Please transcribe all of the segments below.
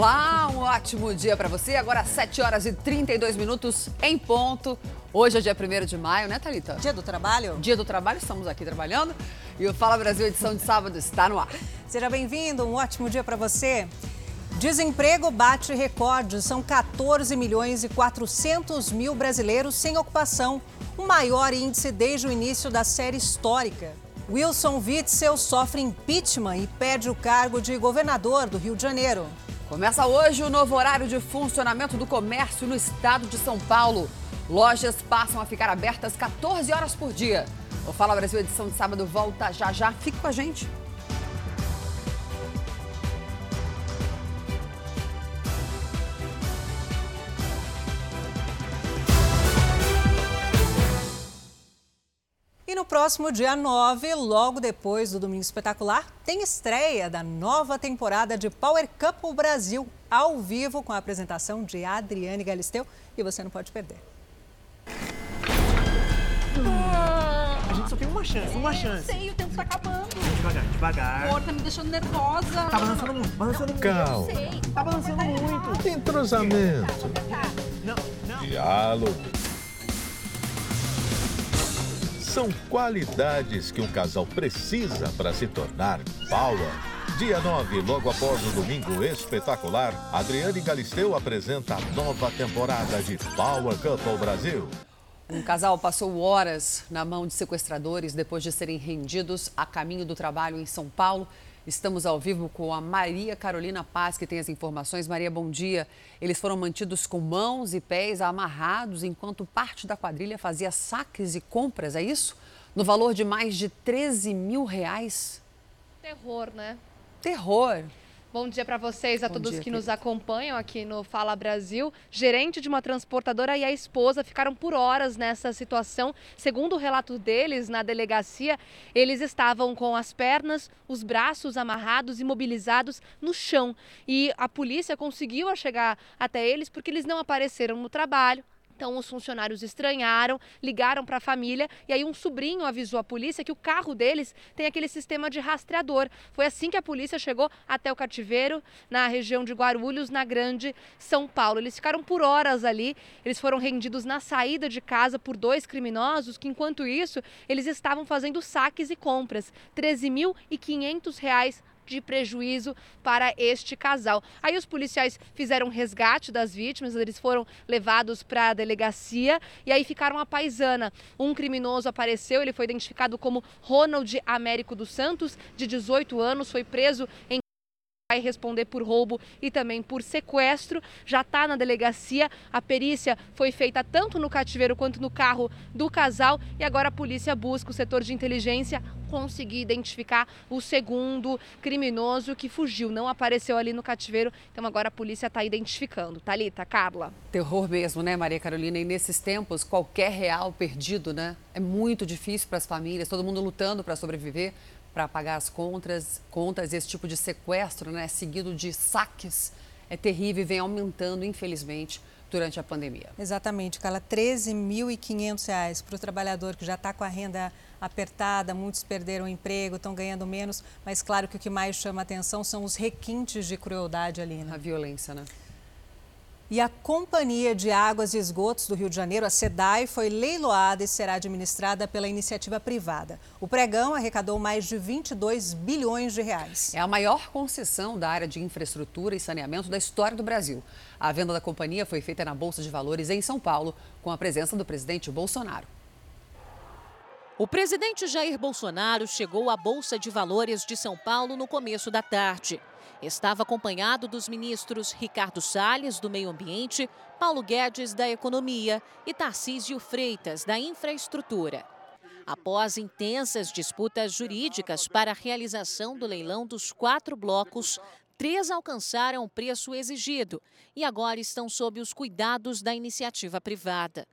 Olá, um ótimo dia para você. Agora 7 horas e 32 minutos em ponto. Hoje é dia 1 de maio, né, Thalita? Dia do trabalho? Dia do trabalho, estamos aqui trabalhando. E o Fala Brasil, edição de sábado, está no ar. Seja bem-vindo, um ótimo dia para você. Desemprego bate recorde, são 14 milhões e 400 mil brasileiros sem ocupação, o maior índice desde o início da série histórica. Wilson Witzel sofre impeachment e perde o cargo de governador do Rio de Janeiro. Começa hoje o novo horário de funcionamento do comércio no estado de São Paulo. Lojas passam a ficar abertas 14 horas por dia. O Fala Brasil, edição de sábado, volta já já. Fique com a gente. E no próximo dia 9, logo depois do Domingo Espetacular, tem estreia da nova temporada de Power Couple Brasil, ao vivo, com a apresentação de Adriane Galisteu. E você não pode perder. A gente só tem uma chance, uma chance. sei, o tempo tá acabando. Devagar, devagar. Amor tá me deixando nervosa. Tá balançando muito, balançando muito. Calma. Sei. Tá balançando muito. Entrosamento. Não, não. Diálogo. São qualidades que um casal precisa para se tornar power. Dia 9, logo após o domingo espetacular, Adriane Galisteu apresenta a nova temporada de Power Couple Brasil. Um casal passou horas na mão de sequestradores depois de serem rendidos a caminho do trabalho em São Paulo. Estamos ao vivo com a Maria Carolina Paz, que tem as informações. Maria, bom dia. Eles foram mantidos com mãos e pés amarrados enquanto parte da quadrilha fazia saques e compras, é isso? No valor de mais de 13 mil reais. Terror, né? Terror. Bom dia para vocês, a Bom todos dia, que nos acompanham aqui no Fala Brasil. Gerente de uma transportadora e a esposa ficaram por horas nessa situação. Segundo o relato deles na delegacia, eles estavam com as pernas, os braços amarrados, imobilizados no chão. E a polícia conseguiu chegar até eles porque eles não apareceram no trabalho. Então os funcionários estranharam, ligaram para a família e aí um sobrinho avisou a polícia que o carro deles tem aquele sistema de rastreador. Foi assim que a polícia chegou até o cativeiro na região de Guarulhos, na Grande São Paulo. Eles ficaram por horas ali. Eles foram rendidos na saída de casa por dois criminosos que enquanto isso eles estavam fazendo saques e compras. 13.500 reais de prejuízo para este casal. Aí os policiais fizeram resgate das vítimas, eles foram levados para a delegacia e aí ficaram a paisana. Um criminoso apareceu, ele foi identificado como Ronald Américo dos Santos, de 18 anos, foi preso em vai responder por roubo e também por sequestro. Já está na delegacia. A perícia foi feita tanto no cativeiro quanto no carro do casal e agora a polícia busca o setor de inteligência conseguir identificar o segundo criminoso que fugiu, não apareceu ali no cativeiro. Então agora a polícia está identificando. Talita, Carla. Terror mesmo, né, Maria Carolina? E nesses tempos, qualquer real perdido, né? É muito difícil para as famílias, todo mundo lutando para sobreviver, para pagar as contas, contas, esse tipo de sequestro, né? Seguido de saques, é terrível e vem aumentando, infelizmente, durante a pandemia. Exatamente, Carla. R$ 13.500 para o trabalhador que já está com a renda apertada, muitos perderam o emprego, estão ganhando menos, mas claro que o que mais chama atenção são os requintes de crueldade ali, né? A violência, né? E a Companhia de Águas e Esgotos do Rio de Janeiro, a SEDAI, foi leiloada e será administrada pela iniciativa privada. O pregão arrecadou mais de 22 bilhões de reais. É a maior concessão da área de infraestrutura e saneamento da história do Brasil. A venda da companhia foi feita na Bolsa de Valores em São Paulo, com a presença do presidente Bolsonaro. O presidente Jair Bolsonaro chegou à Bolsa de Valores de São Paulo no começo da tarde. Estava acompanhado dos ministros Ricardo Salles, do Meio Ambiente, Paulo Guedes, da Economia e Tarcísio Freitas, da Infraestrutura. Após intensas disputas jurídicas para a realização do leilão dos quatro blocos, três alcançaram o preço exigido e agora estão sob os cuidados da iniciativa privada.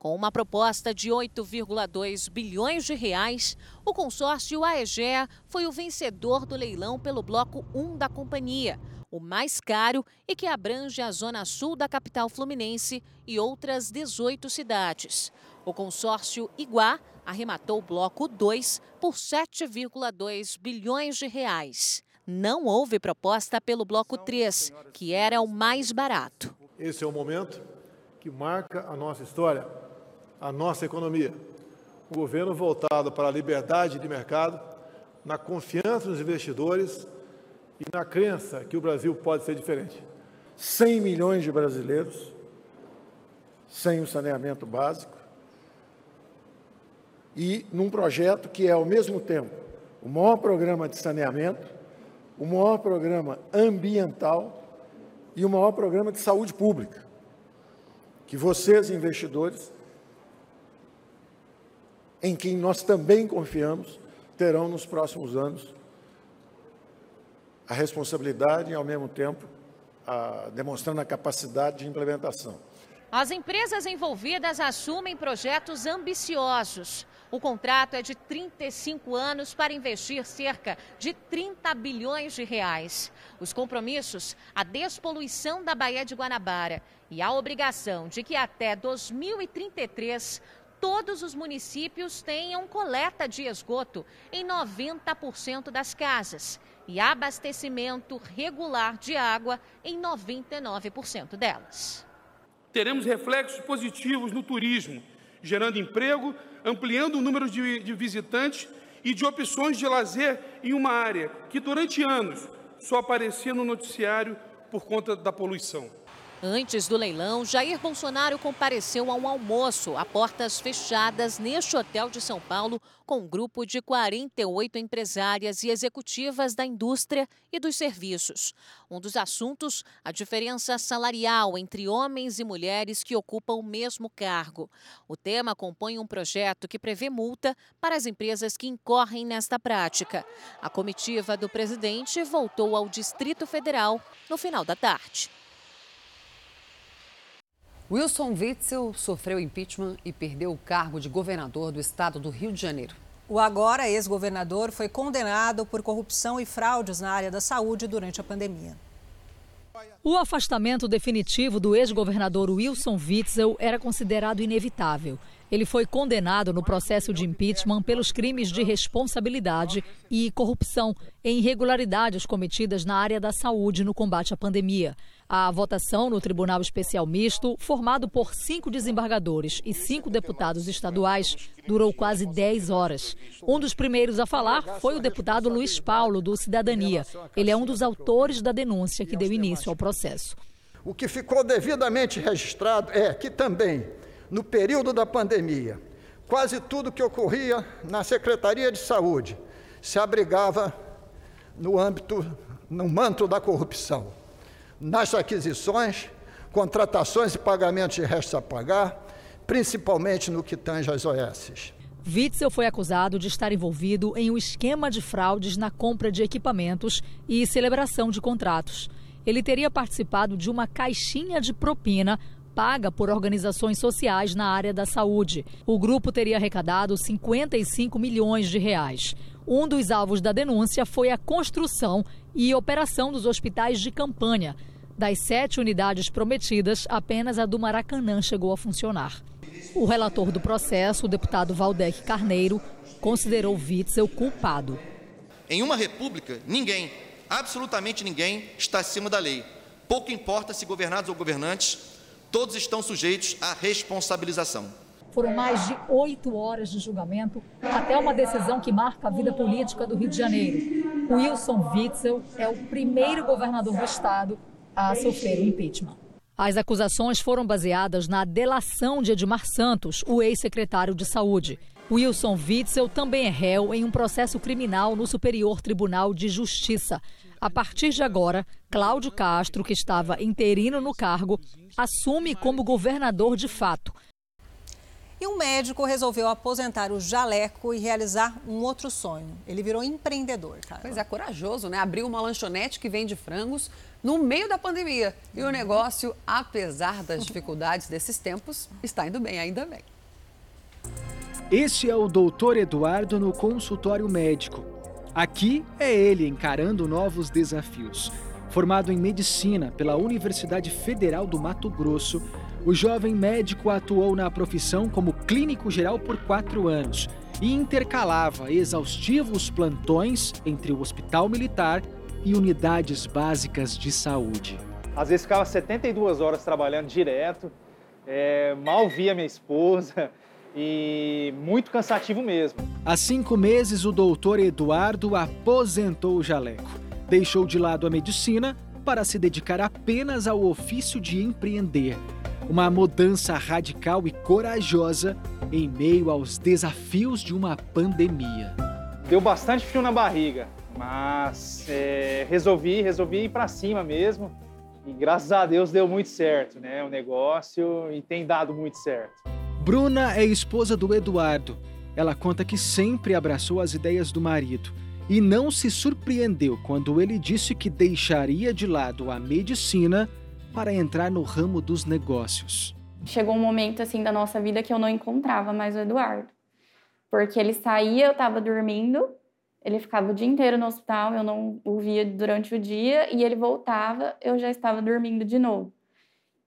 Com uma proposta de 8,2 bilhões de reais, o consórcio AEGEA foi o vencedor do leilão pelo bloco 1 da companhia, o mais caro e que abrange a zona sul da capital fluminense e outras 18 cidades. O consórcio Iguá arrematou o bloco 2 por 7,2 bilhões de reais. não houve proposta pelo bloco 3, que era o mais barato. Esse é o momento que marca a nossa história, a nossa economia. O governo voltado para a liberdade de mercado, na confiança nos investidores e na crença que o Brasil pode ser diferente. 100 milhões de brasileiros sem o saneamento básico e num projeto que é, ao mesmo tempo, o maior programa de saneamento, o maior programa ambiental e o maior programa de saúde pública, que vocês, investidores, em quem nós também confiamos, terão nos próximos anos a responsabilidade e, ao mesmo tempo, a, demonstrando a capacidade de implementação. As empresas envolvidas assumem projetos ambiciosos. O contrato é de 35 anos para investir cerca de 30 bilhões de reais. Os compromissos, a despoluição da Baía de Guanabara e a obrigação de que até 2033 todos os municípios tenham coleta de esgoto em 90% das casas e abastecimento regular de água em 99% delas. Teremos reflexos positivos no turismo, gerando emprego, ampliando o número de, de visitantes e de opções de lazer em uma área que durante anos só aparecia no noticiário por conta da poluição. Antes do leilão, Jair Bolsonaro compareceu a um almoço a portas fechadas neste hotel de São Paulo com um grupo de 48 empresárias e executivas da indústria e dos serviços. Um dos assuntos, a diferença salarial entre homens e mulheres que ocupam o mesmo cargo. O tema compõe um projeto que prevê multa para as empresas que incorrem nesta prática. A comitiva do presidente voltou ao Distrito Federal no final da tarde. Wilson Witzel sofreu impeachment e perdeu o cargo de governador do estado do Rio de Janeiro. O agora ex-governador foi condenado por corrupção e fraudes na área da saúde durante a pandemia. O afastamento definitivo do ex-governador Wilson Witzel era considerado inevitável. Ele foi condenado no processo de impeachment pelos crimes de responsabilidade e corrupção em irregularidades cometidas na área da saúde no combate à pandemia. A votação no Tribunal Especial Misto, formado por cinco desembargadores e cinco deputados estaduais, durou quase 10 horas. Um dos primeiros a falar foi o deputado Luiz Paulo, do Cidadania. Ele é um dos autores da denúncia que deu início ao processo. O que ficou devidamente registrado é que também no período da pandemia, quase tudo que ocorria na Secretaria de Saúde se abrigava no âmbito, no manto da corrupção. Nas aquisições, contratações e pagamentos de restos a pagar, principalmente no que tange às OS. Witzel foi acusado de estar envolvido em um esquema de fraudes na compra de equipamentos e celebração de contratos. Ele teria participado de uma caixinha de propina paga por organizações sociais na área da saúde. O grupo teria arrecadado 55 milhões de reais. Um dos alvos da denúncia foi a construção e operação dos hospitais de campanha. Das sete unidades prometidas, apenas a do Maracanã chegou a funcionar. O relator do processo, o deputado Valdec Carneiro, considerou Witzel culpado. Em uma república, ninguém, absolutamente ninguém, está acima da lei. Pouco importa se governados ou governantes todos estão sujeitos à responsabilização. Foram mais de oito horas de julgamento até uma decisão que marca a vida política do Rio de Janeiro. Wilson Witzel é o primeiro governador do estado a sofrer o impeachment. As acusações foram baseadas na delação de Edmar Santos, o ex-secretário de Saúde. Wilson Witzel também é réu em um processo criminal no Superior Tribunal de Justiça. A partir de agora, Cláudio Castro, que estava interino no cargo, assume como governador de fato. E um médico resolveu aposentar o jaleco e realizar um outro sonho. Ele virou empreendedor, cara. Pois é, corajoso, né? Abriu uma lanchonete que vende frangos no meio da pandemia. E o negócio, apesar das dificuldades desses tempos, está indo bem, ainda bem. Este é o doutor Eduardo no consultório médico. Aqui é ele encarando novos desafios. Formado em medicina pela Universidade Federal do Mato Grosso, o jovem médico atuou na profissão como clínico geral por quatro anos e intercalava exaustivos plantões entre o Hospital Militar e unidades básicas de saúde. Às vezes ficava 72 horas trabalhando direto, é, mal via minha esposa e muito cansativo mesmo. Há cinco meses, o doutor Eduardo aposentou o jaleco. Deixou de lado a medicina para se dedicar apenas ao ofício de empreender. Uma mudança radical e corajosa em meio aos desafios de uma pandemia. Deu bastante frio na barriga, mas é, resolvi, resolvi ir para cima mesmo. E graças a Deus deu muito certo, né? O negócio e tem dado muito certo. Bruna é esposa do Eduardo. Ela conta que sempre abraçou as ideias do marido e não se surpreendeu quando ele disse que deixaria de lado a medicina para entrar no ramo dos negócios. Chegou um momento assim da nossa vida que eu não encontrava mais o Eduardo. Porque ele saía, eu estava dormindo, ele ficava o dia inteiro no hospital, eu não o via durante o dia e ele voltava, eu já estava dormindo de novo.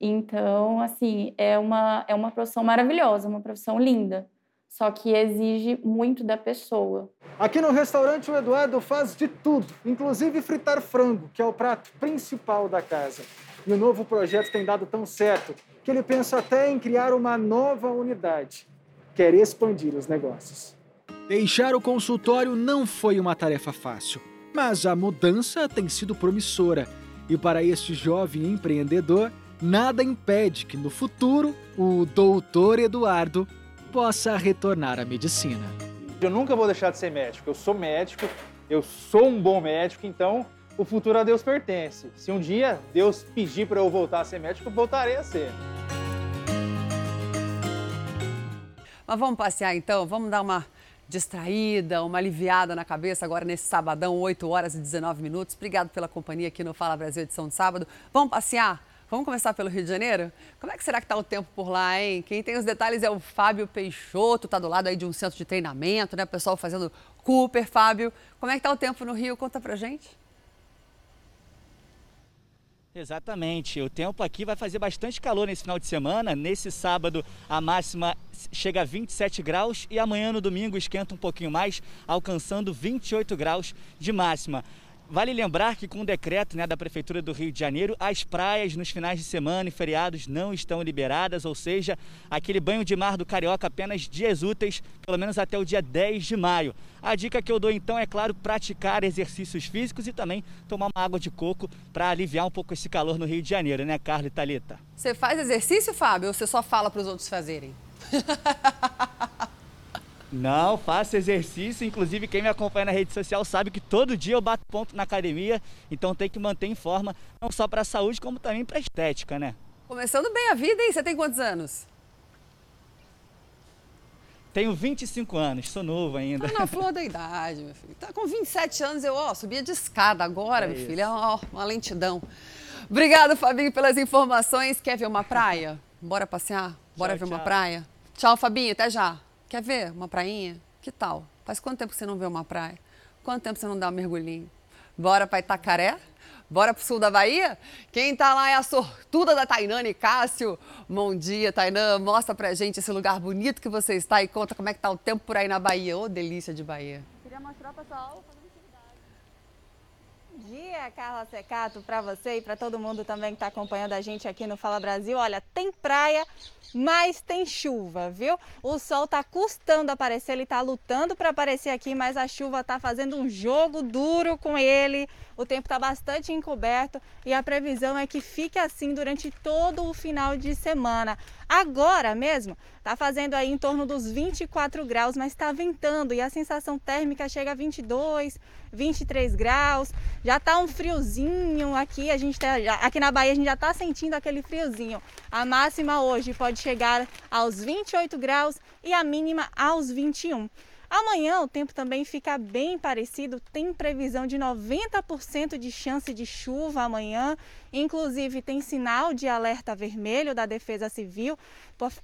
Então, assim, é uma é uma profissão maravilhosa, uma profissão linda só que exige muito da pessoa. Aqui no restaurante o Eduardo faz de tudo, inclusive fritar frango, que é o prato principal da casa. E o novo projeto tem dado tão certo que ele pensa até em criar uma nova unidade. Quer expandir os negócios. Deixar o consultório não foi uma tarefa fácil, mas a mudança tem sido promissora. E para este jovem empreendedor, nada impede que no futuro o doutor Eduardo possa retornar à medicina. Eu nunca vou deixar de ser médico. Eu sou médico, eu sou um bom médico, então o futuro a Deus pertence. Se um dia Deus pedir para eu voltar a ser médico, eu voltarei a ser. Mas vamos passear então? Vamos dar uma distraída, uma aliviada na cabeça agora nesse sabadão, 8 horas e 19 minutos. Obrigado pela companhia aqui no Fala Brasil edição de sábado. Vamos passear? Vamos começar pelo Rio de Janeiro? Como é que será que está o tempo por lá, hein? Quem tem os detalhes é o Fábio Peixoto, está do lado aí de um centro de treinamento, né? O pessoal fazendo Cooper, Fábio. Como é que está o tempo no Rio? Conta pra gente. Exatamente. O tempo aqui vai fazer bastante calor nesse final de semana. Nesse sábado, a máxima chega a 27 graus e amanhã no domingo esquenta um pouquinho mais, alcançando 28 graus de máxima. Vale lembrar que com o decreto né, da Prefeitura do Rio de Janeiro, as praias nos finais de semana e feriados não estão liberadas, ou seja, aquele banho de mar do Carioca apenas dias úteis, pelo menos até o dia 10 de maio. A dica que eu dou então é, claro, praticar exercícios físicos e também tomar uma água de coco para aliviar um pouco esse calor no Rio de Janeiro, né, Carla e Thalita? Você faz exercício, Fábio, ou você só fala para os outros fazerem? Não, faço exercício. Inclusive, quem me acompanha na rede social sabe que todo dia eu bato ponto na academia. Então tem que manter em forma, não só para a saúde, como também para a estética, né? Começando bem a vida, hein? Você tem quantos anos? Tenho 25 anos, sou novo ainda. Tá na flor da idade, meu filho. Tá com 27 anos, eu, ó, subia de escada agora, é meu filho. É ó, uma lentidão. Obrigado, Fabinho, pelas informações. Quer ver uma praia? Bora passear? Bora tchau, ver tchau. uma praia? Tchau, Fabinho, até já. Quer ver uma prainha? Que tal? Faz quanto tempo você não vê uma praia? Quanto tempo você não dá um mergulhinho? Bora para Itacaré? Bora pro sul da Bahia? Quem tá lá é a sortuda da Tainã e Cássio. Bom dia, Tainã. Mostra pra gente esse lugar bonito que você está e conta como é que tá o tempo por aí na Bahia. Ô, oh, delícia de Bahia. Queria mostrar, pessoal, Bom dia, Carla Secato, para você e para todo mundo também que está acompanhando a gente aqui no Fala Brasil. Olha, tem praia, mas tem chuva, viu? O sol tá custando aparecer, ele tá lutando para aparecer aqui, mas a chuva tá fazendo um jogo duro com ele. O tempo tá bastante encoberto e a previsão é que fique assim durante todo o final de semana. Agora mesmo, tá fazendo aí em torno dos 24 graus, mas está ventando e a sensação térmica chega a 22, 23 graus. Já tá um friozinho aqui, a gente tá, aqui na Bahia a gente já tá sentindo aquele friozinho. A máxima hoje pode chegar aos 28 graus e a mínima aos 21. Amanhã o tempo também fica bem parecido, tem previsão de 90% de chance de chuva amanhã, inclusive tem sinal de alerta vermelho da Defesa Civil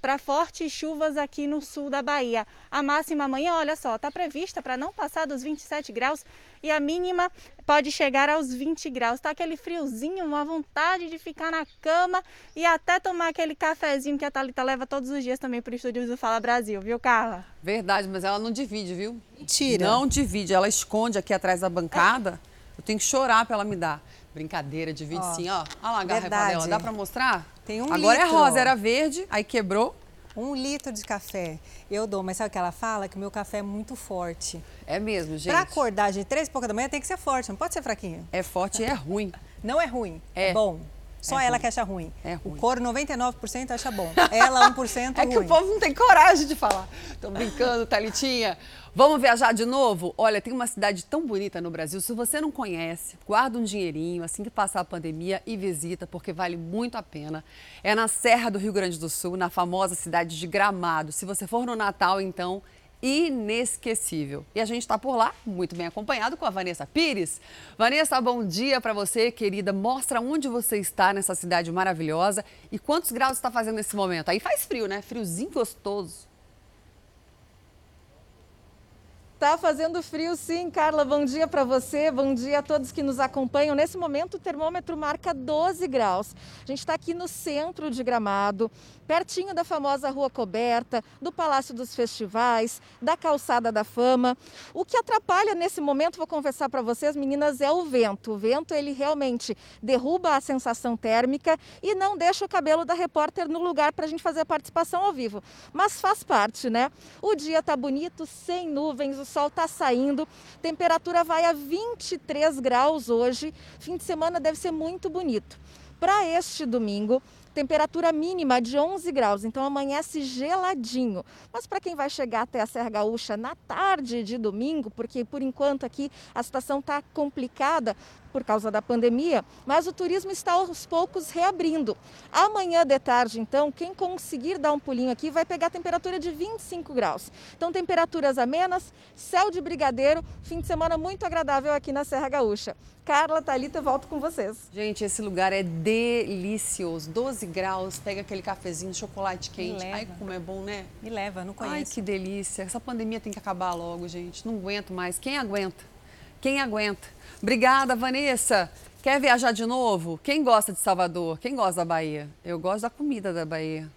para fortes chuvas aqui no sul da Bahia. A máxima amanhã, olha só, está prevista para não passar dos 27 graus e a mínima pode chegar aos 20 graus. Tá aquele friozinho, uma vontade de ficar na cama e até tomar aquele cafezinho que a Thalita leva todos os dias também para o estúdio do Fala Brasil, viu, Carla? Verdade, mas ela não divide, viu? Mentira. Não divide, ela esconde aqui atrás da bancada. Eu tenho que chorar pra ela me dar. Brincadeira de 25, ó. Olha lá a garrafa verdade. dela. Dá pra mostrar? Tem um Agora litro. é rosa, era verde, aí quebrou. Um litro de café. Eu dou, mas sabe o que ela fala? Que o meu café é muito forte. É mesmo, gente. Pra acordar de três e pouca da manhã tem que ser forte, não pode ser fraquinho. É forte e é ruim. Não é ruim, é, É. bom. Só É ela ruim. que acha ruim. É O ruim. coro 99% acha bom. Ela 1% É ruim. que o povo não tem coragem de falar. Tô brincando, Thalitinha. Vamos viajar de novo? Olha, tem uma cidade tão bonita no Brasil. Se você não conhece, guarda um dinheirinho assim que passar a pandemia e visita, porque vale muito a pena. É na Serra do Rio Grande do Sul, na famosa cidade de Gramado. Se você for no Natal, então, inesquecível. E a gente está por lá, muito bem acompanhado com a Vanessa Pires. Vanessa, bom dia para você, querida. Mostra onde você está nessa cidade maravilhosa e quantos graus está fazendo nesse momento. Aí faz frio, né? Friozinho gostoso. Tá fazendo frio sim, Carla. Bom dia para você, bom dia a todos que nos acompanham. Nesse momento, o termômetro marca 12 graus. A gente está aqui no centro de Gramado, pertinho da famosa Rua Coberta, do Palácio dos Festivais, da Calçada da Fama. O que atrapalha nesse momento, vou confessar para vocês, meninas, é o vento. O vento, ele realmente derruba a sensação térmica e não deixa o cabelo da repórter no lugar para a gente fazer a participação ao vivo. Mas faz parte, né? O dia tá bonito, sem nuvens, o sol tá saindo, temperatura vai a 23 graus hoje. Fim de semana deve ser muito bonito. Para este domingo, temperatura mínima de 11 graus, então amanhece geladinho. Mas para quem vai chegar até a Serra Gaúcha na tarde de domingo, porque por enquanto aqui a situação está complicada por causa da pandemia, mas o turismo está aos poucos reabrindo. Amanhã de tarde, então, quem conseguir dar um pulinho aqui vai pegar temperatura de 25 graus. Então, temperaturas amenas, céu de brigadeiro, fim de semana muito agradável aqui na Serra Gaúcha. Carla, Thalita, volto com vocês. Gente, esse lugar é delicioso. 12 graus, pega aquele cafezinho, chocolate quente. Ai, como é bom, né? Me leva, não conheço. Ai, que delícia. Essa pandemia tem que acabar logo, gente. Não aguento mais. Quem aguenta? Quem aguenta? Obrigada, Vanessa. Quer viajar de novo? Quem gosta de Salvador? Quem gosta da Bahia? Eu gosto da comida da Bahia.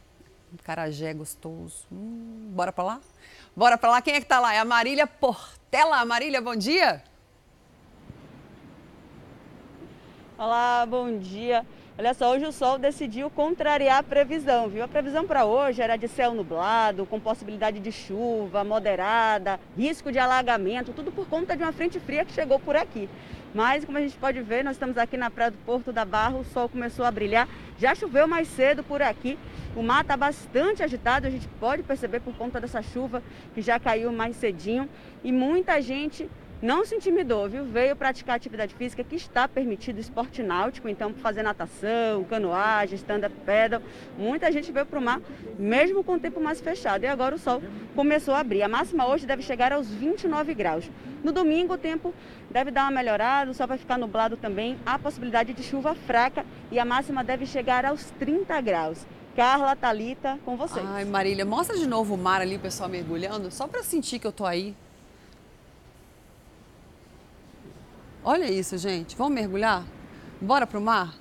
Um carajé gostoso. Hum, bora pra lá? Bora pra lá. Quem é que tá lá? É a Marília Portela. Marília, bom dia. Olá, bom dia. Olha só, hoje o sol decidiu contrariar a previsão, viu? A previsão para hoje era de céu nublado, com possibilidade de chuva moderada, risco de alagamento, tudo por conta de uma frente fria que chegou por aqui. Mas, como a gente pode ver, nós estamos aqui na praia do Porto da Barra, o sol começou a brilhar. Já choveu mais cedo por aqui. O mar está bastante agitado, a gente pode perceber por conta dessa chuva que já caiu mais cedinho. E muita gente não se intimidou, viu? Veio praticar atividade física que está permitido, esporte náutico, então fazer natação, canoagem, stand-up paddle. Muita gente veio para o mar, mesmo com o tempo mais fechado. E agora o sol começou a abrir. A máxima hoje deve chegar aos 29 graus. No domingo o tempo deve dar uma melhorada, o sol vai ficar nublado também. Há possibilidade de chuva fraca e a máxima deve chegar aos 30 graus. Carla, Talita, com vocês. Ai, Marília, mostra de novo o mar ali, o pessoal mergulhando, só para sentir que eu tô aí. Olha isso, gente. Vamos mergulhar? Bora pro mar?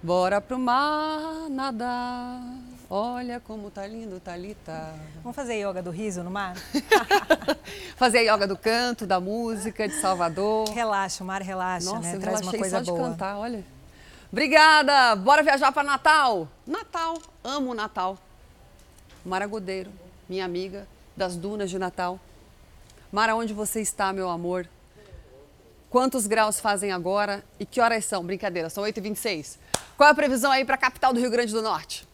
Bora pro mar nadar. Olha como tá lindo, Thalita. Vamos fazer yoga do riso no mar? Fazer a yoga do canto, da música, de Salvador. Relaxa, o mar relaxa, Nossa, né? Traz uma coisa só de boa. cantar, olha. Obrigada! Bora viajar para Natal? Natal, amo Natal. Maragodeiro, minha amiga das dunas de Natal. Mara, onde você está, meu amor? Quantos graus fazem agora e que horas são? Brincadeira, são 8h26. Qual a previsão aí para a capital do Rio Grande do Norte?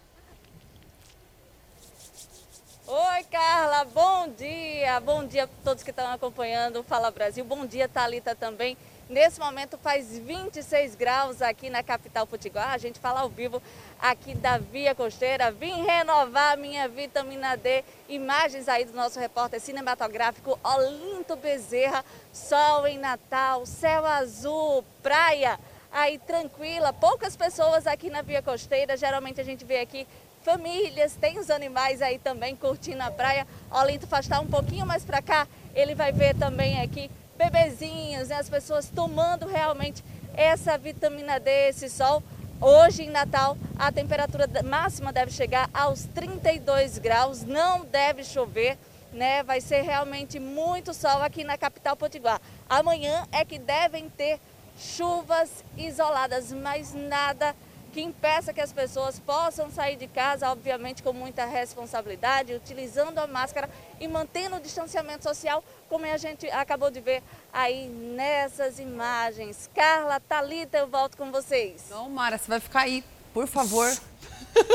Oi, Carla, bom dia. Bom dia a todos que estão acompanhando o Fala Brasil. Bom dia, Talita também. Nesse momento faz 26 graus aqui na capital potiguar. A gente fala ao vivo aqui da Via Costeira. Vim renovar minha vitamina D. Imagens aí do nosso repórter cinematográfico Olinto Bezerra. Sol em Natal, céu azul, praia aí tranquila. Poucas pessoas aqui na Via Costeira. Geralmente a gente vê aqui famílias, tem os animais aí também curtindo a praia. Olinto afastar um pouquinho mais para cá, ele vai ver também aqui bebezinhos, né, as pessoas tomando realmente essa vitamina D, esse sol. Hoje em Natal, a temperatura máxima deve chegar aos 32 graus, não deve chover, né? Vai ser realmente muito sol aqui na capital potiguar. Amanhã é que devem ter chuvas isoladas, mas nada que impeça que as pessoas possam sair de casa, obviamente com muita responsabilidade, utilizando a máscara e mantendo o distanciamento social, como a gente acabou de ver aí nessas imagens. Carla, Talita, eu volto com vocês. Não, Mara, você vai ficar aí, por favor.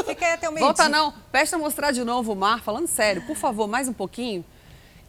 Fica aí até o meio Volta não, peça mostrar de novo o mar, falando sério, por favor, mais um pouquinho.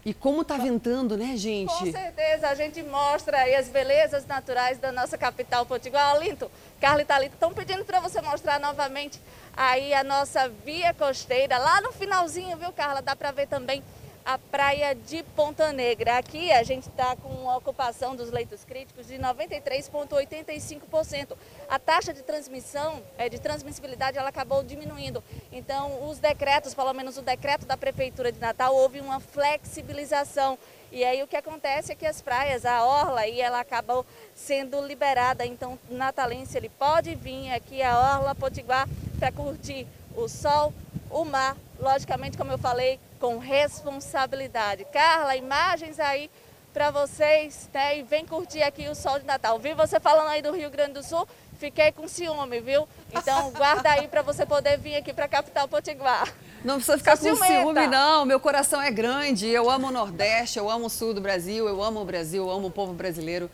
E como tá ventando, né, gente? Com certeza, a gente mostra aí as belezas naturais da nossa capital potiguar. Linto, Carla e Thalita estão pedindo para você mostrar novamente aí a nossa via costeira. Lá no finalzinho, viu, Carla? Dá para ver também a praia de Ponta Negra. Aqui a gente está com uma ocupação dos leitos críticos de 93,85%. A taxa de transmissão, é, de transmissibilidade, ela acabou diminuindo. Então, os decretos, pelo menos o decreto da Prefeitura de Natal, houve uma flexibilização. E aí o que acontece é que as praias, a orla, aí ela acabou sendo liberada. Então, o natalense ele pode vir aqui a orla Potiguar para curtir o sol, o mar, logicamente, como eu falei, com responsabilidade. Carla, imagens aí para vocês, né? E vem curtir aqui o sol de Natal. Vi você falando aí do Rio Grande do Sul, fiquei com ciúme, viu? Então guarda aí para você poder vir aqui para a capital Potiguar. Não precisa ficar Sou com ciumenta. ciúme, não. Meu coração é grande. Eu amo o Nordeste, eu amo o Sul do Brasil, eu amo o Brasil, eu amo o povo brasileiro.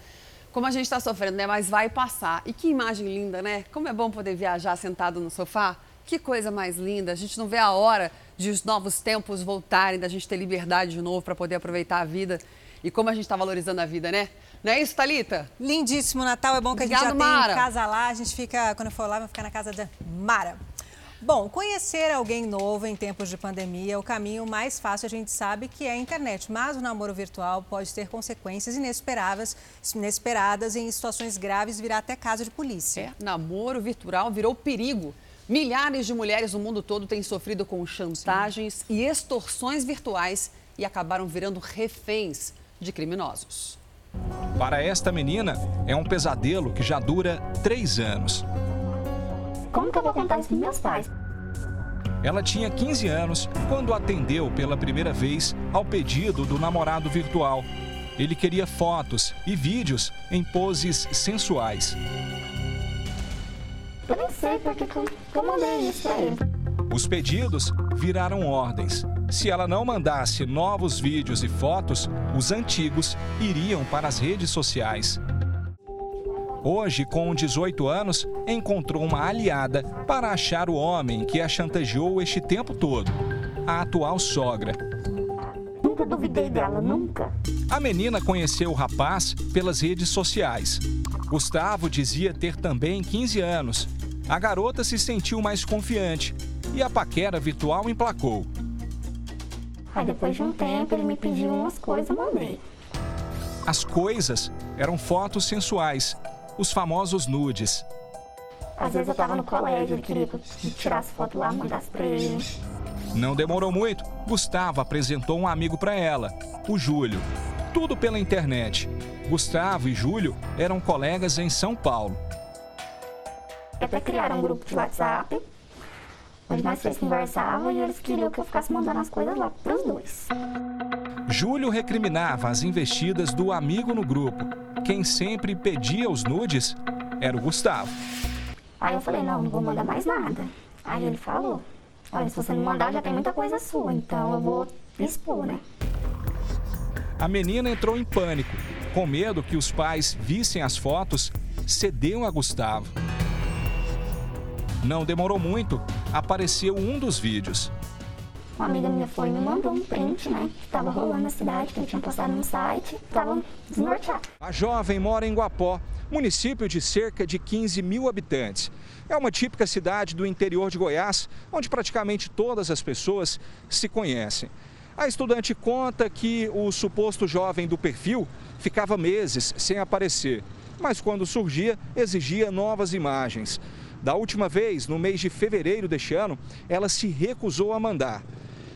Como a gente está sofrendo, né? Mas vai passar. E que imagem linda, né? Como é bom poder viajar sentado no sofá. Que coisa mais linda. A gente não vê a hora de os novos tempos voltarem, da gente ter liberdade de novo para poder aproveitar a vida. E como a gente está valorizando a vida, né? Não é isso, Thalita? Lindíssimo Natal, é bom que a Obrigado, gente já Mara. tem casa lá, a gente fica, quando eu for lá, vai ficar na casa da Mara. Bom, conhecer alguém novo em tempos de pandemia é o caminho mais fácil, a gente sabe que é a internet, mas o namoro virtual pode ter consequências inesperadas, inesperadas e em situações graves virar até caso de polícia. É, namoro virtual virou perigo. Milhares de mulheres no mundo todo têm sofrido com chantagens e extorsões virtuais e acabaram virando reféns de criminosos. Para esta menina, é um pesadelo que já dura três anos. Como que eu vou contar isso pros meus pais? Ela tinha 15 anos quando atendeu pela primeira vez ao pedido do namorado virtual. Ele queria fotos e vídeos em poses sensuais. Eu nem sei porque que eu, que eu mandei isso pra ele. Os pedidos viraram ordens. Se ela não mandasse novos vídeos e fotos, os antigos iriam para as redes sociais. Hoje, com 18 anos, encontrou uma aliada para achar o homem que a chantageou este tempo todo a atual sogra. Nunca duvidei dela, nunca. A menina conheceu o rapaz pelas redes sociais. Gustavo dizia ter também 15 anos. A garota se sentiu mais confiante e a paquera virtual emplacou. Aí depois de um tempo ele me pediu umas coisas, eu mandei. As coisas eram fotos sensuais, os famosos nudes. Às vezes eu tava no colégio, ele queria que eu tirasse foto lá, mandasse pra ele. Não demorou muito, Gustavo apresentou um amigo para ela, o Júlio. Tudo pela internet. Gustavo e Júlio eram colegas em São Paulo. Até criaram um grupo de WhatsApp, onde nós três conversávamos e eles queriam que eu ficasse mandando as coisas lá pros dois. Júlio recriminava as investidas do amigo no grupo. Quem sempre pedia os nudes era o Gustavo. Aí eu falei, não, não vou mandar mais nada. Aí ele falou, olha, se você não mandar, já tem muita coisa sua, então eu vou expor, né? A menina entrou em pânico. Com medo que os pais vissem as fotos, cedeu a Gustavo. Não demorou muito, apareceu um dos vídeos. Uma amiga minha foi e me mandou um print, né? Que tava rolando na cidade, que ele tinha postado no site, tava desnorteado. A jovem mora em Guapó, município de cerca de 15 mil habitantes. É uma típica cidade do interior de Goiás, onde praticamente todas as pessoas se conhecem. A estudante conta que o suposto jovem do perfil ficava meses sem aparecer, mas quando surgia, exigia novas imagens. Da última vez, no mês de fevereiro deste ano, ela se recusou a mandar.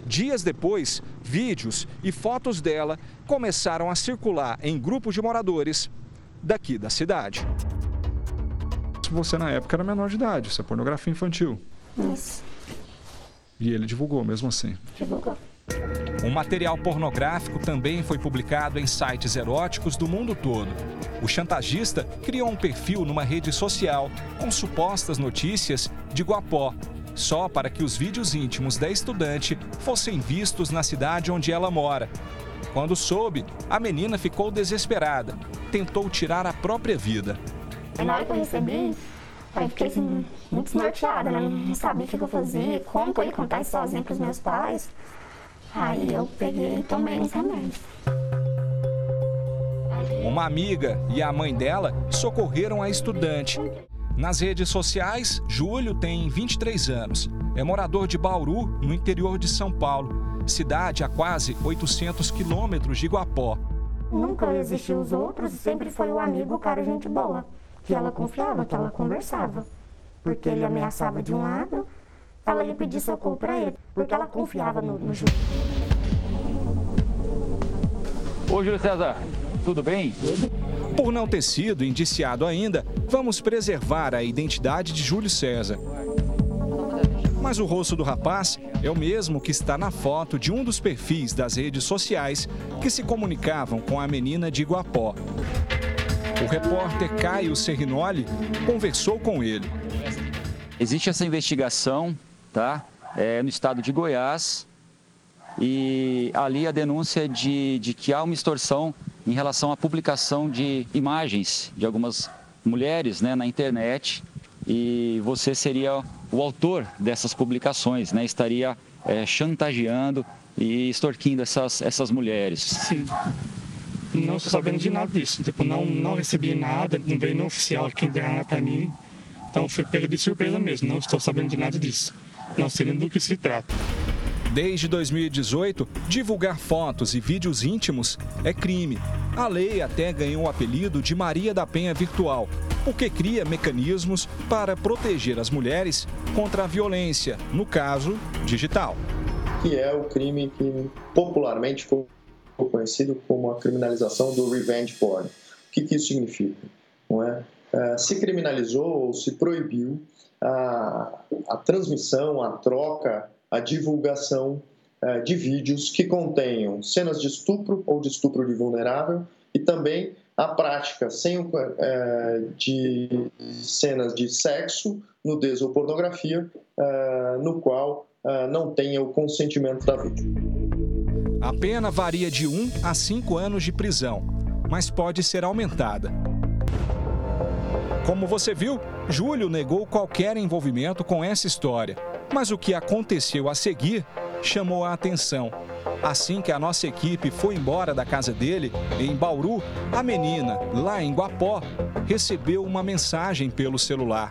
Dias depois, vídeos e fotos dela começaram a circular em grupos de moradores daqui da cidade. Você na época era menor de idade, isso é pornografia infantil. Isso, E ele divulgou mesmo assim. divulgou. Um material pornográfico também foi publicado em sites eróticos do mundo todo. O chantagista criou um perfil numa rede social com supostas notícias de Guapó, só para que os vídeos íntimos da estudante fossem vistos na cidade onde ela mora. Quando soube, a menina ficou desesperada, tentou tirar a própria vida. Na hora que eu recebi, Aí fiquei assim, muito desnorteada, né? Não sabia o que eu fazia, como que eu ia contar isso sozinha para os meus pais. Aí eu peguei e tomei os remédios. Uma amiga e a mãe dela socorreram a estudante. Nas redes sociais, Júlio tem 23 anos. É morador de Bauru, no interior de São Paulo, cidade a quase 800 quilômetros de Iguapó. Nunca existiu os outros, sempre foi o amigo, o cara gente boa que ela confiava, que ela conversava. Porque ele ameaçava de um lado, ela ia pedir socorro para ele, porque ela confiava no, no Júlio. Ô, Júlio César, tudo bem? Por não ter sido indiciado ainda, vamos preservar a identidade de Júlio César. Mas o rosto do rapaz é o mesmo que está na foto de um dos perfis das redes sociais que se comunicavam com a menina de Iguapó. O repórter Caio Serrinoli conversou com ele. Existe essa investigação, tá? É, no estado de Goiás. E ali a denúncia de, de que há uma extorsão em relação à publicação de imagens de algumas mulheres né, na internet. E você seria o autor dessas publicações, né? Estaria é, chantageando e extorquindo essas, essas mulheres. Sim não estou sabendo de nada disso. Tipo, não, não recebi nada, não veio no oficial aqui nada para mim. Então fui pego de surpresa mesmo, não estou sabendo de nada disso. Não sei nem do que se trata. Desde 2018, divulgar fotos e vídeos íntimos é crime. A lei até ganhou o apelido de Maria da Penha Virtual, porque cria mecanismos para proteger as mulheres contra a violência, no caso, digital. Que é o crime que popularmente conhecido como a criminalização do revenge porn. O que, que isso significa? Não é? é se criminalizou ou se proibiu a, a transmissão, a troca, a divulgação é, de vídeos que contenham cenas de estupro ou de estupro de vulnerável e também a prática sem, é, de cenas de sexo, nudez ou pornografia, é, no qual não tenha o consentimento da vítima. A pena varia de 1 a 5 anos de prisão, mas pode ser aumentada. Como você viu, Júlio negou qualquer envolvimento com essa história. Mas o que aconteceu a seguir chamou a atenção. Assim que a nossa equipe foi embora da casa dele, em Bauru, a menina, lá em Guapó, recebeu uma mensagem pelo celular.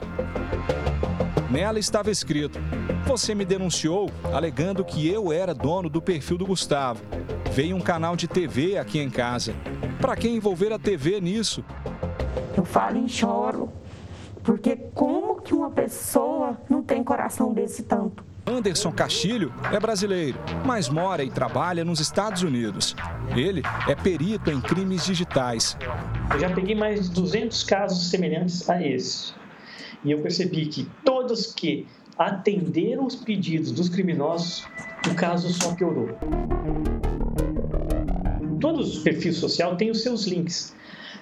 Nela estava escrito: Você me denunciou alegando que eu era dono do perfil do Gustavo. Veio um canal de TV aqui em casa. Para que envolver a TV nisso? Eu falo e choro. Porque como que uma pessoa não tem coração desse tanto? Anderson Castilho é brasileiro, mas mora e trabalha nos Estados Unidos. Ele é perito em crimes digitais. Eu já peguei mais de 200 casos semelhantes a esse. E eu percebi que todos que atenderam os pedidos dos criminosos, o caso só piorou. Todos os perfis sociais têm os seus links.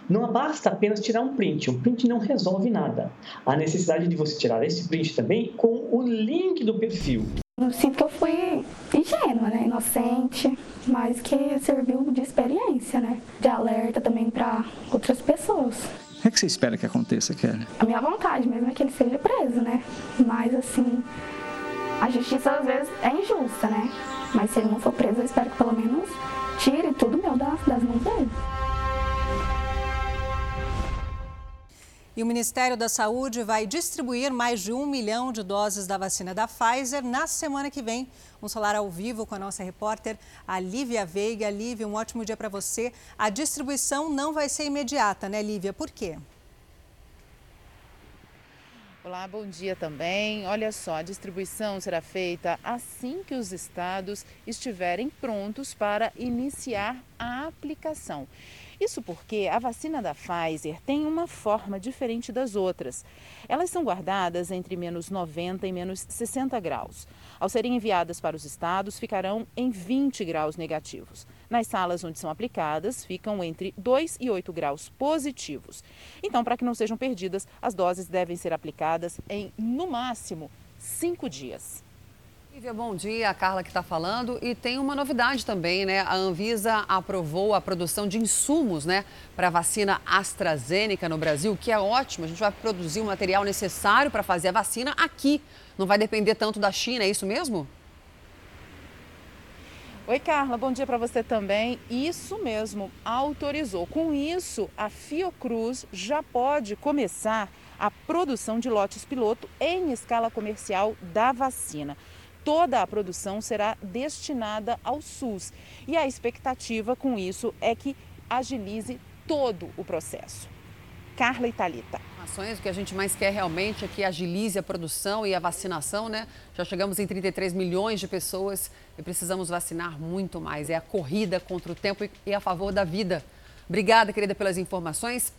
Não basta apenas tirar um print, um print não resolve nada. Há necessidade de você tirar esse print também com o link do perfil. Eu sinto que eu fui ingênua, né? inocente, mas que serviu de experiência, né? de alerta também para outras pessoas. O que, é que você espera que aconteça, Kelly? A minha vontade mesmo é que ele seja preso, né? Mas assim, a justiça às vezes é injusta, né? Mas se ele não for preso, eu espero que pelo menos tire tudo meu das, das mãos dele. E o Ministério da Saúde vai distribuir mais de um milhão de doses da vacina da Pfizer na semana que vem. Vamos falar ao vivo com a nossa repórter, a Lívia Veiga. Lívia, um ótimo dia para você. A distribuição não vai ser imediata, né, Lívia? Por quê? Olá, bom dia também. Olha só, a distribuição será feita assim que os estados estiverem prontos para iniciar a aplicação. Isso porque a vacina da Pfizer tem uma forma diferente das outras. Elas são guardadas entre menos 90 e menos 60 graus. Ao serem enviadas para os estados, ficarão em 20 graus negativos. Nas salas onde são aplicadas, ficam entre 2 e 8 graus positivos. Então, para que não sejam perdidas, as doses devem ser aplicadas em, no máximo, 5 dias. Lívia, bom dia. A Carla que está falando. E tem uma novidade também, né? A Anvisa aprovou a produção de insumos, né, para a vacina AstraZeneca no Brasil, que é ótimo. A gente vai produzir o material necessário para fazer a vacina aqui. Não vai depender tanto da China, é isso mesmo? Oi, Carla, bom dia para você também. Isso mesmo, autorizou. Com isso, a Fiocruz já pode começar a produção de lotes piloto em escala comercial da vacina toda a produção será destinada ao SUS. E a expectativa com isso é que agilize todo o processo. Carla Thalita. Ações, o que a gente mais quer realmente é que agilize a produção e a vacinação, né? Já chegamos em 33 milhões de pessoas e precisamos vacinar muito mais. É a corrida contra o tempo e a favor da vida. Obrigada, querida, pelas informações.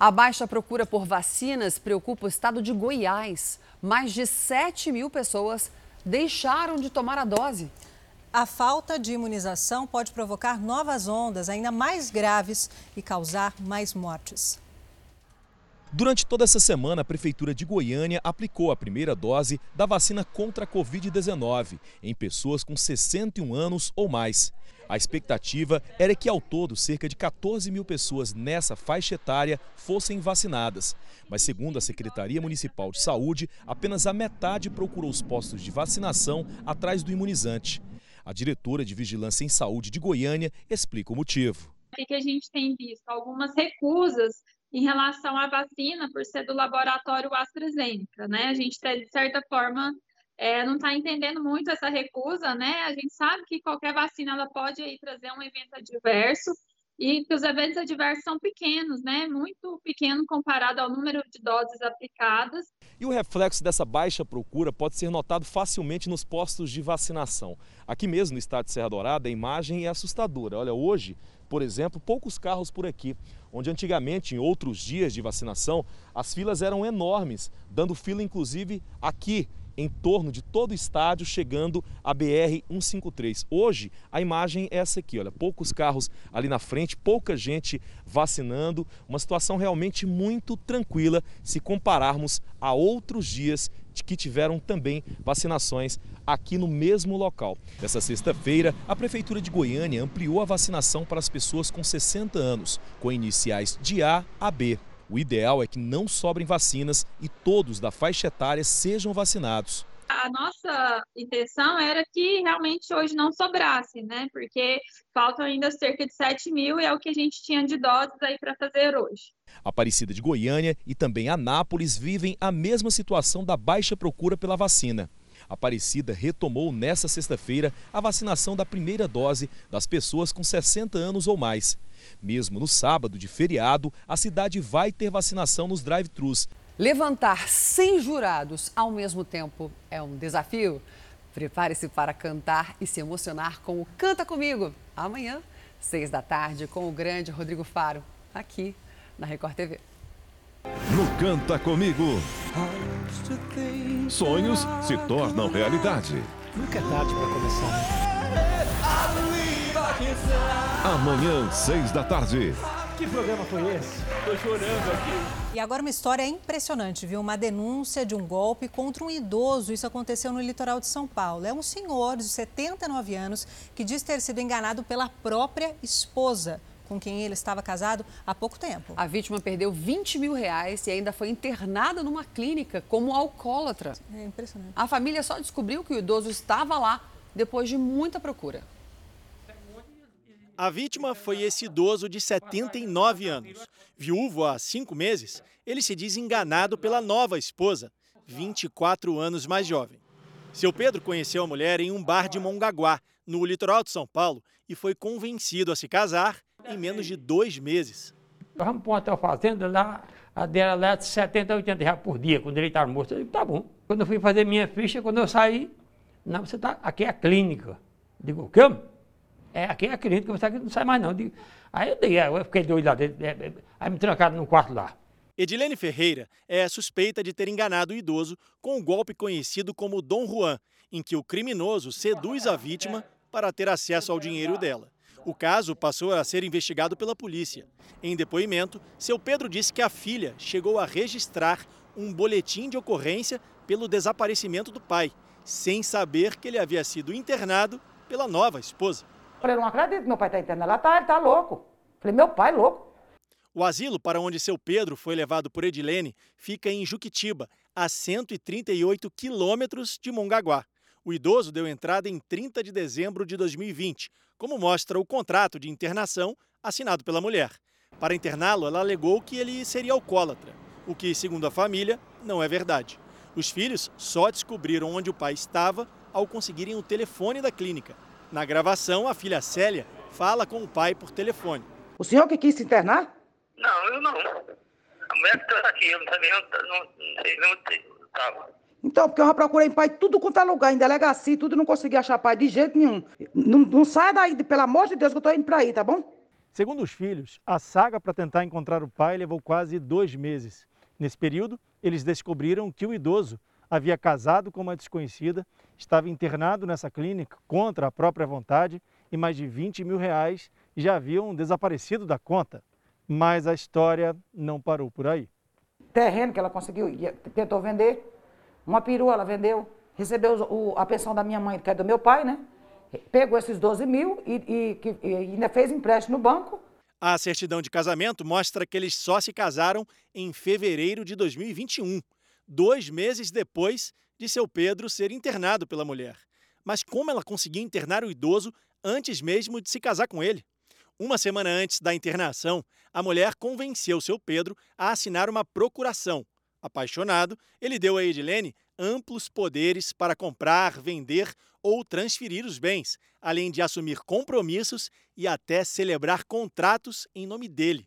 A baixa procura por vacinas preocupa o estado de Goiás. Mais de 7 mil pessoas deixaram de tomar a dose. A falta de imunização pode provocar novas ondas ainda mais graves e causar mais mortes. Durante toda essa semana, a Prefeitura de Goiânia aplicou a primeira dose da vacina contra a Covid-19 em pessoas com 61 anos ou mais. A expectativa era que, ao todo, cerca de 14 mil pessoas nessa faixa etária fossem vacinadas. Mas, segundo a Secretaria Municipal de Saúde, apenas a metade procurou os postos de vacinação atrás do imunizante. A diretora de Vigilância em Saúde de Goiânia explica o motivo. O que a gente tem visto? Algumas recusas em relação à vacina, por ser do laboratório AstraZeneca, né? A gente, de certa forma, é, não está entendendo muito essa recusa, né? A gente sabe que qualquer vacina ela pode aí trazer um evento adverso e que os eventos adversos são pequenos, né? Muito pequeno comparado ao número de doses aplicadas. E o reflexo dessa baixa procura pode ser notado facilmente nos postos de vacinação. Aqui mesmo no estado de Serra Dourada, a imagem é assustadora. Olha, hoje, por exemplo, poucos carros por aqui onde antigamente, em outros dias de vacinação, as filas eram enormes, dando fila inclusive aqui em torno de todo o estádio, chegando a BR-153. Hoje, a imagem é essa aqui, olha, poucos carros ali na frente, pouca gente vacinando, uma situação realmente muito tranquila se compararmos a outros dias que tiveram também vacinações aqui no mesmo local. Nessa sexta-feira, a Prefeitura de Goiânia ampliou a vacinação para as pessoas com 60 anos, com iniciais de A a B. O ideal é que não sobrem vacinas e todos da faixa etária sejam vacinados. A nossa intenção era que realmente hoje não sobrasse, né? Porque faltam ainda cerca de 7 mil e é o que a gente tinha de doses aí para fazer hoje. Aparecida de Goiânia e também Anápolis vivem a mesma situação da baixa procura pela vacina. Aparecida retomou nesta sexta-feira a vacinação da primeira dose das pessoas com 60 anos ou mais. Mesmo no sábado de feriado, a cidade vai ter vacinação nos drive-thrus. Levantar 100 jurados ao mesmo tempo é um desafio? Prepare-se para cantar e se emocionar com o Canta Comigo. Amanhã, seis da tarde, com o grande Rodrigo Faro, aqui na Record TV. No Canta Comigo. Sonhos se tornam realidade. Nunca é tarde para começar. Amanhã, seis da tarde. Que programa foi esse? Tô chorando aqui. E agora uma história impressionante, viu? Uma denúncia de um golpe contra um idoso. Isso aconteceu no litoral de São Paulo. É um senhor de 79 anos que diz ter sido enganado pela própria esposa com quem ele estava casado há pouco tempo. A vítima perdeu 20 mil reais e ainda foi internada numa clínica como alcoólatra. É impressionante. A família só descobriu que o idoso estava lá depois de muita procura. A vítima foi esse idoso de 79 anos. Viúvo há cinco meses, ele se diz enganado pela nova esposa, 24 anos mais jovem. Seu Pedro conheceu a mulher em um bar de Mongaguá, no litoral de São Paulo, e foi convencido a se casar em menos de dois meses. Vamos para uma hotel fazenda lá, a dela lá é de 70 a 80 reais por dia, quando ele está almoço. Eu digo, tá bom. Quando eu fui fazer minha ficha, quando eu saí, não, você tá, aqui é a clínica. Eu digo, o quê? É, aqui é a clínica, você não sai mais não. Aí eu, dei, eu fiquei doido lá dentro, é, é, aí me trancaram no quarto lá. Edilene Ferreira é suspeita de ter enganado o idoso com o golpe conhecido como Dom Juan, em que o criminoso seduz a vítima para ter acesso ao dinheiro dela. O caso passou a ser investigado pela polícia. Em depoimento, seu Pedro disse que a filha chegou a registrar um boletim de ocorrência pelo desaparecimento do pai, sem saber que ele havia sido internado pela nova esposa. Falei, não acredito, meu pai está internado. Ela tá, ele tá louco. Falei, meu pai louco. O asilo para onde seu Pedro foi levado por Edilene fica em Juquitiba, a 138 quilômetros de Mongaguá. O idoso deu entrada em 30 de dezembro de 2020, como mostra o contrato de internação assinado pela mulher. Para interná-lo, ela alegou que ele seria alcoólatra, o que, segundo a família, não é verdade. Os filhos só descobriram onde o pai estava ao conseguirem o telefone da clínica. Na gravação, a filha Célia fala com o pai por telefone. O senhor que quis se internar? Não, eu não. A mulher que está aqui, eu também não, não, não sei onde estava. Então, porque eu já procurei pai tudo quanto é lugar, em delegacia, tudo não consegui achar pai de jeito nenhum. Não, não saia daí, pelo amor de Deus, que eu tô indo para aí, tá bom? Segundo os filhos, a saga para tentar encontrar o pai levou quase dois meses. Nesse período, eles descobriram que o idoso havia casado com uma desconhecida, estava internado nessa clínica contra a própria vontade e mais de 20 mil reais já haviam desaparecido da conta. Mas a história não parou por aí. Terreno que ela conseguiu, tentou vender, uma perua ela vendeu, recebeu o, a pensão da minha mãe, que é do meu pai, né? Pegou esses 12 mil e, e, e ainda fez empréstimo no banco. A certidão de casamento mostra que eles só se casaram em fevereiro de 2021, dois meses depois de seu Pedro ser internado pela mulher. Mas como ela conseguia internar o idoso antes mesmo de se casar com ele? Uma semana antes da internação, a mulher convenceu seu Pedro a assinar uma procuração. Apaixonado, ele deu a Edilene amplos poderes para comprar, vender ou transferir os bens, além de assumir compromissos e até celebrar contratos em nome dele.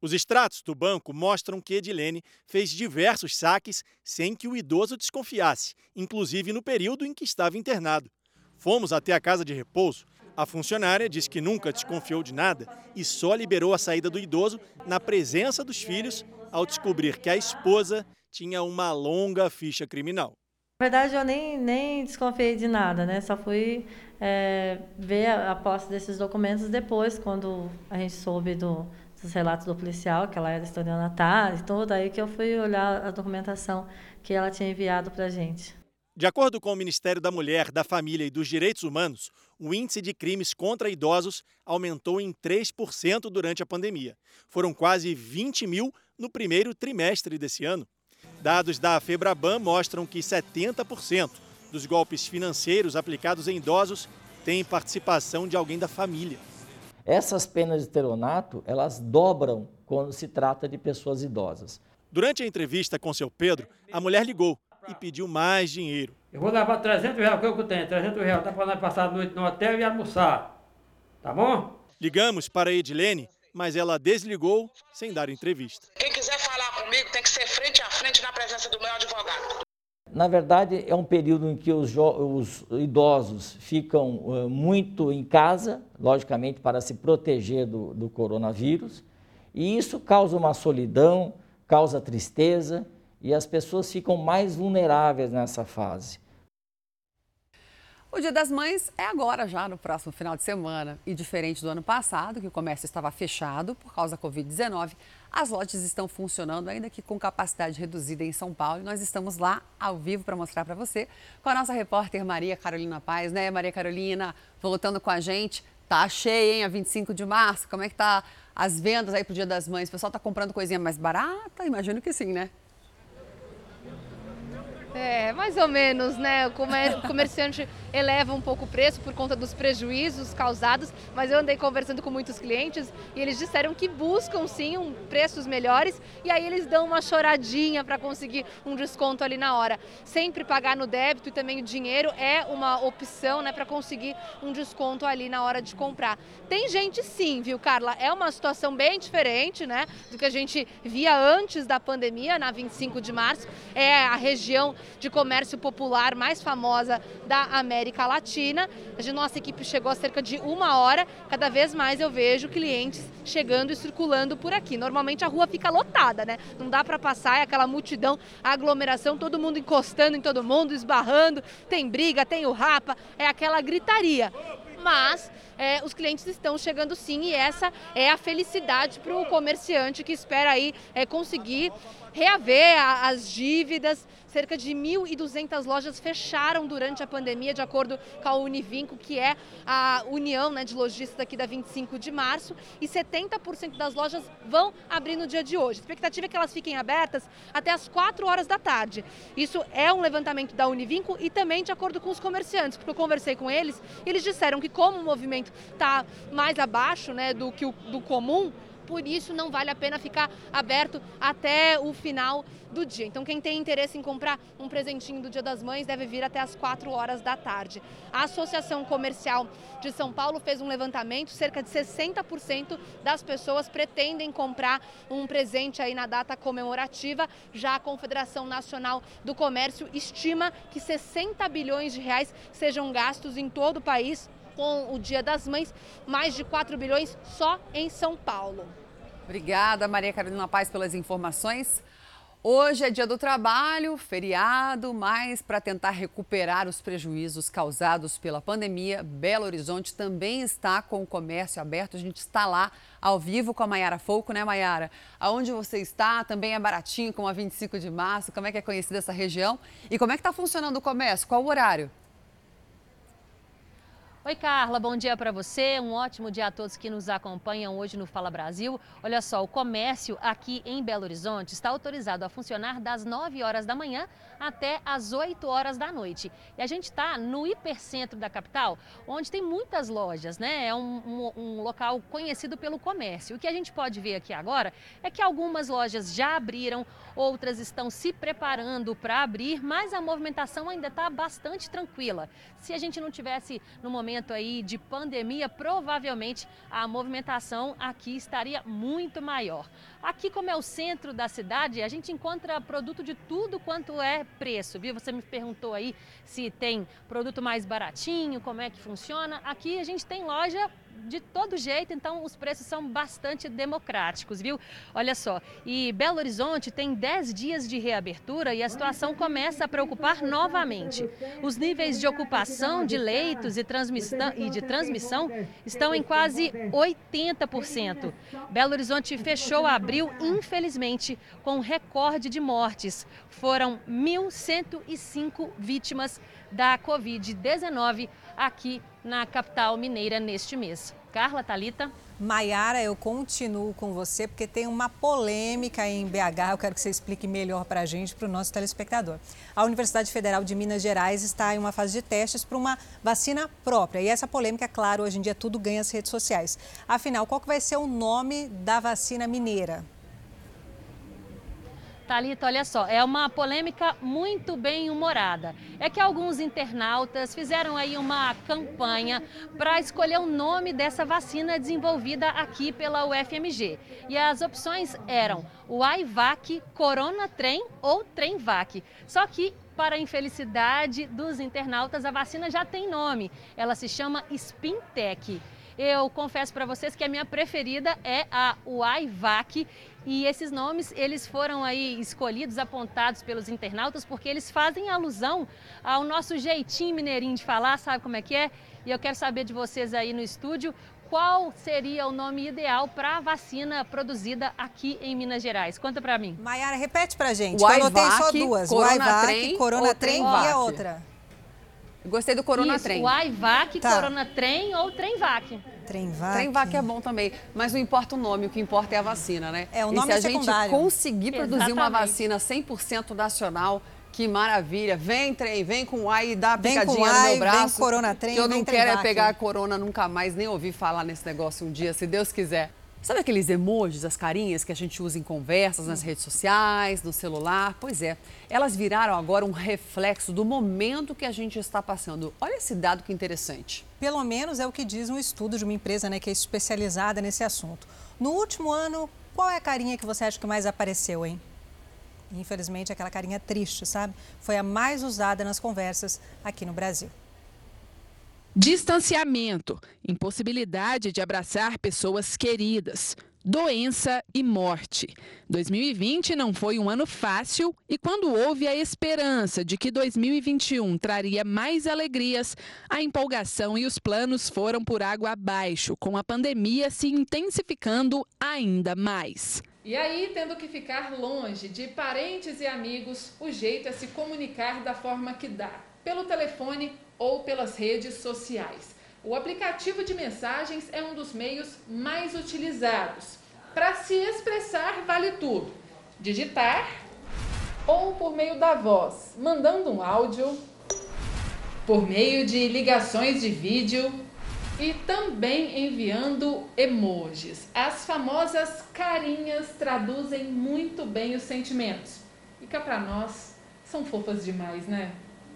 Os extratos do banco mostram que Edilene fez diversos saques sem que o idoso desconfiasse, inclusive no período em que estava internado. Fomos até a casa de repouso a funcionária diz que nunca desconfiou de nada e só liberou a saída do idoso na presença dos filhos ao descobrir que a esposa tinha uma longa ficha criminal. Na verdade, eu nem, nem desconfiei de nada, né? Só fui é, ver a, a posse desses documentos depois, quando a gente soube do, dos relatos do policial, que ela era estelionatária e tudo, aí que eu fui olhar a documentação que ela tinha enviado para a gente. De acordo com o Ministério da Mulher, da Família e dos Direitos Humanos, o índice de crimes contra idosos aumentou em 3% durante a pandemia. Foram quase 20 mil no primeiro trimestre desse ano. Dados da Febraban mostram que 70% dos golpes financeiros aplicados em idosos têm participação de alguém da família. Essas penas de teronato, elas dobram quando se trata de pessoas idosas. Durante a entrevista com seu Pedro, a mulher ligou e pediu mais dinheiro. Eu vou levar 300 reais, que eu tenho, 300 reais, dá para nós passar a noite no hotel e almoçar. Tá bom? Ligamos para a Edilene, mas ela desligou sem dar entrevista. Quem quiser falar comigo tem que ser frente a frente na presença do meu advogado. Na verdade, é um período em que os, os idosos ficam uh, muito em casa, logicamente para se proteger do, do coronavírus, e isso causa uma solidão, causa tristeza e as pessoas ficam mais vulneráveis nessa fase. O Dia das Mães é agora, já no próximo final de semana. E diferente do ano passado, que o comércio estava fechado por causa da Covid-19, as lojas estão funcionando, ainda que com capacidade reduzida em São Paulo. E nós estamos lá ao vivo para mostrar para você com a nossa repórter Maria Carolina Paz, né, Maria Carolina? Voltando com a gente. Tá cheio, hein? A 25 de março. Como é que tá as vendas aí pro Dia das Mães? O pessoal tá comprando coisinha mais barata? Imagino que sim, né? É, mais ou menos, né? O comerciante eleva um pouco o preço por conta dos prejuízos causados, mas eu andei conversando com muitos clientes e eles disseram que buscam sim um, preços melhores e aí eles dão uma choradinha para conseguir um desconto ali na hora. Sempre pagar no débito e também o dinheiro é uma opção, né, para conseguir um desconto ali na hora de comprar. Tem gente sim, viu, Carla? É uma situação bem diferente, né, do que a gente via antes da pandemia, na 25 de março. É a região de comércio popular mais famosa da América América Latina. A nossa equipe chegou a cerca de uma hora. Cada vez mais eu vejo clientes chegando e circulando por aqui. Normalmente a rua fica lotada, né? Não dá para passar, é aquela multidão, aglomeração, todo mundo encostando em todo mundo, esbarrando, tem briga, tem o rapa, é aquela gritaria mas é, os clientes estão chegando sim e essa é a felicidade para o comerciante que espera aí é, conseguir reaver a, as dívidas. Cerca de 1.200 lojas fecharam durante a pandemia, de acordo com a Univinco, que é a união né, de lojistas aqui da 25 de março, e 70% das lojas vão abrir no dia de hoje. A expectativa é que elas fiquem abertas até as 4 horas da tarde. Isso é um levantamento da Univinco e também de acordo com os comerciantes, porque eu conversei com eles e eles disseram que como o movimento está mais abaixo né, do que o do comum, por isso não vale a pena ficar aberto até o final do dia. Então, quem tem interesse em comprar um presentinho do Dia das Mães deve vir até as 4 horas da tarde. A Associação Comercial de São Paulo fez um levantamento, cerca de 60% das pessoas pretendem comprar um presente aí na data comemorativa. Já a Confederação Nacional do Comércio estima que 60 bilhões de reais sejam gastos em todo o país com o Dia das Mães, mais de 4 bilhões só em São Paulo. Obrigada, Maria Carolina Paz, pelas informações. Hoje é dia do trabalho, feriado, mas para tentar recuperar os prejuízos causados pela pandemia, Belo Horizonte também está com o comércio aberto. A gente está lá ao vivo com a Maiara Folco, né, Maiara? Aonde você está também é baratinho, como a 25 de março. Como é que é conhecida essa região? E como é que está funcionando o comércio? Qual o horário? Oi, Carla, bom dia para você. Um ótimo dia a todos que nos acompanham hoje no Fala Brasil. Olha só, o comércio aqui em Belo Horizonte está autorizado a funcionar das 9 horas da manhã até as 8 horas da noite. E a gente está no hipercentro da capital, onde tem muitas lojas, né? É um, um, um local conhecido pelo comércio. O que a gente pode ver aqui agora é que algumas lojas já abriram, outras estão se preparando para abrir, mas a movimentação ainda está bastante tranquila. Se a gente não tivesse no momento aí de pandemia, provavelmente a movimentação aqui estaria muito maior. Aqui, como é o centro da cidade, a gente encontra produto de tudo quanto é preço, viu? Você me perguntou aí se tem produto mais baratinho, como é que funciona. Aqui a gente tem loja de todo jeito, então os preços são bastante democráticos, viu? Olha só, e Belo Horizonte tem 10 dias de reabertura e a situação começa a preocupar novamente. Os níveis de ocupação de leitos e, transmissão, e de transmissão estão em quase 80%. Belo Horizonte fechou abril, infelizmente, com recorde de mortes. Foram 1.105 vítimas da Covid-19 aqui na capital mineira neste mês. Carla, Talita. Maiara, eu continuo com você porque tem uma polêmica em BH. Eu quero que você explique melhor para a gente, para o nosso telespectador. A Universidade Federal de Minas Gerais está em uma fase de testes para uma vacina própria. E essa polêmica, claro, hoje em dia tudo ganha as redes sociais. Afinal, qual que vai ser o nome da vacina mineira? Talita, olha só, é uma polêmica muito bem humorada. É que alguns internautas fizeram aí uma campanha para escolher o nome dessa vacina desenvolvida aqui pela UFMG. E as opções eram o AIVAC, Corona Trem ou Tremvac. Só que para a infelicidade dos internautas, a vacina já tem nome. Ela se chama Spintec. Eu confesso para vocês que a minha preferida é a UAIVAC e esses nomes, eles foram aí escolhidos, apontados pelos internautas, porque eles fazem alusão ao nosso jeitinho mineirinho de falar, sabe como é que é? E eu quero saber de vocês aí no estúdio, qual seria o nome ideal para a vacina produzida aqui em Minas Gerais? Conta para mim. Maiara, repete para gente. Eu anotei só duas. Corona Trem, Corona Trem e a outra. Gostei do Corona Isso, Trem. O AIVAC, tá. Corona Trem ou Tremvac. Tremvac. Tremvac é bom também, mas não importa o nome, o que importa é a vacina, né? É, o nome e se a gente conseguir produzir Exatamente. uma vacina 100% nacional, que maravilha. Vem, trem, vem com o AI e dá Vem picadinha com no AI, meu braço. vem Corona Trem, que eu não vem quero é pegar a corona nunca mais, nem ouvir falar nesse negócio um dia, se Deus quiser. Sabe aqueles emojis, as carinhas que a gente usa em conversas nas redes sociais, no celular? Pois é, elas viraram agora um reflexo do momento que a gente está passando. Olha esse dado que interessante. Pelo menos é o que diz um estudo de uma empresa né, que é especializada nesse assunto. No último ano, qual é a carinha que você acha que mais apareceu, hein? Infelizmente, aquela carinha triste, sabe? Foi a mais usada nas conversas aqui no Brasil. Distanciamento, impossibilidade de abraçar pessoas queridas, doença e morte. 2020 não foi um ano fácil e quando houve a esperança de que 2021 traria mais alegrias, a empolgação e os planos foram por água abaixo, com a pandemia se intensificando ainda mais. E aí, tendo que ficar longe de parentes e amigos, o jeito é se comunicar da forma que dá, pelo telefone ou pelas redes sociais. O aplicativo de mensagens é um dos meios mais utilizados. Para se expressar, vale tudo: digitar ou por meio da voz, mandando um áudio, por meio de ligações de vídeo e também enviando emojis. As famosas carinhas traduzem muito bem os sentimentos. E cá para nós são fofas demais, né?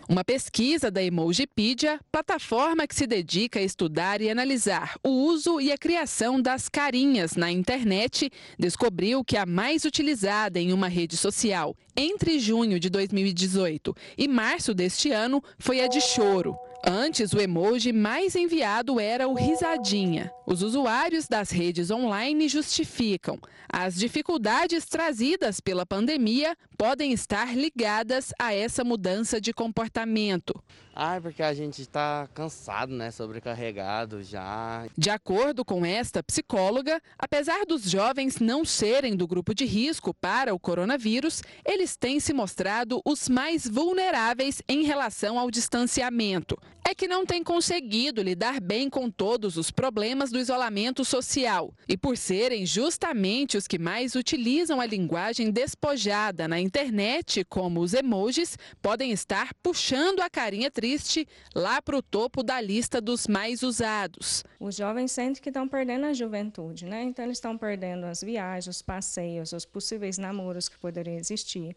Uma pesquisa da Emojipedia, plataforma que se dedica a estudar e analisar o uso e a criação das carinhas na internet, descobriu que a mais utilizada em uma rede social entre junho de 2018 e março deste ano foi a de choro. Antes, o emoji mais enviado era o risadinha. Os usuários das redes online justificam. As dificuldades trazidas pela pandemia podem estar ligadas a essa mudança de comportamento. Ah, porque a gente está cansado, né? Sobrecarregado já. De acordo com esta psicóloga, apesar dos jovens não serem do grupo de risco para o coronavírus, eles têm se mostrado os mais vulneráveis em relação ao distanciamento. É que não têm conseguido lidar bem com todos os problemas do isolamento social. E por serem justamente os que mais utilizam a linguagem despojada na internet, como os emojis, podem estar puxando a carinha triste lá para o topo da lista dos mais usados. Os jovens sentem que estão perdendo a juventude, né? Então eles estão perdendo as viagens, os passeios, os possíveis namoros que poderiam existir.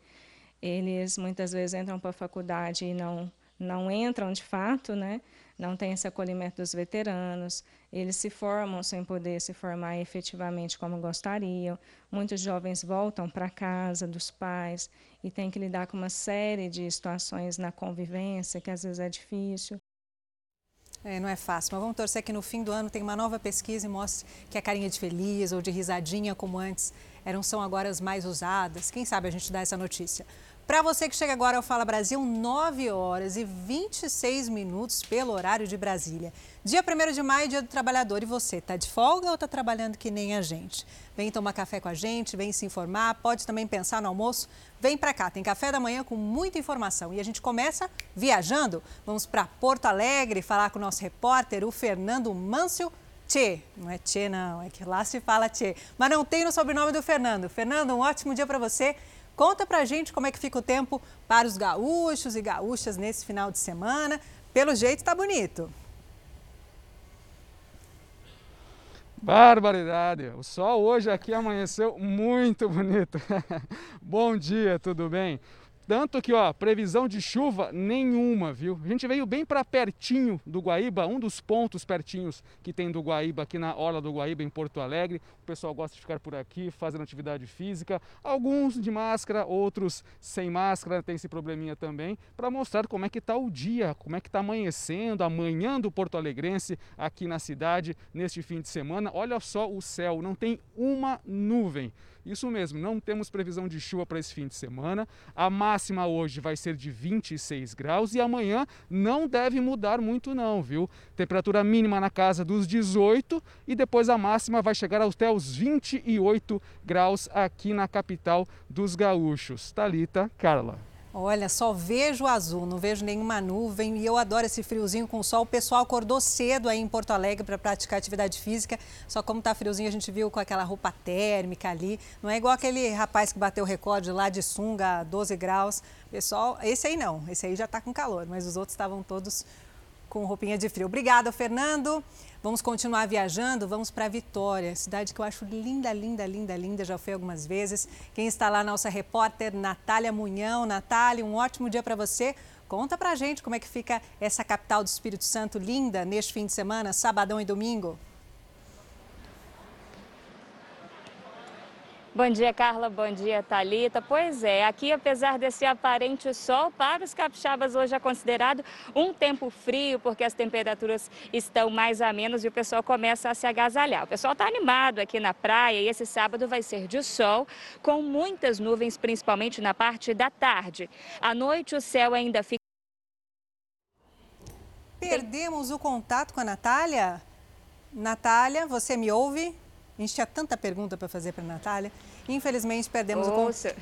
Eles muitas vezes entram para a faculdade e não não entram de fato, né? não tem esse acolhimento dos veteranos, eles se formam sem poder se formar efetivamente como gostariam. Muitos jovens voltam para casa dos pais e têm que lidar com uma série de situações na convivência que às vezes é difícil. É, não é fácil, mas vamos torcer que no fim do ano tem uma nova pesquisa e mostre que a carinha de feliz ou de risadinha, como antes, eram são agora as mais usadas. Quem sabe a gente dá essa notícia. Para você que chega agora ao Fala Brasil, 9 horas e 26 minutos pelo horário de Brasília. Dia 1 de maio, dia do trabalhador. E você, está de folga ou está trabalhando que nem a gente? Vem tomar café com a gente, vem se informar, pode também pensar no almoço. Vem para cá, tem café da manhã com muita informação. E a gente começa viajando. Vamos para Porto Alegre falar com o nosso repórter, o Fernando Mâncio. Tchê, não é Tchê não, é que lá se fala Tchê. Mas não tem no sobrenome do Fernando. Fernando, um ótimo dia para você. Conta pra gente como é que fica o tempo para os gaúchos e gaúchas nesse final de semana. Pelo jeito tá bonito. Barbaridade! O sol hoje aqui amanheceu muito bonito. Bom dia, tudo bem? Tanto que, ó, previsão de chuva nenhuma, viu? A gente veio bem para pertinho do Guaíba, um dos pontos pertinhos que tem do Guaíba, aqui na Orla do Guaíba, em Porto Alegre. O pessoal gosta de ficar por aqui, fazendo atividade física. Alguns de máscara, outros sem máscara, tem esse probleminha também, para mostrar como é que está o dia, como é que está amanhecendo, amanhã do Porto Alegrense aqui na cidade, neste fim de semana. Olha só o céu, não tem uma nuvem. Isso mesmo, não temos previsão de chuva para esse fim de semana. A máxima hoje vai ser de 26 graus e amanhã não deve mudar muito não, viu? Temperatura mínima na casa dos 18 e depois a máxima vai chegar até os 28 graus aqui na capital dos gaúchos. Talita, Carla. Olha, só vejo azul, não vejo nenhuma nuvem e eu adoro esse friozinho com sol. O pessoal acordou cedo aí em Porto Alegre para praticar atividade física, só como tá friozinho a gente viu com aquela roupa térmica ali. Não é igual aquele rapaz que bateu o recorde lá de sunga a 12 graus. Pessoal, esse aí não, esse aí já está com calor, mas os outros estavam todos com roupinha de frio. Obrigada, Fernando. Vamos continuar viajando, vamos para Vitória, cidade que eu acho linda, linda, linda, linda, já fui algumas vezes. Quem está lá, nossa repórter Natália Munhão. Natália, um ótimo dia para você. Conta pra gente como é que fica essa capital do Espírito Santo linda neste fim de semana, sabadão e domingo. Bom dia, Carla. Bom dia, Talita. Pois é, aqui apesar desse aparente sol, para os capixabas hoje é considerado um tempo frio, porque as temperaturas estão mais a menos e o pessoal começa a se agasalhar. O pessoal está animado aqui na praia e esse sábado vai ser de sol, com muitas nuvens, principalmente na parte da tarde. À noite o céu ainda fica Perdemos o contato com a Natália? Natália, você me ouve? A gente tinha tanta pergunta para fazer para a Natália. Infelizmente, perdemos Ouça.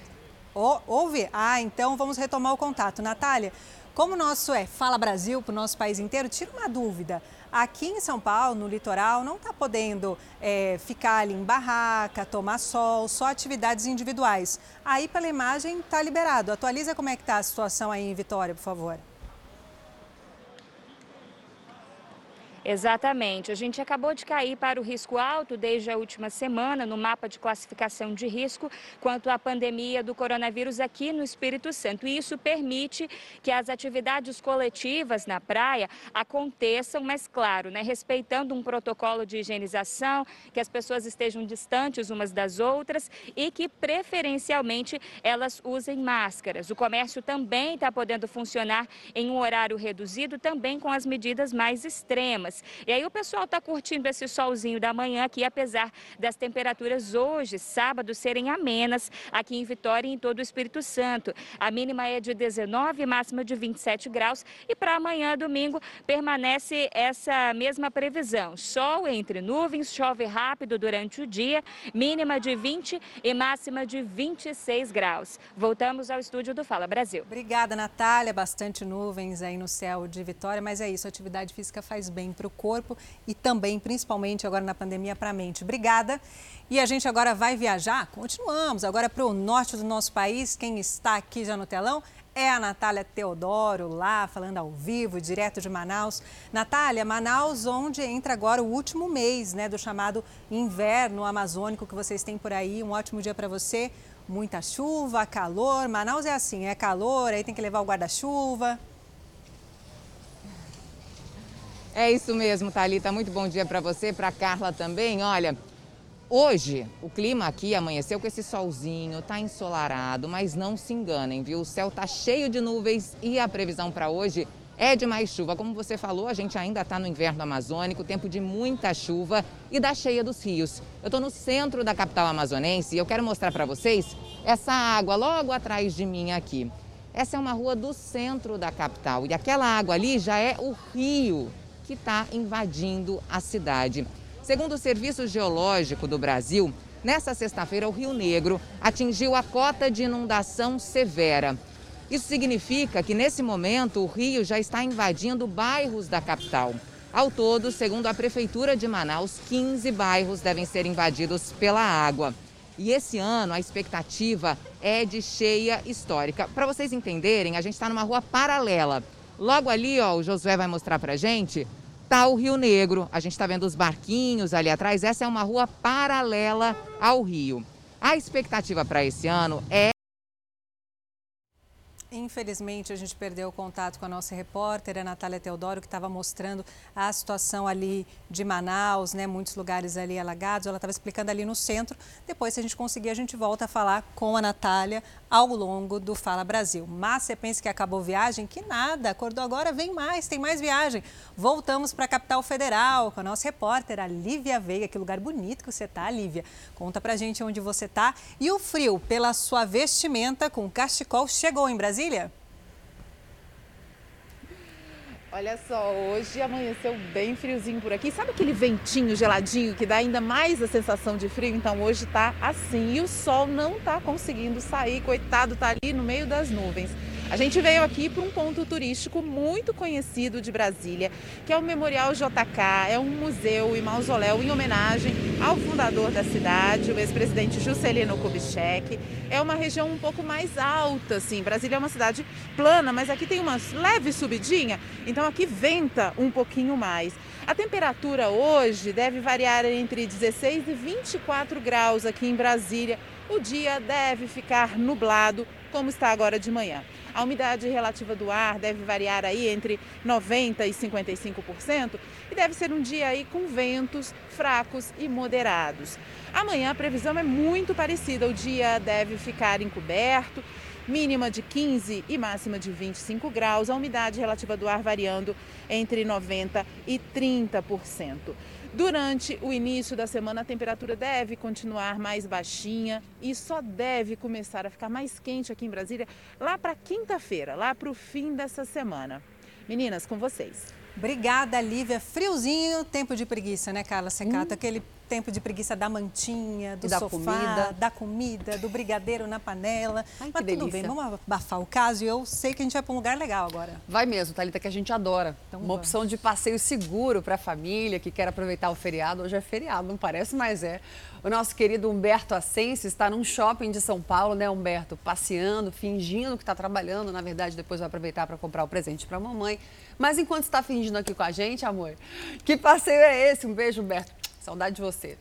o contato. ouve? Ah, então vamos retomar o contato. Natália, como o nosso é Fala Brasil para o nosso país inteiro, tira uma dúvida. Aqui em São Paulo, no litoral, não está podendo é, ficar ali em barraca, tomar sol, só atividades individuais. Aí, pela imagem, está liberado. Atualiza como é que está a situação aí em Vitória, por favor. Exatamente. A gente acabou de cair para o risco alto desde a última semana no mapa de classificação de risco quanto à pandemia do coronavírus aqui no Espírito Santo. E isso permite que as atividades coletivas na praia aconteçam, mas claro, né, respeitando um protocolo de higienização, que as pessoas estejam distantes umas das outras e que preferencialmente elas usem máscaras. O comércio também está podendo funcionar em um horário reduzido, também com as medidas mais extremas. E aí o pessoal está curtindo esse solzinho da manhã aqui, apesar das temperaturas hoje, sábado, serem amenas aqui em Vitória e em todo o Espírito Santo. A mínima é de 19, máxima de 27 graus. E para amanhã, domingo, permanece essa mesma previsão. Sol entre nuvens, chove rápido durante o dia, mínima de 20 e máxima de 26 graus. Voltamos ao estúdio do Fala Brasil. Obrigada, Natália. Bastante nuvens aí no céu de Vitória, mas é isso, atividade física faz bem para o corpo e também, principalmente agora na pandemia, para a mente. Obrigada. E a gente agora vai viajar, continuamos, agora para o norte do nosso país. Quem está aqui já no telão é a Natália Teodoro, lá falando ao vivo, direto de Manaus. Natália, Manaus, onde entra agora o último mês né, do chamado inverno amazônico que vocês têm por aí. Um ótimo dia para você. Muita chuva, calor. Manaus é assim, é calor, aí tem que levar o guarda-chuva. É isso mesmo, Thalita. Muito bom dia para você, para Carla também. Olha, hoje o clima aqui amanheceu com esse solzinho, tá ensolarado, mas não se enganem, viu? O céu tá cheio de nuvens e a previsão para hoje é de mais chuva. Como você falou, a gente ainda está no inverno amazônico, tempo de muita chuva e da cheia dos rios. Eu estou no centro da capital amazonense e eu quero mostrar para vocês essa água logo atrás de mim aqui. Essa é uma rua do centro da capital e aquela água ali já é o rio que está invadindo a cidade. Segundo o Serviço Geológico do Brasil, nessa sexta-feira o Rio Negro atingiu a cota de inundação severa. Isso significa que nesse momento o rio já está invadindo bairros da capital. Ao todo, segundo a Prefeitura de Manaus, 15 bairros devem ser invadidos pela água. E esse ano a expectativa é de cheia histórica. Para vocês entenderem, a gente está numa rua paralela. Logo ali, ó, o Josué vai mostrar para gente, está o Rio Negro. A gente está vendo os barquinhos ali atrás. Essa é uma rua paralela ao rio. A expectativa para esse ano é Infelizmente, a gente perdeu o contato com a nossa repórter, a Natália Teodoro, que estava mostrando a situação ali de Manaus, né? Muitos lugares ali alagados. Ela estava explicando ali no centro. Depois, se a gente conseguir, a gente volta a falar com a Natália ao longo do Fala Brasil. Mas você pensa que acabou viagem? Que nada, acordou agora, vem mais, tem mais viagem. Voltamos para a capital federal com a nossa repórter, a Lívia Veiga. Que lugar bonito que você está, Lívia. Conta pra gente onde você está. E o frio, pela sua vestimenta com cachecol, chegou em Brasília? Brasília? Olha só, hoje amanheceu bem friozinho por aqui. Sabe aquele ventinho geladinho que dá ainda mais a sensação de frio? Então hoje tá assim e o sol não tá conseguindo sair, coitado, tá ali no meio das nuvens. A gente veio aqui para um ponto turístico muito conhecido de Brasília, que é o Memorial JK, é um museu e mausoléu em homenagem ao fundador da cidade, o ex-presidente Juscelino Kubitschek. É uma região um pouco mais alta, assim. Brasília é uma cidade plana, mas aqui tem uma leve subidinha, então aqui venta um pouquinho mais. A temperatura hoje deve variar entre 16 e 24 graus aqui em Brasília. O dia deve ficar nublado, como está agora de manhã. A umidade relativa do ar deve variar aí entre 90 e 55% e deve ser um dia aí com ventos fracos e moderados. Amanhã a previsão é muito parecida, o dia deve ficar encoberto, mínima de 15 e máxima de 25 graus, a umidade relativa do ar variando entre 90 e 30%. Durante o início da semana, a temperatura deve continuar mais baixinha e só deve começar a ficar mais quente aqui em Brasília lá para quinta-feira, lá para o fim dessa semana. Meninas, com vocês. Obrigada, Lívia. Friozinho, tempo de preguiça, né, Carla Secato? Hum. Aquele tempo de preguiça da mantinha, do da sofá, comida. da comida, do brigadeiro na panela. Ai, Mas tudo bem, vamos abafar o caso e eu sei que a gente vai para um lugar legal agora. Vai mesmo, Thalita, que a gente adora. Então, Uma vamos. opção de passeio seguro para a família que quer aproveitar o feriado. Hoje é feriado, não parece, mas é. O nosso querido Humberto Ascense está num shopping de São Paulo, né, Humberto? Passeando, fingindo que está trabalhando. Na verdade, depois vai aproveitar para comprar o presente para a mamãe. Mas enquanto está fingindo aqui com a gente, amor, que passeio é esse? Um beijo, Humberto. Saudade de você.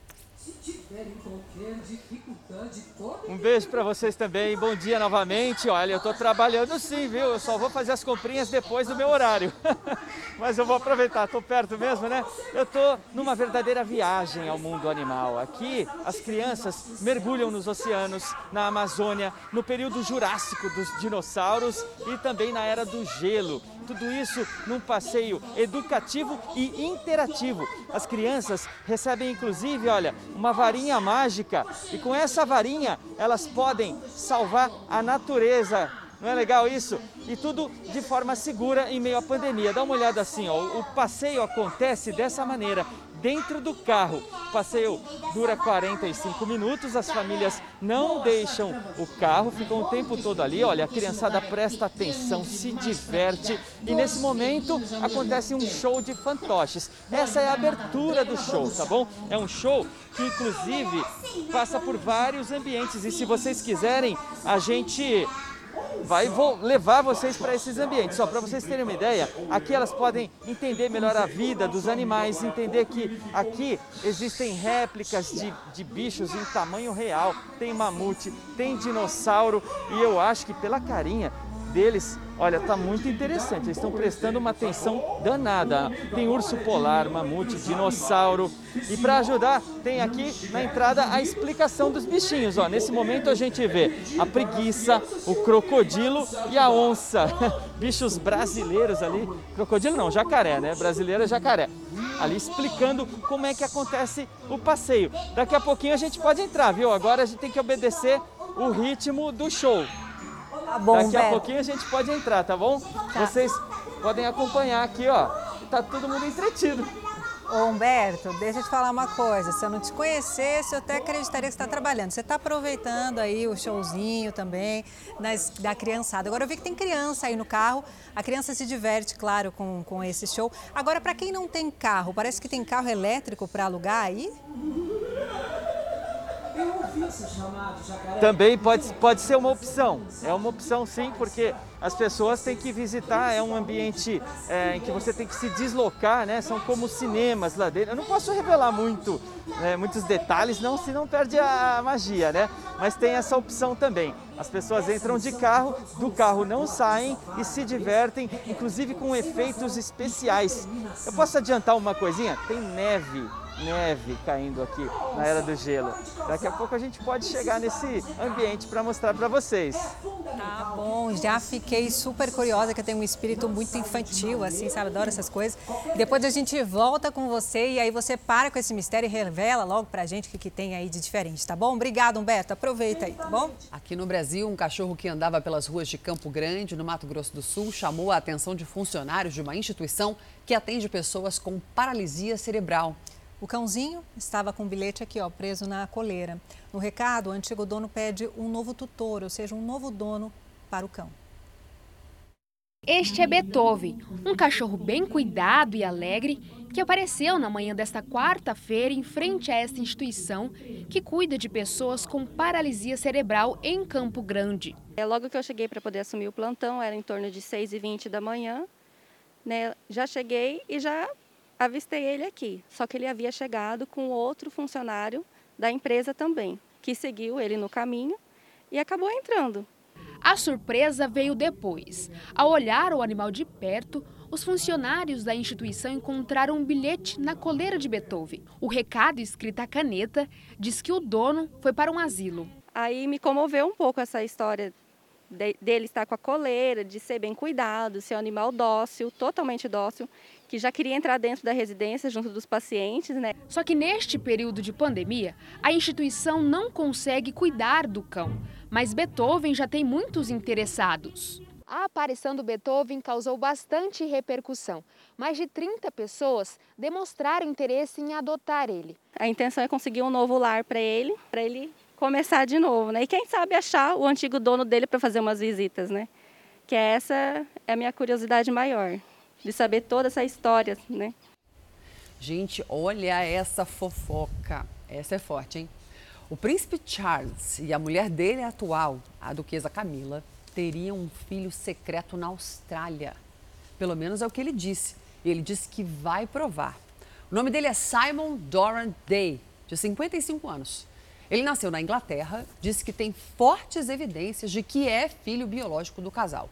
Um beijo para vocês também. Bom dia novamente. Olha, eu estou trabalhando sim, viu? Eu só vou fazer as comprinhas depois do meu horário. Mas eu vou aproveitar, estou perto mesmo, né? Eu estou numa verdadeira viagem ao mundo animal. Aqui, as crianças mergulham nos oceanos, na Amazônia, no período jurássico dos dinossauros e também na era do gelo tudo isso num passeio educativo e interativo. As crianças recebem inclusive, olha, uma varinha mágica e com essa varinha elas podem salvar a natureza. Não é legal isso? E tudo de forma segura em meio à pandemia. Dá uma olhada assim, ó, o passeio acontece dessa maneira dentro do carro. O passeio dura 45 minutos, as famílias não deixam o carro, ficam o tempo todo ali. Olha, a criançada presta atenção, se diverte e nesse momento acontece um show de fantoches. Essa é a abertura do show, tá bom? É um show que inclusive passa por vários ambientes e se vocês quiserem, a gente vai levar vocês para esses ambientes. Só para vocês terem uma ideia, aqui elas podem entender melhor a vida dos animais, entender que aqui existem réplicas de, de bichos em tamanho real. Tem mamute, tem dinossauro e eu acho que pela carinha deles, olha, tá muito interessante. Eles estão prestando uma atenção danada. Tem urso polar, mamute, dinossauro. E para ajudar, tem aqui na entrada a explicação dos bichinhos. Ó, nesse momento a gente vê a preguiça, o crocodilo e a onça. Bichos brasileiros ali. Crocodilo não, jacaré, né? Brasileiro é jacaré. Ali explicando como é que acontece o passeio. Daqui a pouquinho a gente pode entrar, viu? Agora a gente tem que obedecer o ritmo do show. Tá bom, Daqui Beto. a pouquinho a gente pode entrar, tá bom? Tá. Vocês podem acompanhar aqui, ó. Tá todo mundo entretido. Ô Humberto, deixa eu te falar uma coisa. Se eu não te conhecesse, eu até acreditaria que você está trabalhando. Você está aproveitando aí o showzinho também das, da criançada. Agora eu vi que tem criança aí no carro. A criança se diverte, claro, com, com esse show. Agora, para quem não tem carro, parece que tem carro elétrico para alugar aí? Também pode, pode ser uma opção. É uma opção sim, porque as pessoas têm que visitar, é um ambiente é, em que você tem que se deslocar, né? São como cinemas lá dentro. Eu não posso revelar muito, né, muitos detalhes, não, senão perde a magia, né? Mas tem essa opção também. As pessoas entram de carro, do carro não saem e se divertem, inclusive com efeitos especiais. Eu posso adiantar uma coisinha? Tem neve neve caindo aqui na Era do Gelo. Daqui a pouco a gente pode chegar nesse ambiente para mostrar para vocês. Tá bom, já fiquei super curiosa, que eu tenho um espírito muito infantil, assim, sabe? Adoro essas coisas. Depois a gente volta com você e aí você para com esse mistério e revela logo pra gente o que, que tem aí de diferente, tá bom? Obrigada, Humberto. Aproveita aí, tá bom? Aqui no Brasil, um cachorro que andava pelas ruas de Campo Grande, no Mato Grosso do Sul, chamou a atenção de funcionários de uma instituição que atende pessoas com paralisia cerebral. O cãozinho estava com um bilhete aqui, ó, preso na coleira. No recado, o antigo dono pede um novo tutor, ou seja, um novo dono para o cão. Este é Beethoven, um cachorro bem cuidado e alegre que apareceu na manhã desta quarta-feira em frente a esta instituição que cuida de pessoas com paralisia cerebral em Campo Grande. É, logo que eu cheguei para poder assumir o plantão, era em torno de 6h20 da manhã, né, já cheguei e já avistei ele aqui. Só que ele havia chegado com outro funcionário da empresa também, que seguiu ele no caminho e acabou entrando. A surpresa veio depois. Ao olhar o animal de perto, os funcionários da instituição encontraram um bilhete na coleira de Beethoven. O recado, escrito a caneta, diz que o dono foi para um asilo. Aí me comoveu um pouco essa história dele estar com a coleira, de ser bem cuidado, ser um animal dócil, totalmente dócil, que já queria entrar dentro da residência junto dos pacientes, né? Só que neste período de pandemia, a instituição não consegue cuidar do cão, mas Beethoven já tem muitos interessados. A aparição do Beethoven causou bastante repercussão. Mais de 30 pessoas demonstraram interesse em adotar ele. A intenção é conseguir um novo lar para ele, para ele começar de novo, né? E quem sabe achar o antigo dono dele para fazer umas visitas, né? Que essa é a minha curiosidade maior, de saber toda essa história, né? Gente, olha essa fofoca. Essa é forte, hein? O príncipe Charles e a mulher dele atual, a duquesa Camila, teriam um filho secreto na Austrália. Pelo menos é o que ele disse. Ele disse que vai provar. O nome dele é Simon Doran Day, de 55 anos. Ele nasceu na Inglaterra, disse que tem fortes evidências de que é filho biológico do casal.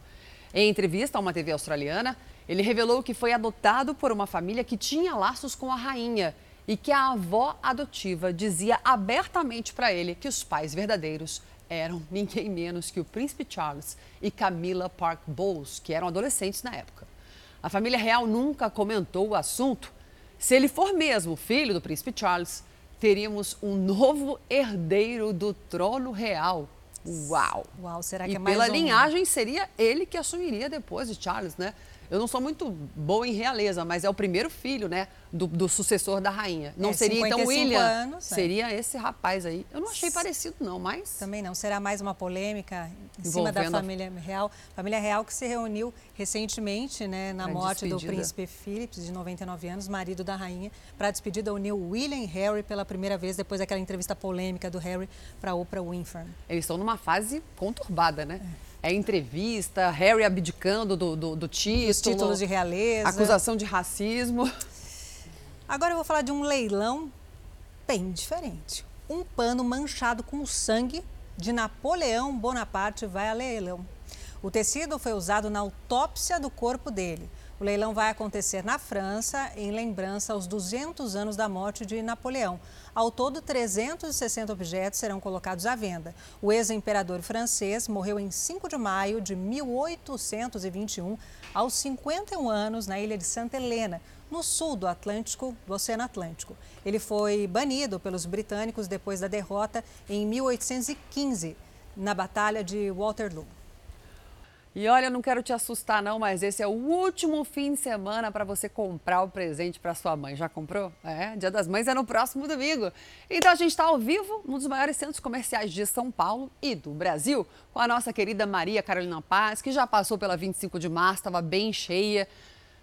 Em entrevista a uma TV australiana, ele revelou que foi adotado por uma família que tinha laços com a rainha e que a avó adotiva dizia abertamente para ele que os pais verdadeiros eram ninguém menos que o príncipe Charles e Camilla Park Bowles, que eram adolescentes na época. A família real nunca comentou o assunto. Se ele for mesmo filho do príncipe Charles, teríamos um novo herdeiro do trono real. Uau! Uau, será que e é mais pela um... linhagem seria ele que assumiria depois de Charles, né? Eu não sou muito boa em realeza, mas é o primeiro filho, né, do, do sucessor da rainha. Não É, seria então 55 William, anos, é. seria esse rapaz aí. Eu não achei parecido não, mas Também não. Será mais uma polêmica em cima da família real. Família real que se reuniu recentemente, né, na Pra morte do despedida. príncipe Philip, de 99 anos, marido da rainha, para a despedida uniu William e Harry pela primeira vez depois daquela entrevista polêmica do Harry para Oprah Winfrey. eles estão numa fase conturbada, né? É entrevista, Harry abdicando do, do, do título. Os títulos de realeza. Acusação de racismo. Agora eu vou falar de um leilão bem diferente. Um pano manchado com sangue de Napoleão Bonaparte vai a leilão. O tecido foi usado na autópsia do corpo dele. O leilão vai acontecer na França em lembrança aos 200 anos da morte de Napoleão. Ao todo, 360 objetos serão colocados à venda. O ex-imperador francês morreu em 5 de maio de 1821, aos 51 anos, na ilha de Santa Helena, no sul do Atlântico, do Oceano Atlântico. Ele foi banido pelos britânicos depois da derrota em 1815, na Batalha de Waterloo. E olha, eu não quero te assustar não, mas esse é o último fim de semana para você comprar o presente para sua mãe. Já comprou? É, Dia das Mães é no próximo domingo. Então a gente está ao vivo num dos maiores centros comerciais de São Paulo e do Brasil, com a nossa querida Maria Carolina Paz, que já passou pela 25 de março, estava bem cheia.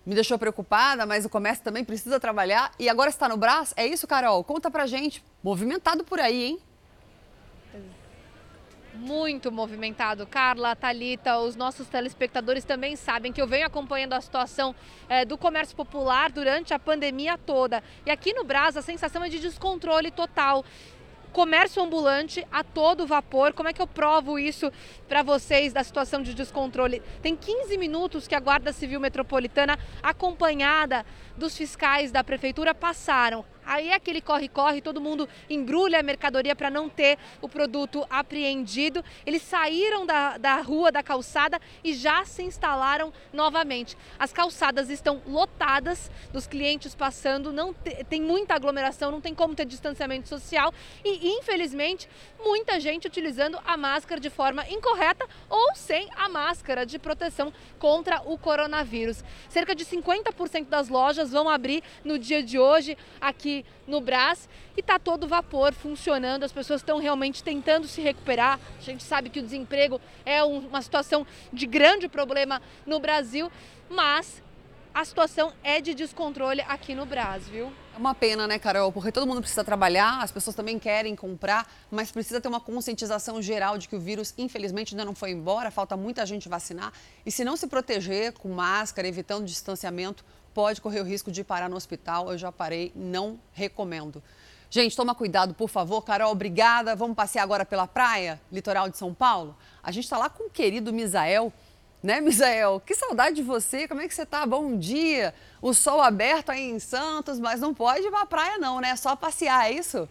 Me deixou preocupada, mas o comércio também precisa trabalhar. E agora está no Brás? É isso, Carol? Conta pra gente. Movimentado por aí, hein? Muito movimentado. Carla, Talita, os nossos telespectadores também sabem que eu venho acompanhando a situação eh, do comércio popular durante a pandemia toda. E aqui no Brás a sensação é de descontrole total. Comércio ambulante a todo vapor. Como é que eu provo isso para vocês da situação de descontrole? Tem 15 minutos que a Guarda Civil Metropolitana, acompanhada dos fiscais da prefeitura, passaram. Aí é aquele corre-corre, todo mundo embrulha a mercadoria para não ter o produto apreendido. Eles saíram da, da rua, da calçada e já se instalaram novamente. As calçadas estão lotadas dos clientes passando, não te- tem muita aglomeração, não tem como ter distanciamento social e, infelizmente, muita gente utilizando a máscara de forma incorreta ou sem a máscara de proteção contra o coronavírus. Cerca de 50% das lojas vão abrir no dia de hoje aqui no Brás e está todo vapor funcionando. As pessoas estão realmente tentando se recuperar. A gente sabe que o desemprego é um- uma situação de grande problema no Brasil, mas a situação é de descontrole aqui no Brás, viu? É uma pena, né, Carol? Porque todo mundo precisa trabalhar, as pessoas também querem comprar, mas precisa ter uma conscientização geral de que o vírus, infelizmente, ainda não foi embora, falta muita gente vacinar. E se não se proteger com máscara, evitando distanciamento, pode correr o risco de parar no hospital. Eu já parei, não recomendo. Gente, toma cuidado, por favor. Carol, obrigada. Vamos passear agora pela praia, litoral de São Paulo? A gente está lá com o querido Misael. Né, Misael? Que saudade de você. Como é que você tá? Bom dia. O sol aberto aí em Santos, mas não pode ir pra praia não, né? É só passear, é isso?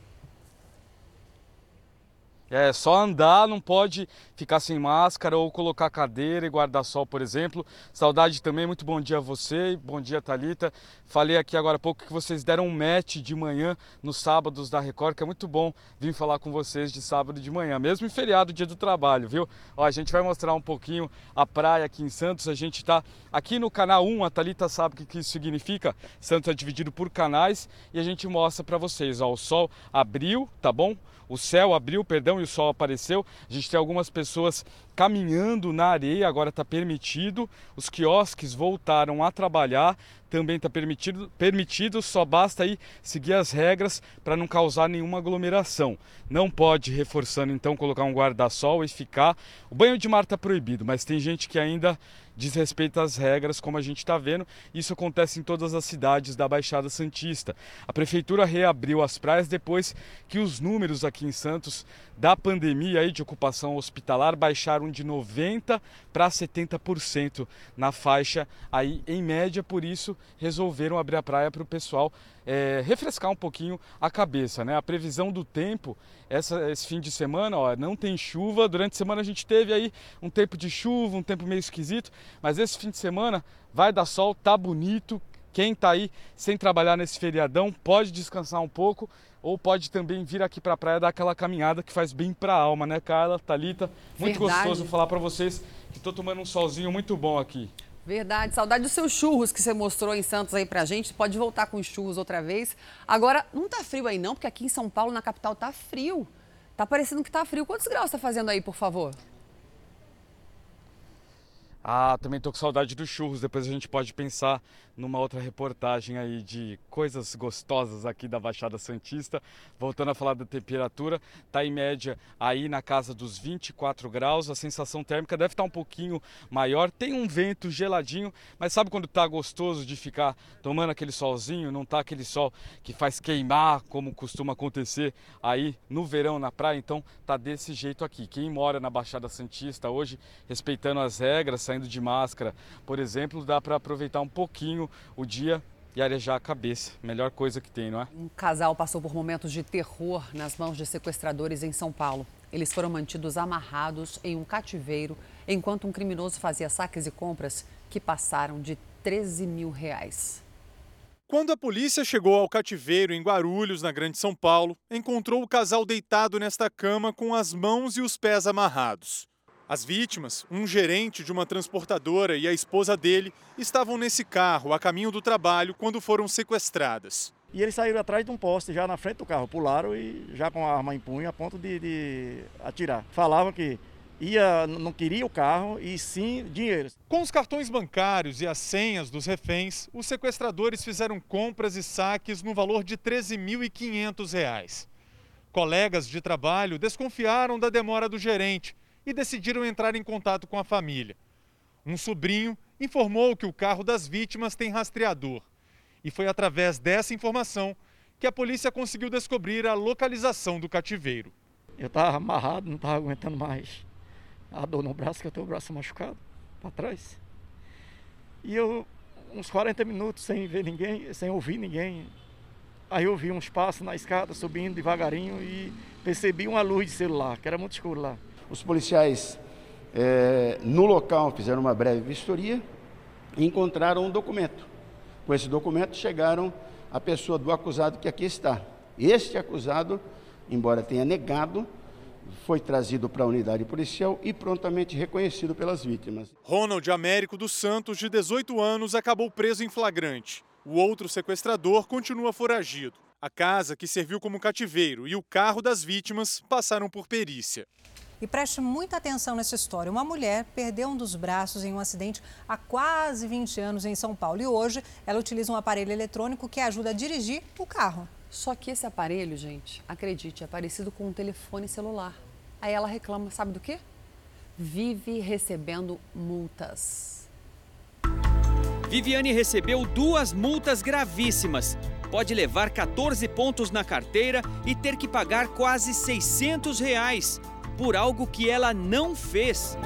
É só andar, não pode ficar sem máscara ou colocar cadeira e guarda-sol, por exemplo. Saudade também, muito bom dia a você, bom dia Talita. Falei aqui agora há pouco que vocês deram um match de manhã nos sábados da Record, que é muito bom vir falar com vocês de sábado de manhã, mesmo em feriado, dia do trabalho, viu? Ó, a gente vai mostrar um pouquinho a praia aqui em Santos. A gente está aqui no canal 1, a Talita sabe o que isso significa. Santos é dividido por canais e a gente mostra para vocês, ó, o sol abriu, tá bom? O céu abriu, perdão, e o sol apareceu. A gente tem algumas pessoas caminhando na areia, agora está permitido. Os quiosques voltaram a trabalhar, também está permitido, permitido, só basta aí seguir as regras para não causar nenhuma aglomeração. Não pode, reforçando então, colocar um guarda-sol e ficar. O banho de mar está proibido, mas tem gente que ainda desrespeita as regras, como a gente está vendo. Isso acontece em todas as cidades da Baixada Santista. A prefeitura reabriu as praias depois que os números aqui em Santos da pandemia aí de ocupação hospitalar baixaram de 90 para 70% na faixa aí em média, por isso resolveram abrir a praia para o pessoal é, refrescar um pouquinho a cabeça, né? A previsão do tempo essa, esse fim de semana, ó, não tem chuva. Durante a semana a gente teve aí um tempo de chuva, um tempo meio esquisito, mas esse fim de semana vai dar sol, tá bonito. Quem tá aí sem trabalhar nesse feriadão pode descansar um pouco ou pode também vir aqui para a praia dar aquela caminhada que faz bem para a alma, né, Carla, Talita? Muito Verdade. gostoso falar para vocês que estou tomando um solzinho muito bom aqui. Verdade, saudade dos seus churros que você mostrou em Santos aí pra gente. Pode voltar com os churros outra vez. Agora, não tá frio aí não, porque aqui em São Paulo, na capital, tá frio. Tá parecendo que tá frio. Quantos graus tá fazendo aí, por favor? Ah, também tô com saudade dos churros. Depois a gente pode pensar numa outra reportagem aí de coisas gostosas aqui da Baixada Santista. Voltando a falar da temperatura, tá em média aí na casa dos 24 graus. A sensação térmica deve estar tá um pouquinho maior. Tem um vento geladinho, mas sabe quando tá gostoso de ficar tomando aquele solzinho? Não tá aquele sol que faz queimar, como costuma acontecer aí no verão na praia. Então tá desse jeito aqui. Quem mora na Baixada Santista hoje, respeitando as regras, saindo de máscara, por exemplo, dá para aproveitar um pouquinho o dia e arejar a cabeça. Melhor coisa que tem, não é? Um casal passou por momentos de terror nas mãos de sequestradores em São Paulo. Eles foram mantidos amarrados em um cativeiro enquanto um criminoso fazia saques e compras que passaram de 13 mil reais. Quando a polícia chegou ao cativeiro em Guarulhos, na Grande São Paulo, encontrou o casal deitado nesta cama com as mãos e os pés amarrados. As vítimas, um gerente de uma transportadora e a esposa dele, estavam nesse carro a caminho do trabalho quando foram sequestradas. E eles saíram atrás de um poste, já na frente do carro, pularam e já com a arma em punho a ponto de, de atirar. Falavam que ia, não queria o carro e sim dinheiro. Com os cartões bancários e as senhas dos reféns, os sequestradores fizeram compras e saques no valor de R$ 13.500. Colegas de trabalho desconfiaram da demora do gerente e decidiram entrar em contato com a família. Um sobrinho informou que o carro das vítimas tem rastreador. E foi através dessa informação que a polícia conseguiu descobrir a localização do cativeiro. Eu estava amarrado, não estava aguentando mais a dor no braço, que eu tenho o braço machucado para trás. E eu, uns 40 minutos sem ver ninguém, sem ouvir ninguém. Aí eu vi uns passos na escada subindo devagarinho e percebi uma luz de celular, que era muito escuro lá. Os policiais é, no local fizeram uma breve vistoria e encontraram um documento. Com esse documento chegaram a pessoa do acusado que aqui está. Este acusado, embora tenha negado, foi trazido para a unidade policial e prontamente reconhecido pelas vítimas. Ronald Américo dos Santos, de 18 anos, acabou preso em flagrante. O outro sequestrador continua foragido. A casa, que serviu como cativeiro, e o carro das vítimas passaram por perícia. E preste muita atenção nessa história. Uma mulher perdeu um dos braços em um acidente há quase 20 anos em São Paulo. E hoje ela utiliza um aparelho eletrônico que ajuda a dirigir o carro. Só que esse aparelho, gente, acredite, é parecido com um telefone celular. Aí ela reclama, sabe do quê? Vive recebendo multas. Viviane recebeu duas multas gravíssimas pode levar 14 pontos na carteira e ter que pagar quase 600 reais por algo que ela não fez.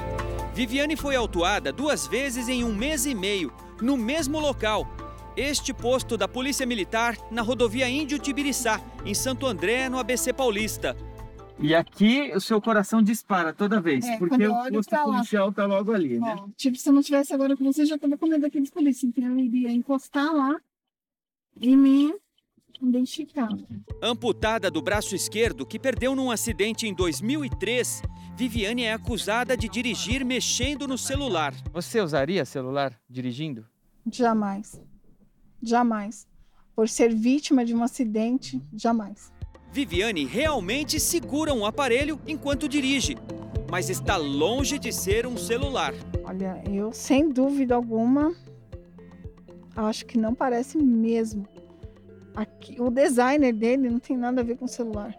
Viviane foi autuada duas vezes em um mês e meio, no mesmo local. Este posto da Polícia Militar na rodovia Índio Tibiriçá, em Santo André, no ABC Paulista. E aqui o seu coração dispara toda vez, É, porque o posto policial tá logo ali, né? Ó, tipo, se eu não tivesse agora com você, já tava com medo daqueles polícia. Então eu iria encostar lá e me identificar. Amputada do braço esquerdo, que perdeu num acidente em 2003, Viviane é acusada de dirigir mexendo no celular. Você usaria celular dirigindo? Jamais. Jamais. Por ser vítima de um acidente, jamais. Viviane realmente segura um aparelho enquanto dirige, mas está longe de ser um celular. Olha, eu sem dúvida alguma acho que não parece mesmo. Aqui, o designer dele não tem nada a ver com o celular.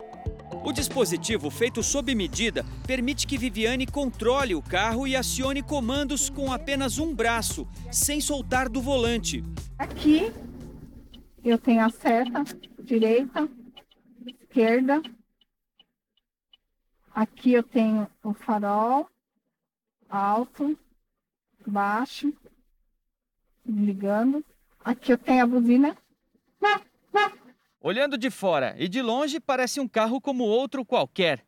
O dispositivo feito sob medida permite que Viviane controle o carro e acione comandos com apenas um braço, sem soltar do volante. Aqui eu tenho a seta direita, esquerda. Aqui eu tenho o farol alto, baixo, ligando. Aqui eu tenho a buzina. Olhando de fora e de longe, parece um carro como outro qualquer.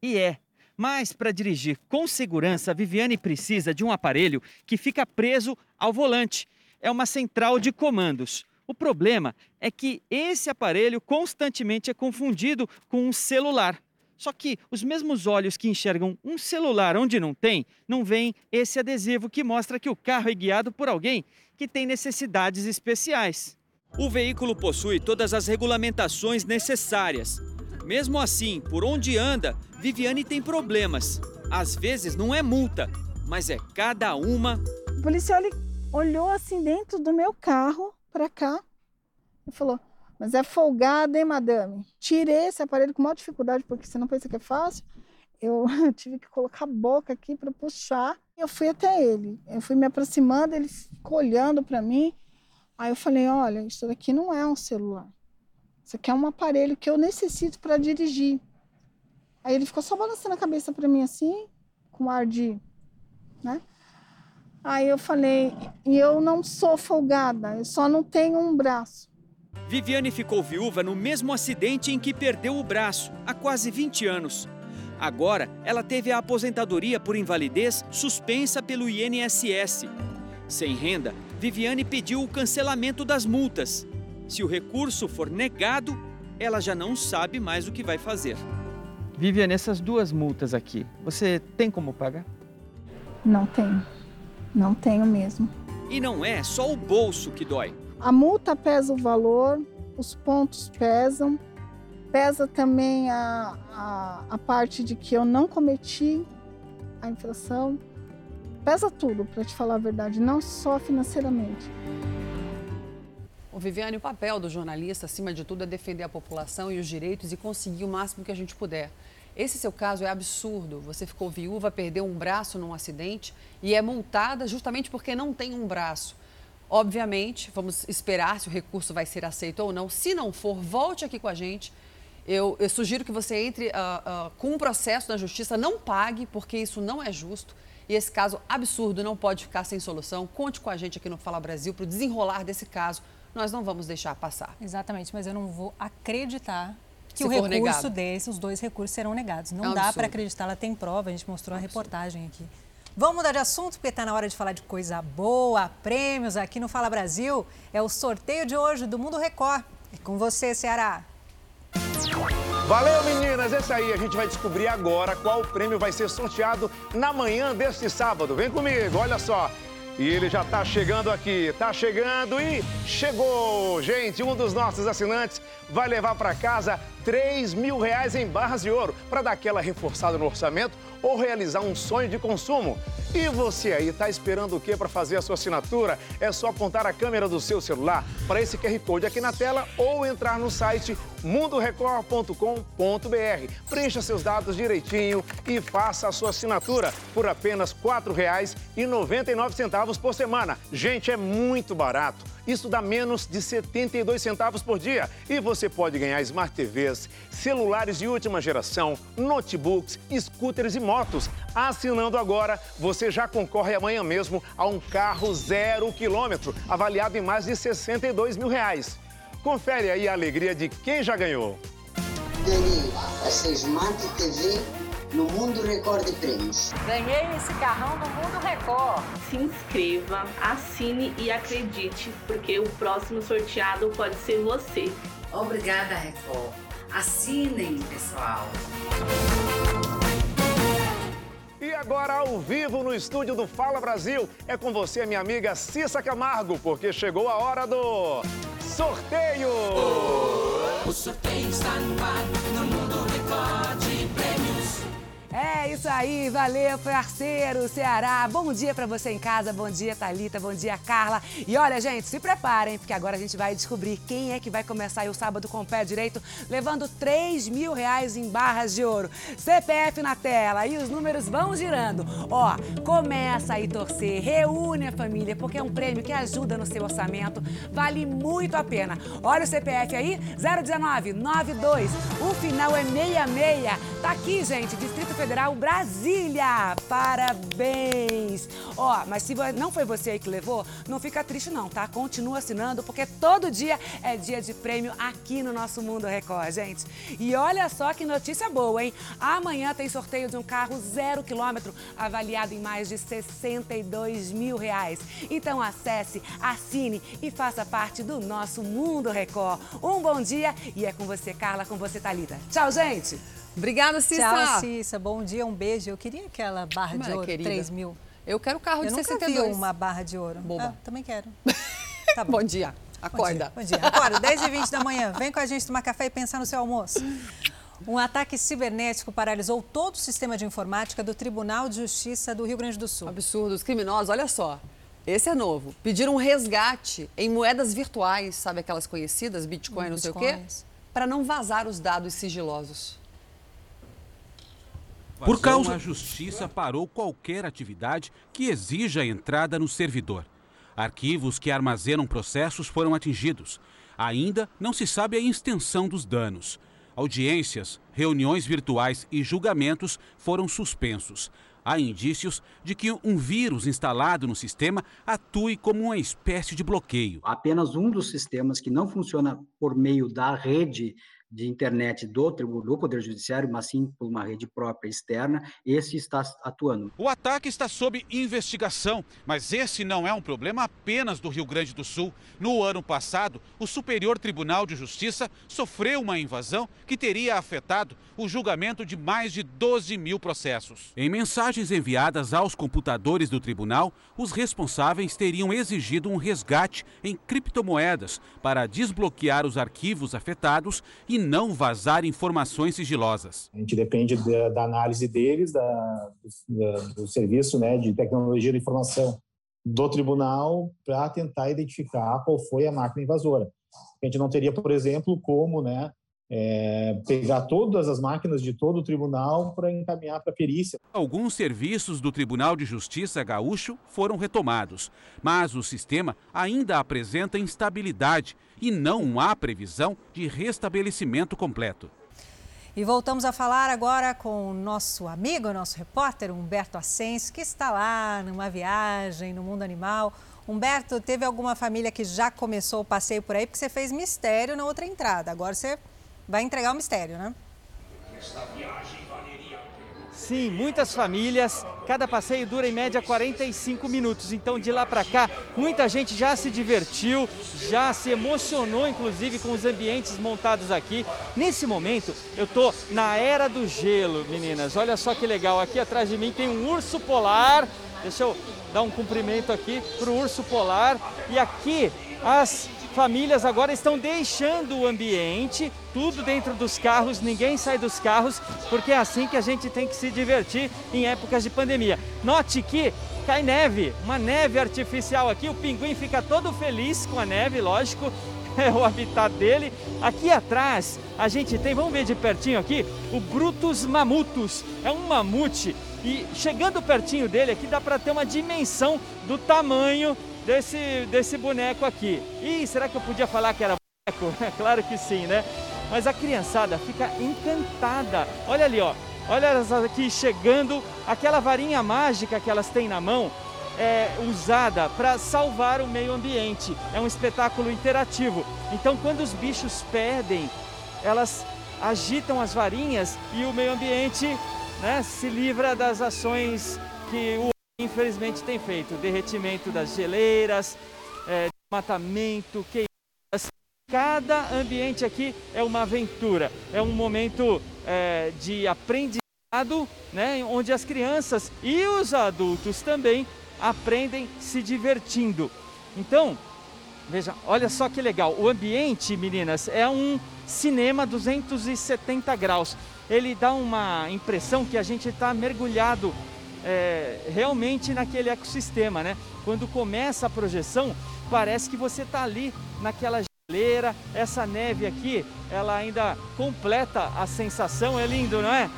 E é. Mas para dirigir com segurança, Viviane precisa de um aparelho que fica preso ao volante. É uma central de comandos. O problema é que esse aparelho constantemente é confundido com um celular. Só que os mesmos olhos que enxergam um celular onde não tem, não veem esse adesivo que mostra que o carro é guiado por alguém que tem necessidades especiais. O veículo possui todas as regulamentações necessárias. Mesmo assim, por onde anda, Viviane tem problemas. Às vezes não é multa, mas é cada uma. O policial olhou assim dentro do meu carro para cá e falou: Mas é folgada, hein, madame? Tirei esse aparelho com maior dificuldade, porque você não pensa que é fácil. Eu tive que colocar a boca aqui para puxar. Eu fui até ele. Eu fui me aproximando, ele ficou olhando para mim. Aí eu falei: Olha, isso daqui não é um celular. Isso aqui é um aparelho que eu necessito para dirigir. Aí ele ficou só balançando a cabeça para mim assim, com ar de. Né? Aí eu falei: E eu não sou folgada, eu só não tenho um braço. Viviane ficou viúva no mesmo acidente em que perdeu o braço, há quase 20 anos. Agora, ela teve a aposentadoria por invalidez suspensa pelo INSS. Sem renda, Viviane pediu o cancelamento das multas. Se o recurso for negado, ela já não sabe mais o que vai fazer. Viviane, essas duas multas aqui, você tem como pagar? Não tenho. Não tenho mesmo. E não é só o bolso que dói. A multa pesa o valor, os pontos pesam, pesa também a, a, a parte de que eu não cometi a infração. Pesa tudo, para te falar a verdade, não só financeiramente. O Viviane, o papel do jornalista, acima de tudo, é defender a população e os direitos e conseguir o máximo que a gente puder. Esse seu caso é absurdo. Você ficou viúva, perdeu um braço num acidente e é multada justamente porque não tem um braço. Obviamente, vamos esperar se o recurso vai ser aceito ou não. Se não for, volte aqui com a gente. Eu, eu sugiro que você entre uh, uh, com um processo na justiça, não pague, porque isso não é justo. E esse caso absurdo não pode ficar sem solução. Conte com a gente aqui no Fala Brasil para o desenrolar desse caso. Nós não vamos deixar passar. Exatamente, mas eu não vou acreditar que Se o recurso negado. desse, os dois recursos serão negados. Não É um dá para acreditar, ela tem prova, a gente mostrou a reportagem aqui. Vamos mudar de assunto, porque está na hora de falar de coisa boa, prêmios aqui no Fala Brasil. É o sorteio de hoje do Mundo Record. É com você, Ceará. Valeu, meninas! Esse aí a gente vai descobrir agora qual prêmio vai ser sorteado na manhã deste sábado. Vem comigo, olha só. E ele já tá chegando aqui, tá chegando e chegou! Gente, um dos nossos assinantes vai levar para casa 3 mil reais em barras de ouro para dar aquela reforçada no orçamento ou realizar um sonho de consumo. E você aí, tá esperando o que para fazer a sua assinatura? É só apontar a câmera do seu celular para esse QR Code aqui na tela ou entrar no site mundorecord.com.br. Preencha seus dados direitinho e faça a sua assinatura por apenas R$ 4,99 por semana. Gente, é muito barato. Isso dá menos de 72 centavos por dia. E você pode ganhar Smart TVs, celulares de última geração, notebooks, scooters e motos. Assinando agora, você já concorre amanhã mesmo a um carro zero quilômetro, avaliado em mais de 62 mil reais. Confere aí a alegria de quem já ganhou. Essa Smart TV no Mundo Record de Prêmios. Ganhei esse carrão no Mundo Record. Se inscreva, assine e acredite, porque o próximo sorteado pode ser você. Obrigada, Record. Assinem, pessoal. E agora, ao vivo no estúdio do Fala Brasil, é com você, minha amiga Cissa Camargo, porque chegou a hora do sorteio! Oh, o sorteio está no ar, no Mundo. É isso aí, valeu, parceiro, Ceará. Bom dia para você em casa, bom dia, Talita, bom dia, Carla. E olha, gente, se preparem, porque agora a gente vai descobrir quem é que vai começar o sábado com o pé direito, levando 3 mil reais em barras de ouro. CPF na tela e os números vão girando. Ó, começa aí torcer, reúne a família, porque é um prêmio que ajuda no seu orçamento, vale muito a pena. Olha o CPF aí, 019 92, o final é 66. Tá aqui, gente, Distrito Federal Brasília. Parabéns! Ó, mas se não foi você aí que levou, não fica triste não, tá? Continua assinando, porque todo dia é dia de prêmio aqui no nosso Mundo Record, gente. E olha só que notícia boa, hein? Amanhã tem sorteio de um carro zero quilômetro, avaliado em mais de 62 mil reais. Então acesse, assine e faça parte do nosso Mundo Record. Um bom dia e é com você, Carla, com você, Thalita. Tchau, gente! Obrigada, Cissa. Tchau, Cissa. Bom dia, um beijo. Eu queria aquela barra de é, ouro, querida? 3 mil. Eu quero carro Eu de nunca 62. vi uma barra de ouro. Boba. Ah, também quero. Tá bom. bom dia. Acorda. Bom dia. Bom dia. Acorda, 10 e 20 da manhã. Vem com a gente tomar café e pensar no seu almoço. Um ataque cibernético paralisou todo o sistema de informática do Tribunal de Justiça do Rio Grande do Sul. Absurdo. Os criminosos, olha só. Esse é novo. Pediram um resgate em moedas virtuais, sabe aquelas conhecidas, Bitcoin, não sei o quê, para não vazar os dados sigilosos. Por causa a justiça parou qualquer atividade que exija a entrada no servidor. Arquivos que armazenam processos foram atingidos. Ainda não se sabe a extensão dos danos. Audiências, reuniões virtuais e julgamentos foram suspensos. Há indícios de que um vírus instalado no sistema atue como uma espécie de bloqueio. apenas um dos sistemas que não funciona por meio da rede de internet do, do Poder Judiciário, mas sim por uma rede própria externa, esse está atuando. O ataque está sob investigação, mas esse não é um problema apenas do Rio Grande do Sul. No ano passado, o Superior Tribunal de Justiça sofreu uma invasão que teria afetado o julgamento de mais de 12 mil processos. Em mensagens enviadas aos computadores do tribunal, os responsáveis teriam exigido um resgate em criptomoedas para desbloquear os arquivos afetados e não vazar informações sigilosas. A gente depende da, da análise deles, da, da- do serviço né, de tecnologia da informação do tribunal para tentar identificar qual foi a máquina invasora. A gente não teria, por exemplo, como né, é, pegar todas as máquinas de todo o tribunal para encaminhar para a perícia. Alguns serviços do Tribunal de Justiça Gaúcho foram retomados, mas o sistema ainda apresenta instabilidade e não há previsão de restabelecimento completo. E voltamos a falar agora com o nosso amigo, nosso repórter Humberto Ascenso, que está lá numa viagem no mundo animal. Humberto, teve alguma família que já começou o passeio por aí? Porque você fez mistério na outra entrada. Agora você vai entregar o mistério, né? Sim, muitas famílias. Cada passeio dura em média 45 minutos. Então, de lá para cá, muita gente já se divertiu, já se emocionou, inclusive, com os ambientes montados aqui. Nesse momento, eu tô na era do gelo, meninas. Olha só que legal. Aqui atrás de mim tem um urso polar. Deixa eu dar um cumprimento aqui para o urso polar. E aqui as famílias agora estão deixando o ambiente, tudo dentro dos carros, ninguém sai dos carros, porque é assim que a gente tem que se divertir em épocas de pandemia. Note que cai neve, uma neve artificial aqui, o pinguim fica todo feliz com a neve, lógico, é o habitat dele. Aqui atrás a gente tem, vamos ver de pertinho aqui, o Brutus mamutus, é um mamute e chegando pertinho dele aqui dá para ter uma dimensão do tamanho desse, desse boneco aqui. Ih, será que eu podia falar que era boneco? claro que sim, né? Mas a criançada fica encantada. Olha ali, ó. Olha elas aqui chegando, aquela varinha mágica que elas têm na mão é usada para salvar o meio ambiente. É um espetáculo interativo. Então, quando os bichos perdem, elas agitam as varinhas e o meio ambiente né, se livra das ações que o infelizmente tem feito. Derretimento das geleiras, é, desmatamento, queimadas. Cada ambiente aqui é uma aventura, é um momento é, de aprendizado, né, onde as crianças e os adultos também aprendem se divertindo. Então, veja, olha só que legal. O ambiente, meninas, é um cinema 270 graus. Ele dá uma impressão que a gente está mergulhado é, realmente naquele ecossistema, né? Quando começa a projeção, parece que você está ali naquela geleira. Essa neve aqui, ela ainda completa a sensação. É lindo, não é?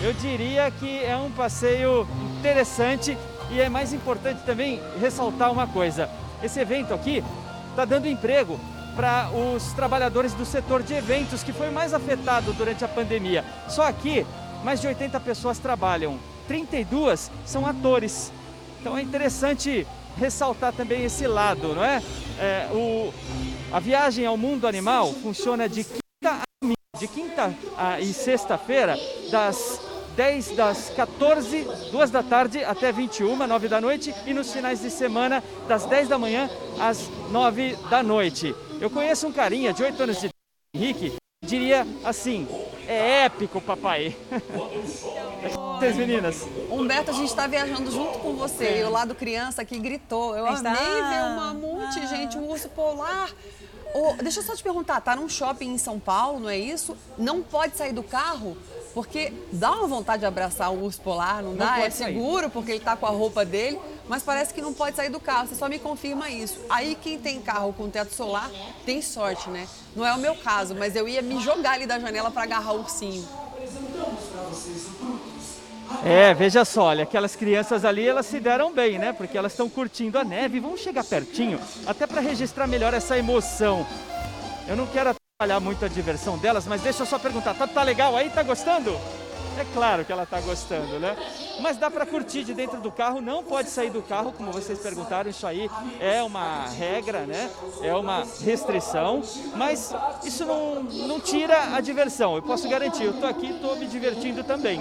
Eu diria que é um passeio interessante e é mais importante também ressaltar uma coisa: esse evento aqui está dando emprego para os trabalhadores do setor de eventos, que foi mais afetado durante a pandemia. Só aqui, mais de 80 pessoas trabalham, 32 são atores. Então é interessante ressaltar também esse lado, não é? é o, a viagem ao mundo animal funciona de quinta, a, de quinta a, e sexta-feira, das 10 das 14, 2 da tarde até 21, 9 da noite e nos finais de semana das 10 da manhã às 9 da noite. Eu conheço um carinha de 8 anos de idade, Henrique, diria assim, é épico, papai. Vocês meninas. Humberto, a gente está viajando junto com você. É. E o lado criança que gritou. Eu Está. amei ver um mamute, gente, um urso polar. Ô, deixa eu só te perguntar, tá num shopping em São Paulo, não é isso? Não pode sair do carro? Porque dá uma vontade de abraçar um urso polar, não, Não dá? É sair. seguro porque ele tá com a roupa dele, mas parece que não pode sair do carro. Você só me confirma isso. Aí quem tem carro com teto solar tem sorte, né? Não é o meu caso, mas eu ia me jogar ali da janela para agarrar o ursinho. É, veja só, olha, aquelas crianças ali, elas se deram bem, né? Porque elas estão curtindo a neve. Vamos chegar pertinho, até para registrar melhor essa emoção. Eu não quero atrapalhar muito a diversão delas, mas deixa eu só perguntar, tá, tá legal aí? Tá gostando? É claro que ela tá gostando, né? Mas dá para curtir de dentro do carro, não pode sair do carro, como vocês perguntaram, isso aí é uma regra, né? É uma restrição, mas isso não, não tira a diversão. Eu posso garantir, eu tô aqui, tô me divertindo também.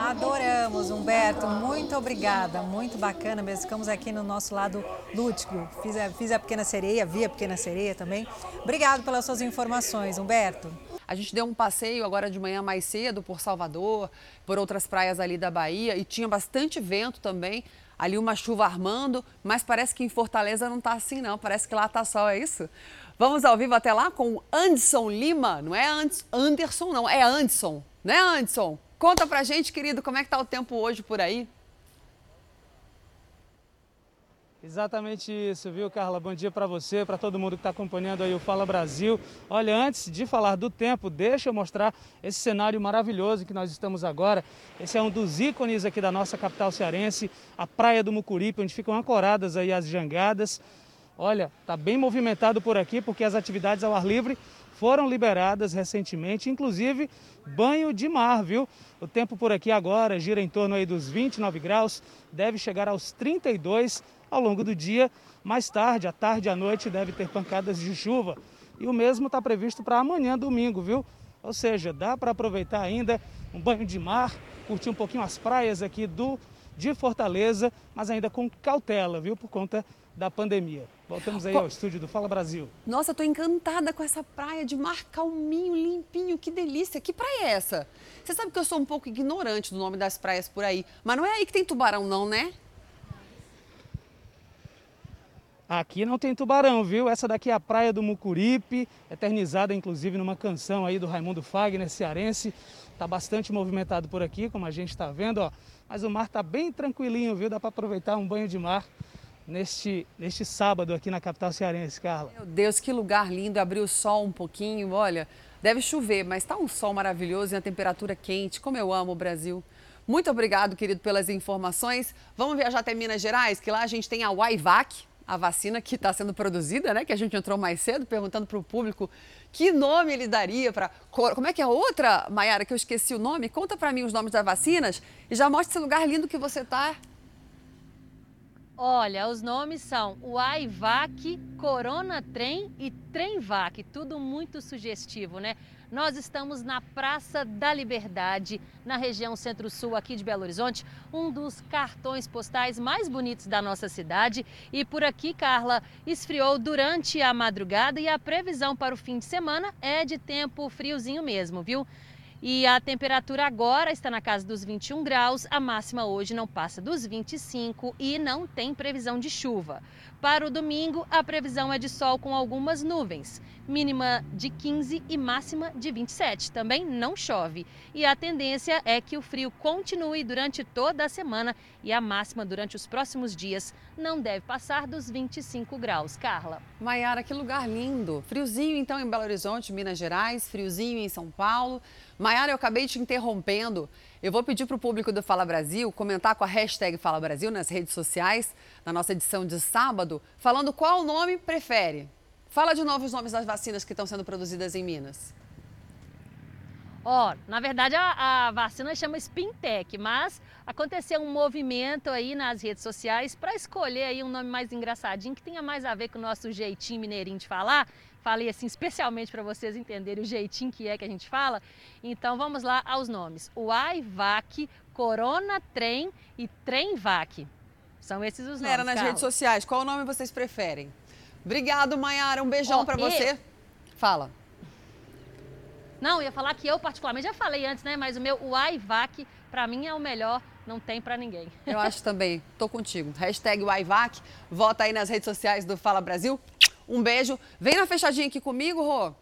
Adoramos, Humberto. Muito obrigada. Muito bacana mesmo. Ficamos aqui no nosso lado lúdico. Fiz a, fiz a Pequena Sereia, vi a Pequena Sereia também. Obrigado pelas suas informações, Humberto. A gente deu um passeio agora de manhã mais cedo por Salvador, por outras praias ali da Bahia e tinha bastante vento também. Ali uma chuva armando, mas parece que em Fortaleza não tá assim não, parece que lá tá sol, é isso? Vamos ao vivo até lá com Anderson Lima, não é Anderson não, é Anderson, né Anderson? Conta pra gente, querido, como é que tá o tempo hoje por aí? Exatamente isso, viu, Carla? Bom dia para você, para todo mundo que está acompanhando aí o Fala Brasil. Olha, antes de falar do tempo, deixa eu mostrar esse cenário maravilhoso que nós estamos agora. Esse é um dos ícones aqui da nossa capital cearense, a Praia do Mucuripe, onde ficam ancoradas aí as jangadas. Olha, tá bem movimentado por aqui porque as atividades ao ar livre foram liberadas recentemente, inclusive banho de mar, viu? O tempo por aqui agora gira em torno aí dos 29 graus, deve chegar aos 32 ao longo do dia. Mais tarde, à tarde e à noite, deve ter pancadas de chuva. E o mesmo está previsto para amanhã, domingo, viu? Ou seja, dá para aproveitar ainda um banho de mar, curtir um pouquinho as praias aqui do de Fortaleza, mas ainda com cautela, viu? Por conta da pandemia. Voltamos aí ao estúdio do Fala Brasil. Nossa, tô encantada com essa praia de mar calminho, limpinho, que delícia. Que praia é essa? Você sabe que eu sou um pouco ignorante do nome das praias por aí, mas não é aí que tem tubarão não, né? Aqui não tem tubarão, viu? Essa daqui é a Praia do Mucuripe, eternizada inclusive numa canção aí do Raimundo Fagner, cearense. Tá bastante movimentado por aqui, como a gente está vendo, ó. Mas o mar tá bem tranquilinho, viu? Dá para aproveitar um banho de mar neste, neste sábado aqui na capital cearense, Carla. Meu Deus, que lugar lindo, abriu o sol um pouquinho, olha, deve chover, mas tá um sol maravilhoso e a temperatura quente, como eu amo o Brasil. Muito obrigado, querido, pelas informações. Vamos viajar até Minas Gerais, que lá a gente tem a Waivac, a vacina que está sendo produzida, né? Que a gente entrou mais cedo perguntando para o público que nome ele daria para. Como é que é outra, Maiara, que eu esqueci o nome? Conta para mim os nomes das vacinas e já mostra esse lugar lindo que você está. Olha, os nomes são o Aivac, Corona Trem e Tremvac, tudo muito sugestivo, né? Nós estamos na Praça da Liberdade, na região centro-sul aqui de Belo Horizonte, um dos cartões postais mais bonitos da nossa cidade. E por aqui, Carla, esfriou durante a madrugada e a previsão para o fim de semana é de tempo friozinho mesmo, viu? E a temperatura agora está na casa dos 21 graus, a máxima hoje não passa dos 25 e não tem previsão de chuva. Para o domingo, a previsão é de sol com algumas nuvens, mínima de 15 e máxima de 27. Também não chove. E a tendência é que o frio continue durante toda a semana e a máxima durante os próximos dias não deve passar dos 25 graus. Carla. Maiara, que lugar lindo. Friozinho então em Belo Horizonte, Minas Gerais, friozinho em São Paulo. Maiara, eu acabei te interrompendo. Eu vou pedir para o público do Fala Brasil comentar com a hashtag Fala Brasil nas redes sociais, na nossa edição de sábado, falando qual nome prefere. Fala de novo os nomes das vacinas que estão sendo produzidas em Minas. Ó, oh, na verdade a, a, vacina chama Spintec, mas aconteceu um movimento aí nas redes sociais para escolher aí um nome mais engraçadinho, que tenha mais a ver com o nosso jeitinho mineirinho de falar. Falei assim especialmente para vocês entenderem o jeitinho que é que a gente fala. Então vamos lá aos nomes. O AIVAC, Corona Trem e Tremvac. São esses os nomes. Era nas Carla. redes sociais. Qual nome vocês preferem? Obrigado, Maiara. Um beijão oh, para você. Fala. Não, ia falar que eu particularmente já falei antes, né? Mas o meu o AIVAC para mim é o melhor, não tem para ninguém. Eu acho também. Tô contigo. Hashtag o AIVAC. Vota aí nas redes sociais do Fala Brasil. Um beijo. Vem na fechadinha aqui comigo, Rô.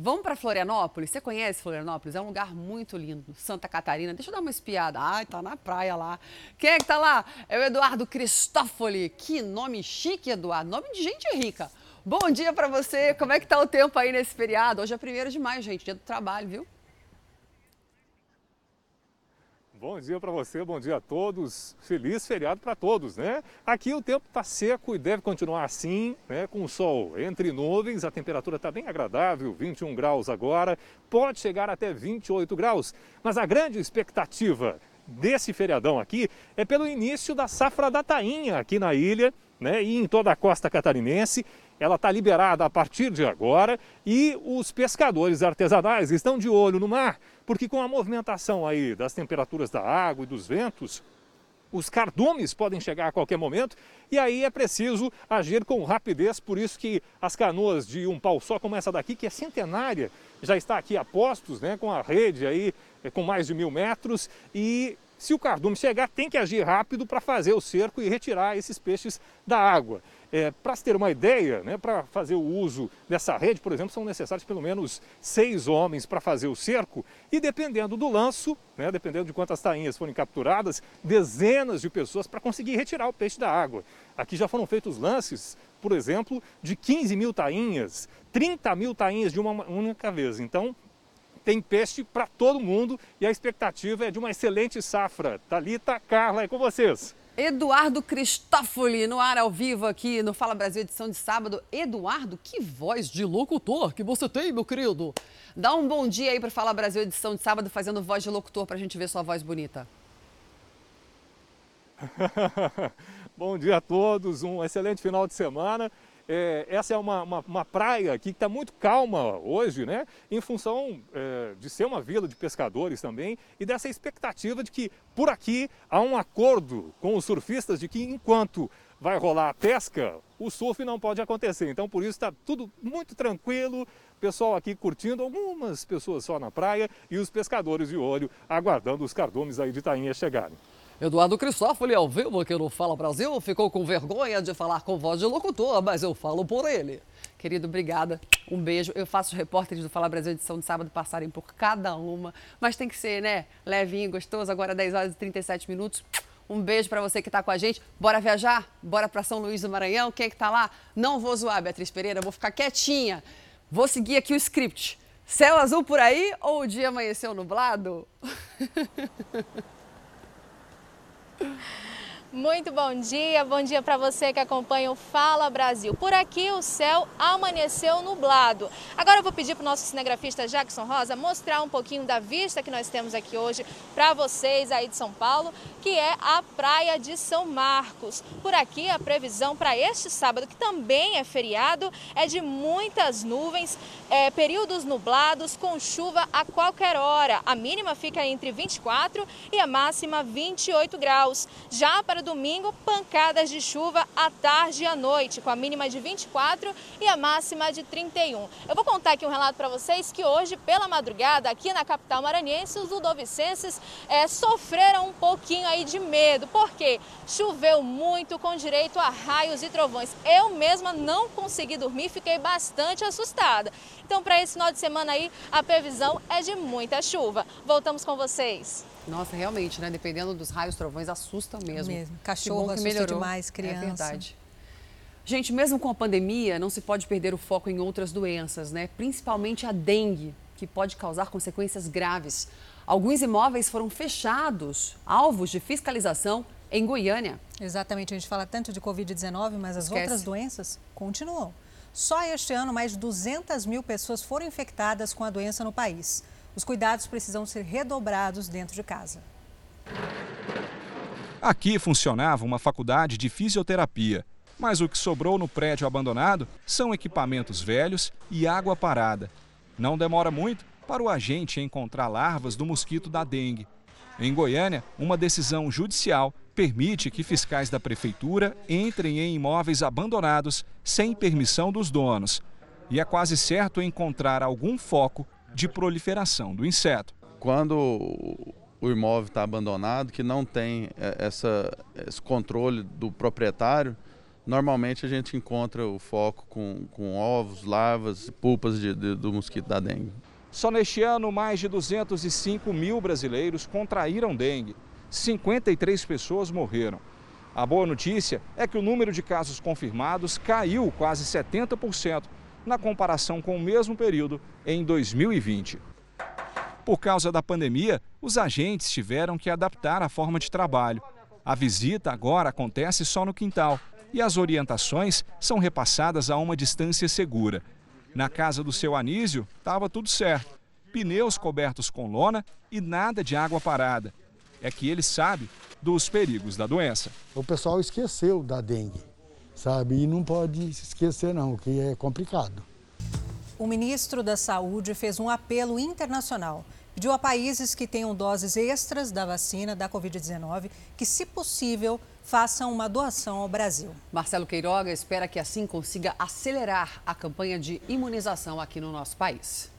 Vamos para Florianópolis? Você conhece Florianópolis? É um lugar muito lindo. Santa Catarina. Deixa eu dar uma espiada. Ai, tá na praia lá. Quem é que tá lá? É o Eduardo Cristófoli. Que nome chique, Eduardo. Nome de gente rica. Bom dia para você. Como é que tá o tempo aí nesse feriado? Hoje é 1 de maio, gente. Dia do trabalho, viu? Bom dia para você, bom dia a todos. Feliz feriado para todos, né? Aqui o tempo está seco e deve continuar assim, né? Com o sol entre nuvens, a temperatura está bem agradável, 21 graus agora, pode chegar até 28 graus. Mas a grande expectativa desse feriadão aqui é pelo início da safra da tainha aqui na ilha, né? E em toda a costa catarinense ela está liberada a partir de agora e os pescadores artesanais estão de olho no mar porque com a movimentação aí das temperaturas da água e dos ventos, os cardumes podem chegar a qualquer momento e aí é preciso agir com rapidez, por isso que as canoas de um pau só, como essa daqui, que é centenária, já está aqui a postos, né, com a rede aí eh, com mais de mil metros e se o cardume chegar, tem que agir rápido para fazer o cerco e retirar esses peixes da água. É, para se ter uma ideia, né, para fazer o uso dessa rede, por exemplo, são necessários pelo menos seis homens para fazer o cerco e dependendo do lanço, né, dependendo de quantas tainhas forem capturadas, dezenas de pessoas para conseguir retirar o peixe da água. Aqui já foram feitos lances, por exemplo, de 15 mil tainhas, 30 mil tainhas de uma única vez. Então, tem peixe para todo mundo e a expectativa é de uma excelente safra. Talita, Carla, é com vocês. Eduardo Cristófoli, no ar ao vivo aqui no Fala Brasil, edição de sábado. Eduardo, que voz de locutor que você tem, meu querido. Dá um bom dia aí para Fala Brasil, edição de sábado, fazendo voz de locutor para a gente ver sua voz bonita. bom dia a todos, um excelente final de semana. É, essa é uma, uma, uma praia aqui que está muito calma hoje, né? Em função é, de ser uma vila de pescadores também e dessa expectativa de que por aqui há um acordo com os surfistas de que enquanto vai rolar a pesca, o surf não pode acontecer. Então por isso está tudo muito tranquilo, pessoal aqui curtindo, algumas pessoas só na praia e os pescadores de olho aguardando os cardumes aí de tainha chegarem. Eduardo Cristófoli, ao vivo aqui no Fala Brasil, ficou com vergonha de falar com voz de locutor, mas eu falo por ele. Querido, obrigada. Um beijo. Eu faço os repórteres do Fala Brasil edição de sábado passarem por cada uma, mas tem que ser, né? Levinho, gostoso. Agora 10 horas e 37 minutos. Um beijo para você que está com a gente. Bora viajar? Bora para São Luís do Maranhão? Quem é que tá lá? Não vou zoar, Beatriz Pereira, vou ficar quietinha. Vou seguir aqui o script. Céu azul por aí ou o dia amanheceu nublado? 嗯 Muito bom dia, bom dia para você que acompanha o Fala Brasil. Por aqui o céu amanheceu nublado. Agora eu vou pedir para o nosso cinegrafista Jackson Rosa mostrar um pouquinho da vista que nós temos aqui hoje para vocês aí de São Paulo, que é a Praia de São Marcos. Por aqui a previsão para este sábado, que também é feriado, é de muitas nuvens, é, períodos nublados com chuva a qualquer hora. A mínima fica entre 24 e a máxima 28 graus. Já para domingo, pancadas de chuva à tarde e à noite, com a mínima de 24 e a máxima de 31. Eu vou contar aqui um relato para vocês que hoje, pela madrugada, aqui na capital maranhense, os ludovicenses é, sofreram um pouquinho aí de medo, porque choveu muito com direito a raios e trovões. Eu mesma não consegui dormir, fiquei bastante assustada. Então, para esse final de semana aí, a previsão é de muita chuva. Voltamos com vocês. Nossa, realmente, né? Dependendo dos raios, trovões, assusta mesmo. Mesmo. Cachorro que assusta melhorou. demais, criança. É verdade. Gente, mesmo com a pandemia, não se pode perder o foco em outras doenças, né? Principalmente a dengue, que pode causar consequências graves. Alguns imóveis foram fechados, alvos de fiscalização em Goiânia. Exatamente, a gente fala tanto de Covid-19, mas as Esquece. outras doenças continuam. Só este ano, mais de 200 mil pessoas foram infectadas com a doença no país. Os cuidados precisam ser redobrados dentro de casa. Aqui funcionava uma faculdade de fisioterapia, mas o que sobrou no prédio abandonado são equipamentos velhos e água parada. Não demora muito para o agente encontrar larvas do mosquito da dengue. Em Goiânia, uma decisão judicial permite que fiscais da prefeitura entrem em imóveis abandonados sem permissão dos donos. E é quase certo encontrar algum foco de proliferação do inseto. Quando o imóvel está abandonado, que não tem é, essa, esse controle do proprietário, normalmente a gente encontra o foco com, com ovos, larvas pulpas de, de, do mosquito da dengue. Só neste ano, mais de 205 mil brasileiros contraíram dengue. 53 pessoas morreram. A boa notícia é que o número de casos confirmados caiu quase 70% na comparação com o mesmo período em 2020. Por causa da pandemia, os agentes tiveram que adaptar a forma de trabalho. A visita agora acontece só no quintal e as orientações são repassadas a uma distância segura. Na casa do seu Anísio, estava tudo certo. Pneus cobertos com lona e nada de água parada. É que ele sabe dos perigos da doença. O pessoal esqueceu da dengue sabe? E não pode se esquecer não, que é complicado. O ministro da Saúde fez um apelo internacional. Pediu a países que tenham doses extras da vacina da Covid-19 que, se possível, façam uma doação ao Brasil. Marcelo Queiroga espera que assim consiga acelerar a campanha de imunização aqui no nosso país.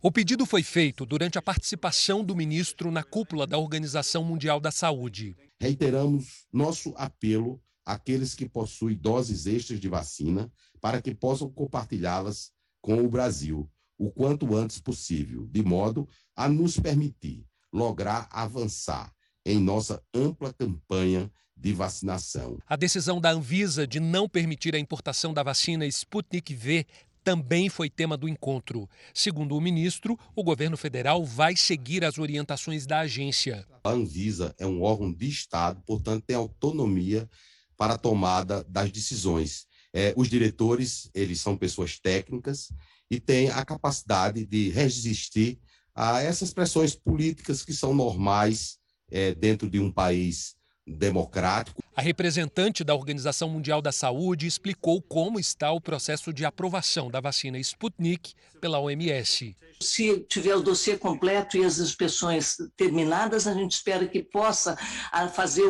O pedido foi feito durante a participação do ministro na cúpula da Organização Mundial da Saúde. Reiteramos nosso apelo aqueles que possuem doses extras de vacina para que possam compartilhá-las com o Brasil o quanto antes possível, de modo a nos permitir lograr avançar em nossa ampla campanha de vacinação. A decisão da Anvisa de não permitir a importação da vacina Sputnik V também foi tema do encontro. Segundo o ministro, o governo federal vai seguir as orientações da agência. A Anvisa é um órgão de Estado, portanto, tem autonomia para a tomada das decisões. É, os diretores, eles são pessoas técnicas e têm a capacidade de resistir a essas pressões políticas que são normais é, dentro de um país democrático. A representante da Organização Mundial da Saúde explicou como está o processo de aprovação da vacina Sputnik pela OMS. Se tiver o dossiê completo e as inspeções terminadas, a gente espera que possa ah, fazer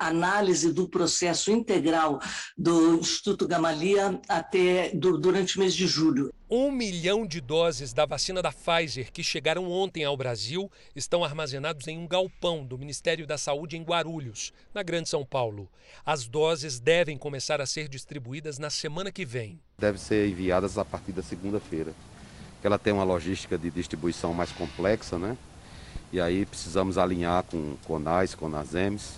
a análise do processo integral do Instituto Gamaleya até durante o mês de julho. Um milhão de doses da vacina da Pfizer que chegaram ontem ao Brasil estão armazenados em um galpão do Ministério da Saúde em Guarulhos, na Grande São Paulo. As doses devem começar a ser distribuídas na semana que vem. Devem ser enviadas a partir da segunda-feira. Ela tem uma logística de distribuição mais complexa, né? E aí precisamos alinhar com CONAS, CONASEMS,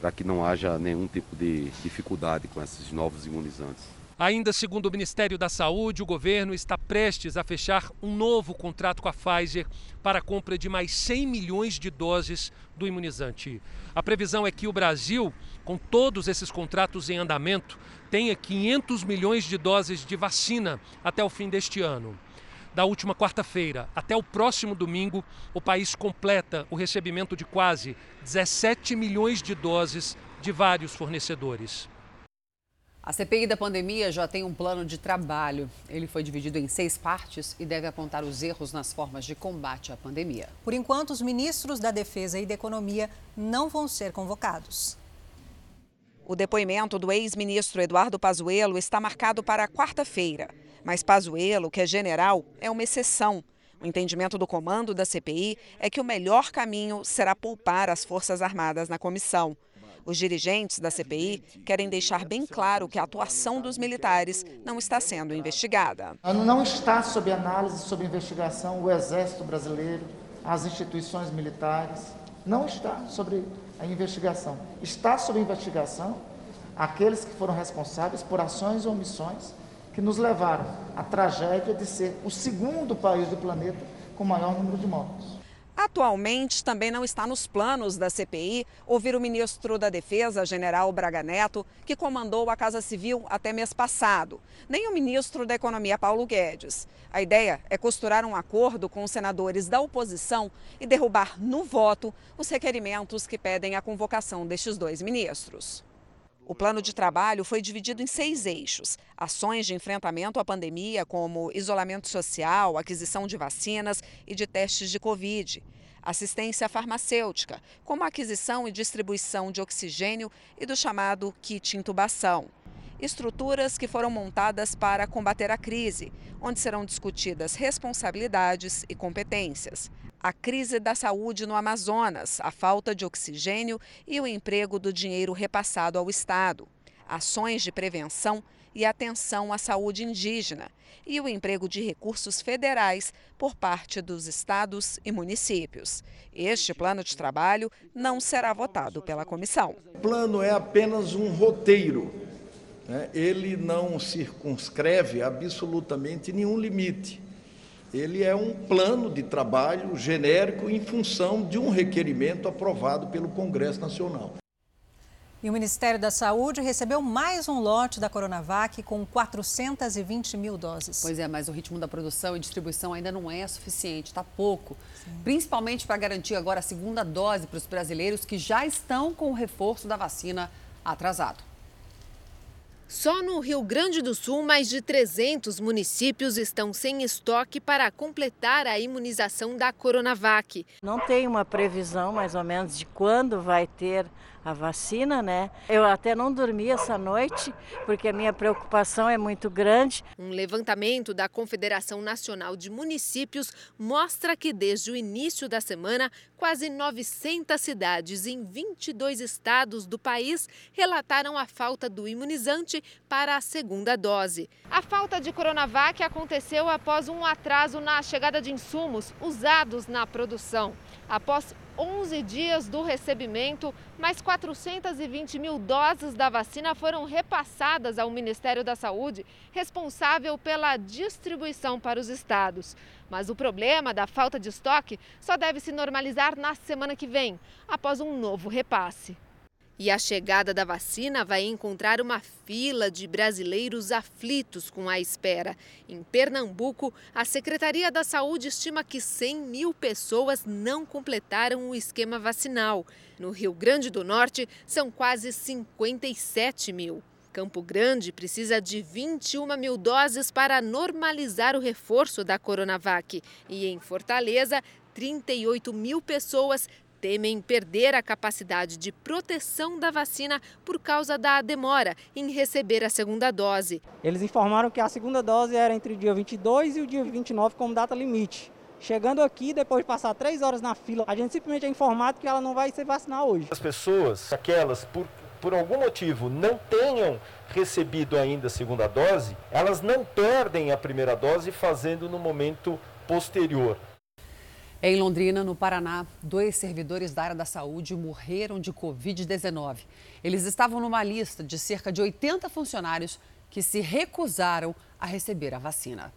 para que não haja nenhum tipo de dificuldade com esses novos imunizantes. Ainda segundo o Ministério da Saúde, o governo está prestes a fechar um novo contrato com a Pfizer para a compra de mais 100 milhões de doses do imunizante. A previsão é que o Brasil, com todos esses contratos em andamento, tenha 500 milhões de doses de vacina até o fim deste ano. Da última quarta-feira até o próximo domingo, o país completa o recebimento de quase 17 milhões de doses de vários fornecedores. A CPI da pandemia já tem um plano de trabalho. Ele foi dividido em seis partes e deve apontar os erros nas formas de combate à pandemia. Por enquanto, os ministros da Defesa e da Economia não vão ser convocados. O depoimento do ex-ministro Eduardo Pazuello está marcado para quarta-feira. Mas Pazuello, que é general, é uma exceção. O entendimento do comando da CPI é que o melhor caminho será poupar as Forças Armadas na comissão. Os dirigentes da CPI querem deixar bem claro que a atuação dos militares não está sendo investigada. Não está sob análise, sob investigação o Exército Brasileiro, as instituições militares. Não está sobre a investigação. Está sob investigação aqueles que foram responsáveis por ações ou omissões que nos levaram à tragédia de ser o segundo país do planeta com maior número de mortos. Atualmente, também não está nos planos da CPI ouvir o ministro da Defesa, general Braga Neto, que comandou a Casa Civil até mês passado, nem o ministro da Economia, Paulo Guedes. A ideia é costurar um acordo com os senadores da oposição e derrubar no voto os requerimentos que pedem a convocação destes dois ministros. O plano de trabalho foi dividido em seis eixos: ações de enfrentamento à pandemia, como isolamento social, aquisição de vacinas e de testes de Covid. Assistência farmacêutica, como aquisição e distribuição de oxigênio e do chamado kit intubação. Estruturas que foram montadas para combater a crise, onde serão discutidas responsabilidades e competências a crise da saúde no Amazonas, a falta de oxigênio e o emprego do dinheiro repassado ao Estado, ações de prevenção e atenção à saúde indígena e o emprego de recursos federais por parte dos estados e municípios. Este plano de trabalho não será votado pela comissão. O plano é apenas um roteiro. Né? Ele não circunscreve absolutamente nenhum limite ele é um plano de trabalho genérico em função de um requerimento aprovado pelo Congresso Nacional. E o Ministério da Saúde recebeu mais um lote da Coronavac com 420 mil doses. Pois é, mas o ritmo da produção e distribuição ainda não é suficiente, está pouco. Sim. Principalmente para garantir agora a segunda dose para os brasileiros que já estão com o reforço da vacina atrasado. Só no Rio Grande do Sul, mais de 300 municípios estão sem estoque para completar a imunização da Coronavac. Não tem uma previsão, mais ou menos, de quando vai ter a vacina, né? Eu até não dormi essa noite porque a minha preocupação é muito grande. Um levantamento da Confederação Nacional de Municípios mostra que desde o início da semana, quase 900 cidades em 22 estados do país relataram a falta do imunizante para a segunda dose. A falta de Coronavac aconteceu após um atraso na chegada de insumos usados na produção. Após 11 dias do recebimento, mais 420 mil doses da vacina foram repassadas ao Ministério da Saúde, responsável pela distribuição para os estados. Mas o problema da falta de estoque só deve se normalizar na semana que vem, após um novo repasse. E a chegada da vacina vai encontrar uma fila de brasileiros aflitos com a espera. Em Pernambuco, a Secretaria da Saúde estima que 100 mil pessoas não completaram o esquema vacinal. No Rio Grande do Norte, são quase 57 mil. Campo Grande precisa de 21 mil doses para normalizar o reforço da Coronavac. E em Fortaleza, 38 mil pessoas temem perder a capacidade de proteção da vacina por causa da demora em receber a segunda dose. Eles informaram que a segunda dose era entre o dia 22 e o dia 29 como data limite. Chegando aqui, depois de passar três horas na fila, a gente simplesmente é informado que ela não vai ser vacinada hoje. As pessoas, aquelas por, por algum motivo não tenham recebido ainda a segunda dose, elas não perdem a primeira dose fazendo no momento posterior. Em Londrina, no Paraná, dois servidores da área da saúde morreram de Covid-19. Eles estavam numa lista de cerca de 80 funcionários que se recusaram a receber a vacina.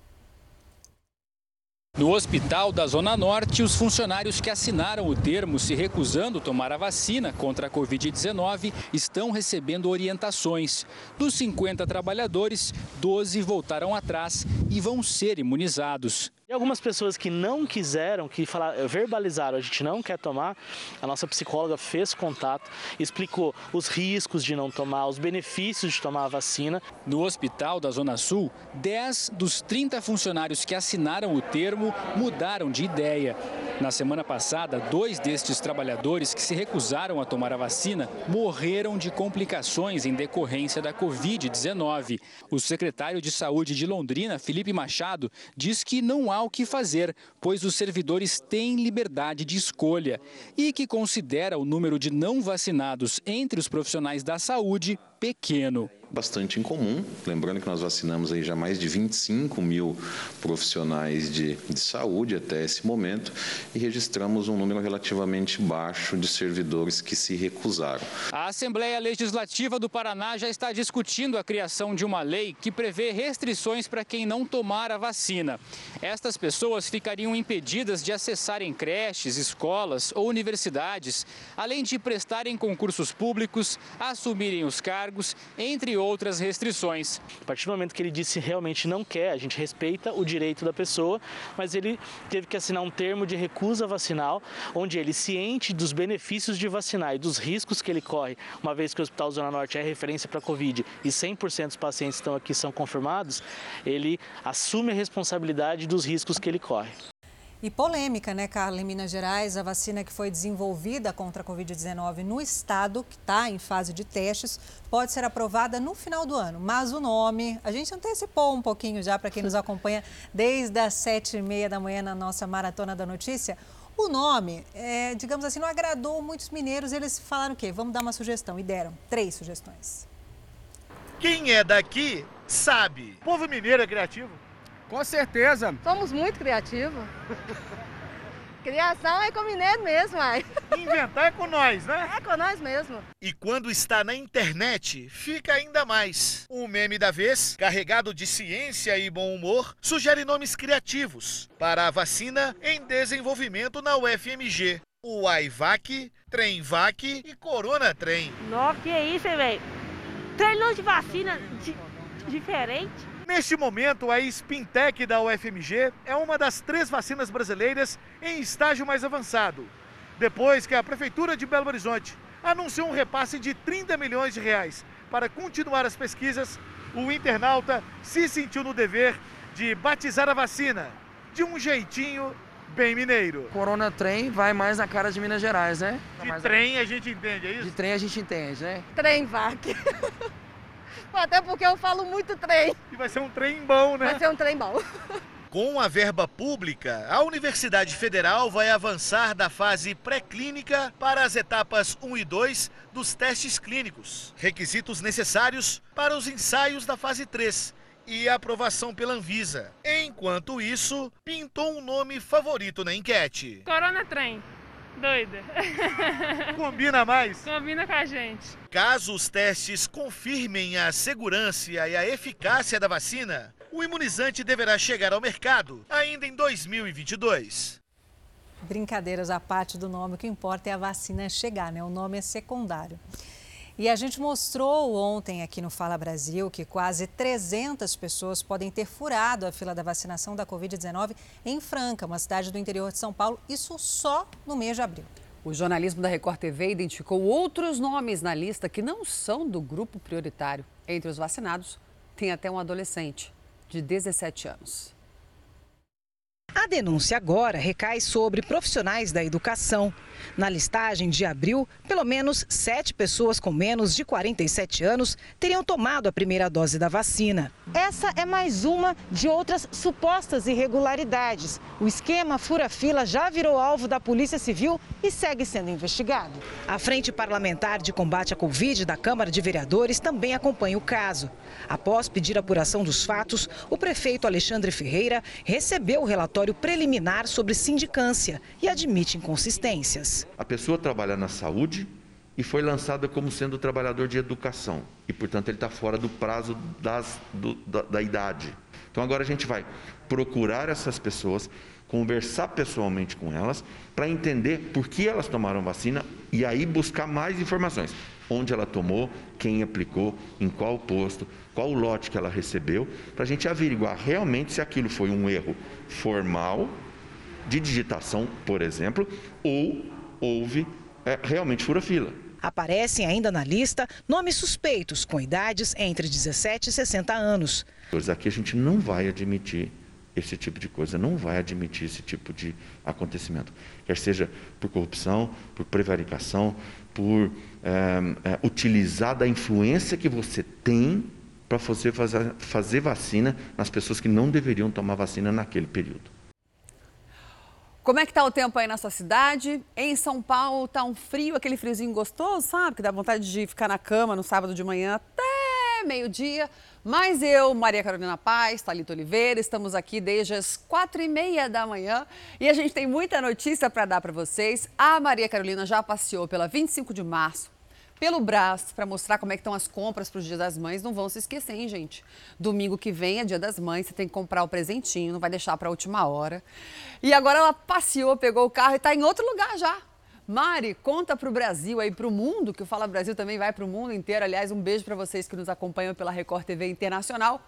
No hospital da Zona Norte, os funcionários que assinaram o termo se recusando tomar a vacina contra a Covid-19 estão recebendo orientações. Dos 50 trabalhadores, 12 voltaram atrás e vão ser imunizados. E algumas pessoas que não quiseram, que falaram, verbalizaram, a gente não quer tomar, a nossa psicóloga fez contato, explicou os riscos de não tomar, os benefícios de tomar a vacina. No hospital da Zona Sul, 10 dos 30 funcionários que assinaram o termo mudaram de ideia. Na semana passada, dois destes trabalhadores que se recusaram a tomar a vacina morreram de complicações em decorrência da Covid-19. O secretário de Saúde de Londrina, Felipe Machado, diz que não há o que fazer, pois os servidores têm liberdade de escolha e que considera o número de não vacinados entre os profissionais da saúde pequeno bastante incomum. Lembrando que nós vacinamos aí já mais de 25 mil profissionais de, de saúde até esse momento e registramos um número relativamente baixo de servidores que se recusaram. A Assembleia Legislativa do Paraná já está discutindo a criação de uma lei que prevê restrições para quem não tomar a vacina. Estas pessoas ficariam impedidas de acessarem creches, escolas ou universidades, além de prestarem concursos públicos, assumirem os cargos, entre outras restrições. A partir do momento que ele disse realmente não quer, a gente respeita o direito da pessoa, mas ele teve que assinar um termo de recusa vacinal, onde ele, ciente dos benefícios de vacinar e dos riscos que ele corre, uma vez que o Hospital Zona Norte é referência para a Covid e 100% dos pacientes que estão aqui são confirmados, ele assume a responsabilidade dos riscos que ele corre. E polêmica, né, Carla? Em Minas Gerais, a vacina que foi desenvolvida contra a Covid-19 no estado, que está em fase de testes, pode ser aprovada no final do ano. Mas o nome, a gente antecipou um pouquinho já para quem nos acompanha desde as sete e meia da manhã na nossa Maratona da Notícia. O nome, é, digamos assim, não agradou muitos mineiros. Eles falaram o quê? Vamos dar uma sugestão. E deram três sugestões. Quem é daqui sabe. O povo mineiro é criativo. Com certeza. Somos muito criativos. Criação é com mineiro mesmo, ai. Inventar é com nós, né? É com nós mesmo. E quando está na internet, fica ainda mais. O meme da vez, carregado de ciência e bom humor, sugere nomes criativos para a vacina em desenvolvimento na UFMG. O AIVAC, Tremvac e Corona Trem. Nossa, que é isso, velho? Tem de vacina diferente. Neste momento, a Spintec da UFMG é uma das três vacinas brasileiras em estágio mais avançado. Depois que a Prefeitura de Belo Horizonte anunciou um repasse de 30 milhões de reais para continuar as pesquisas, o internauta se sentiu no dever de batizar a vacina de um jeitinho bem mineiro. Corona Trem vai mais na cara de Minas Gerais, né? De trem a gente entende, é isso? De trem a gente entende, né? Trem VAC. Até porque eu falo muito trem. E vai ser um trem bom, né? Vai ser um trem bom. Com a verba pública, a Universidade Federal vai avançar da fase pré-clínica para as etapas 1 e 2 dos testes clínicos, requisitos necessários para os ensaios da fase 3 e aprovação pela Anvisa. Enquanto isso, pintou um nome favorito na enquete. Corona Trem doida. Combina mais? Combina com a gente. Caso os testes confirmem a segurança e a eficácia da vacina, o imunizante deverá chegar ao mercado ainda em 2022. Brincadeiras à parte do nome, o que importa é a vacina chegar, né? O nome é secundário. E a gente mostrou ontem aqui no Fala Brasil que quase 300 pessoas podem ter furado a fila da vacinação da Covid-19 em Franca, uma cidade do interior de São Paulo, isso só no mês de abril. O jornalismo da Record TV identificou outros nomes na lista que não são do grupo prioritário. Entre os vacinados, tem até um adolescente de 17 anos. A denúncia agora recai sobre profissionais da educação. Na listagem de abril, pelo menos sete pessoas com menos de 47 anos teriam tomado a primeira dose da vacina. Essa é mais uma de outras supostas irregularidades. O esquema fura-fila já virou alvo da Polícia Civil e segue sendo investigado. A Frente Parlamentar de Combate à Covid da Câmara de Vereadores também acompanha o caso. Após pedir apuração dos fatos, o prefeito Alexandre Ferreira recebeu o relatório preliminar sobre sindicância e admite inconsistências. A pessoa trabalha na saúde, e foi lançada como sendo trabalhador de educação. E, portanto, ele está fora do prazo das, do, da, da idade. Então, agora a gente vai procurar essas pessoas, conversar pessoalmente com elas, para entender por que elas tomaram vacina e aí buscar mais informações. Onde ela tomou, quem aplicou, em qual posto, qual lote que ela recebeu, para a gente averiguar realmente se aquilo foi um erro formal, de digitação, por exemplo, ou houve é, realmente fura-fila. Aparecem ainda na lista nomes suspeitos com idades entre 17 e 60 anos. Aqui a gente não vai admitir esse tipo de coisa, não vai admitir esse tipo de acontecimento. Quer seja por corrupção, por prevaricação, por é, é, utilizar da influência que você tem para fazer, fazer, fazer vacina nas pessoas que não deveriam tomar vacina naquele período. Como é que tá o tempo aí na sua cidade? Em São Paulo tá um frio, aquele friozinho gostoso, sabe? Que dá vontade de ficar na cama no sábado de manhã até meio-dia. Mas eu, Maria Carolina Paz, Thalita Oliveira, estamos aqui desde as quatro e meia da manhã e a gente tem muita notícia para dar para vocês. A Maria Carolina já passeou pela 25 de março, pelo Brás para mostrar como é que estão as compras para o Dia das Mães. Não vão se esquecer, hein, gente? Domingo que vem é Dia das Mães, você tem que comprar o presentinho, não vai deixar para a última hora. E agora ela passeou, pegou o carro e está em outro lugar já. Mari, conta para o Brasil aí, para o mundo, que o Fala Brasil também vai para o mundo inteiro. Aliás, um beijo para vocês que nos acompanham pela Record TV Internacional.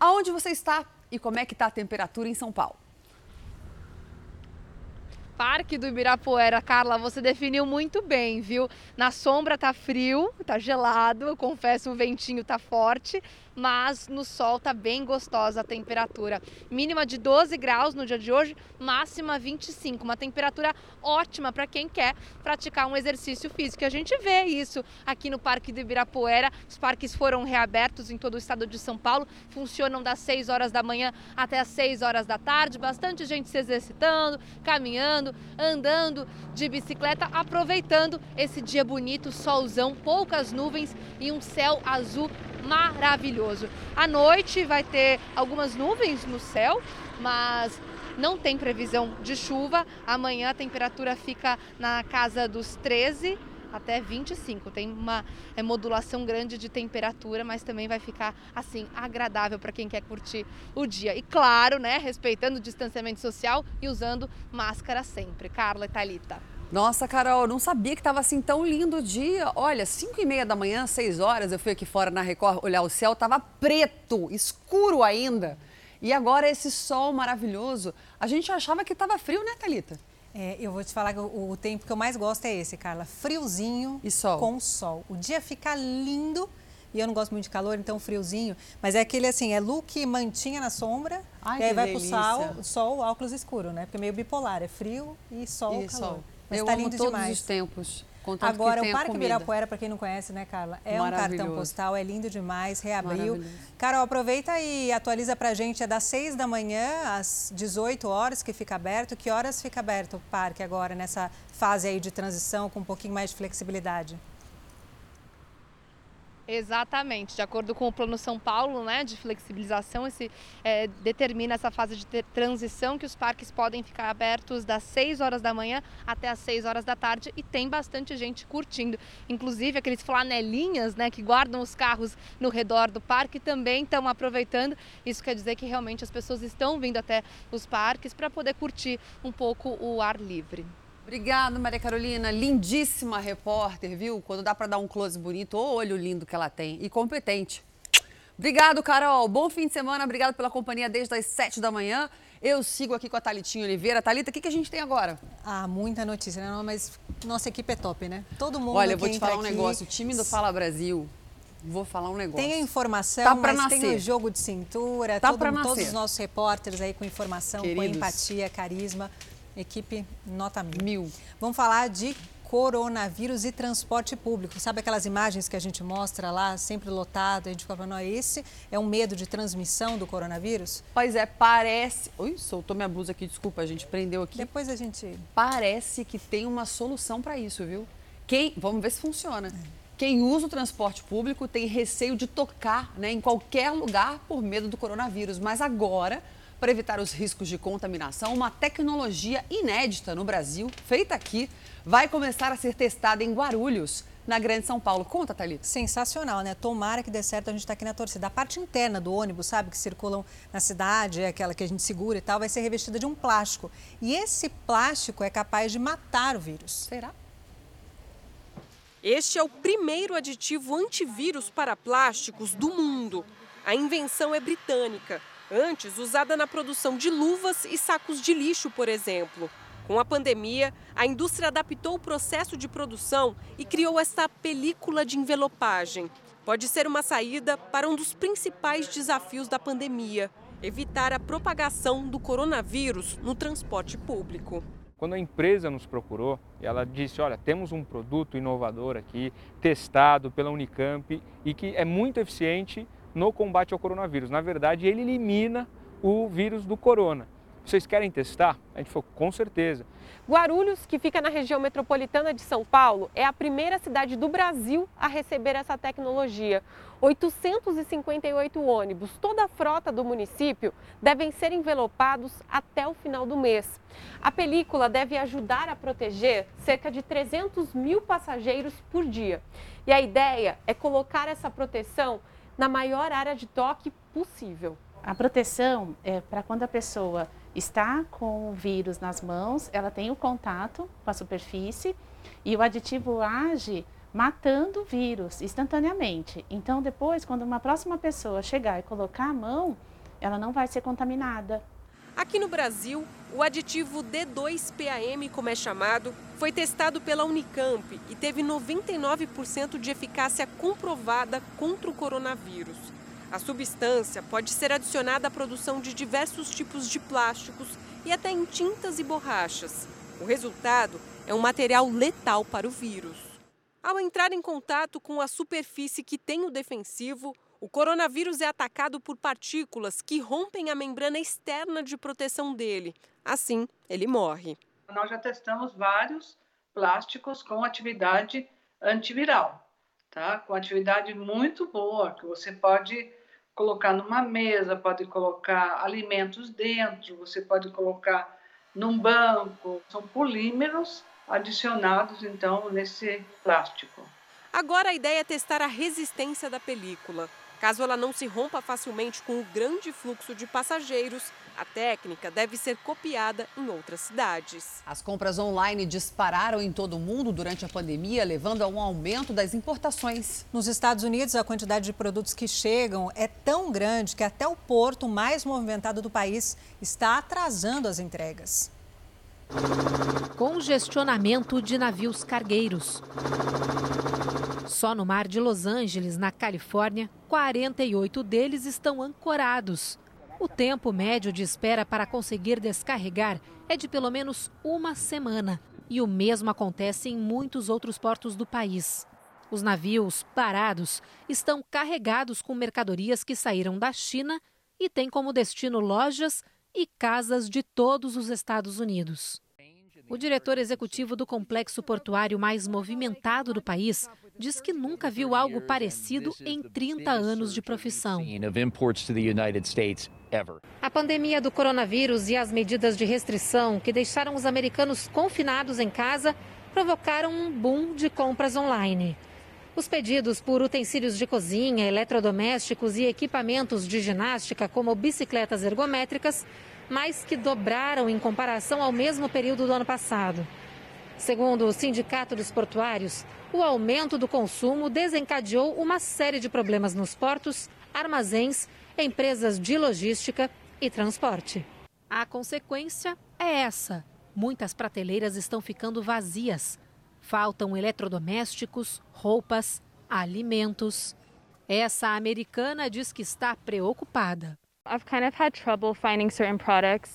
Aonde você está e como é que está a temperatura em São Paulo? Parque do Ibirapuera, Carla, você definiu muito bem, viu? Na sombra tá frio, tá gelado, confesso, o ventinho tá forte, mas no sol tá bem gostosa a temperatura. Mínima de 12 graus no dia de hoje, máxima 25. Uma temperatura ótima para quem quer praticar um exercício físico. A gente vê isso aqui no Parque do Ibirapuera. Os parques foram reabertos em todo o estado de São Paulo, funcionam das 6 horas da manhã até as 6 horas da tarde. Bastante gente se exercitando, caminhando, andando de bicicleta, aproveitando esse dia bonito, solzão, poucas nuvens e um céu azul maravilhoso. À noite vai ter algumas nuvens no céu, mas não tem previsão de chuva. Amanhã a temperatura fica na casa dos 13 até 25. Tem uma é, modulação grande de temperatura, mas também vai ficar assim agradável para quem quer curtir o dia. E claro, né, respeitando o distanciamento social e usando máscara sempre. Carla e Thalita. Nossa, Carol, não sabia que estava assim tão lindo o dia. Olha, 5 e meia da manhã, 6 horas, eu fui aqui fora na Record olhar o céu, estava preto, escuro ainda. E agora esse sol maravilhoso. A gente achava que estava frio, né, Thalita? É, eu vou te falar que o, o, tempo que eu mais gosto é esse, Carla. Friozinho e sol. com sol. O dia fica lindo e eu não gosto muito de calor, então friozinho. Mas é aquele assim, é look mantinha na sombra, Ai, e aí vai delícia. pro sol, sol, óculos escuro, né? Porque é meio bipolar, é frio e sol, e calor. Sol. Mas eu tá amo todos demais. os tempos. Agora, o Parque Ibirapuera, para quem não conhece, né, Carla? É um cartão postal, é lindo demais, reabriu. Carol, aproveita e atualiza para a gente, é das 6 da manhã às 18 horas que fica aberto. Que horas fica aberto o parque agora, nessa fase aí de transição, com um pouquinho mais de flexibilidade? Exatamente, de acordo com o Plano São Paulo, né, de flexibilização, esse é, determina essa fase de transição que os parques podem ficar abertos das 6 horas da manhã até as 6 horas da tarde e tem bastante gente curtindo. Inclusive aqueles flanelinhas, né, que guardam os carros no redor do parque também estão aproveitando. Isso quer dizer que realmente as pessoas estão vindo até os parques para poder curtir um pouco o ar livre. Obrigada, Maria Carolina. Lindíssima repórter, viu? Quando dá para dar um close bonito, o olho lindo que ela tem. E competente. Obrigado, Carol. Bom fim de semana. Obrigado pela companhia desde as 7 da manhã. Eu sigo aqui com a Thalitinha Oliveira. Thalita, o que, que a gente tem agora? Ah, muita notícia, né? Mas nossa equipe é top, né? Todo mundo Olha, eu vou te falar um aqui... negócio. O time do Fala Brasil Vou falar um negócio. Tem a informação, tá mas nascer. tem o jogo de cintura, tá todo, todos os nossos repórteres aí com informação, Queridos. com empatia, carisma. Equipe nota mil. mil. Vamos falar de coronavírus e transporte público. Sabe aquelas imagens que a gente mostra lá, sempre lotado, a gente fica falando, esse é um medo de transmissão do coronavírus? Pois é, parece... Ui, soltou minha blusa aqui, desculpa, a gente prendeu aqui. Depois a gente... Parece que tem uma solução para isso, viu? Quem... Vamos ver se funciona. É. Quem usa o transporte público tem receio de tocar né, em qualquer lugar por medo do coronavírus, mas agora para evitar os riscos de contaminação, uma tecnologia inédita no Brasil, feita aqui, vai começar a ser testada em Guarulhos. na Grande São Paulo. Conta, Thalita. Sensacional, né? Tomara que dê certo, a gente está aqui na torcida. A parte interna do ônibus, sabe, que circulam na cidade, é aquela que a gente segura e tal, vai ser revestida de um plástico. E esse plástico é capaz de matar o vírus. Será? Este é o primeiro aditivo antivírus para plásticos do mundo. A invenção é britânica, antes usada na produção de luvas e sacos de lixo, por exemplo. Com a pandemia, a indústria adaptou o processo de produção e criou esta película de envelopagem. Pode ser uma saída para um dos principais desafios da pandemia: evitar a propagação do coronavírus no transporte público. Quando a empresa nos procurou, ela disse: Olha, temos um produto inovador aqui, testado pela Unicamp e que é muito eficiente no combate ao coronavírus. Na verdade, ele elimina o vírus do corona. Vocês querem testar? A gente falou, com certeza. Guarulhos, que fica na região metropolitana de São Paulo, é a primeira cidade do Brasil a receber essa tecnologia. 858 ônibus, toda a frota do município, devem ser envelopados até o final do mês. A película deve ajudar a proteger cerca de 300 mil passageiros por dia. E a ideia é colocar essa proteção na maior área de toque possível. A proteção é para quando a pessoa está com o vírus nas mãos, ela tem o contato com a superfície e o aditivo age matando o vírus instantaneamente. Então, depois, quando uma próxima pessoa chegar e colocar a mão, ela não vai ser contaminada. Aqui no Brasil, o aditivo D2PAM, como é chamado, foi testado pela Unicamp e teve 99% de eficácia comprovada contra o coronavírus. A substância pode ser adicionada à produção de diversos tipos de plásticos e até em tintas e borrachas. O resultado é um material letal para o vírus. Ao entrar em contato com a superfície que tem o defensivo, o coronavírus é atacado por partículas que rompem a membrana externa de proteção dele. Assim, ele morre. Nós já testamos vários plásticos com atividade antiviral, tá? Com atividade muito boa, que você pode colocar numa mesa, pode colocar alimentos dentro, você pode colocar num banco. São polímeros adicionados então nesse plástico. Agora a ideia é testar a resistência da película. Caso ela não se rompa facilmente com o grande fluxo de passageiros, a técnica deve ser copiada em outras cidades. As compras online dispararam em todo o mundo durante a pandemia, levando a um aumento das importações. Nos Estados Unidos, a quantidade de produtos que chegam é tão grande que até o porto mais movimentado do país está atrasando as entregas. Congestionamento de navios cargueiros. Só no mar de Los Angeles, na Califórnia, 48 deles estão ancorados. O tempo médio de espera para conseguir descarregar é de pelo menos uma semana. E o mesmo acontece em muitos outros portos do país. Os navios parados estão carregados com mercadorias que saíram da China e têm como destino lojas e casas de todos os Estados Unidos. O diretor executivo do complexo portuário mais movimentado do país diz que nunca viu algo parecido em 30 anos de profissão. A pandemia do coronavírus e as medidas de restrição que deixaram os americanos confinados em casa provocaram um boom de compras online. Os pedidos por utensílios de cozinha, eletrodomésticos e equipamentos de ginástica, como bicicletas ergométricas, mais que dobraram em comparação ao mesmo período do ano passado. Segundo o Sindicato dos Portuários, o aumento do consumo desencadeou uma série de problemas nos portos, armazéns, empresas de logística e transporte. A consequência é essa: muitas prateleiras estão ficando vazias. Faltam eletrodomésticos, roupas, alimentos. Essa americana diz que está preocupada.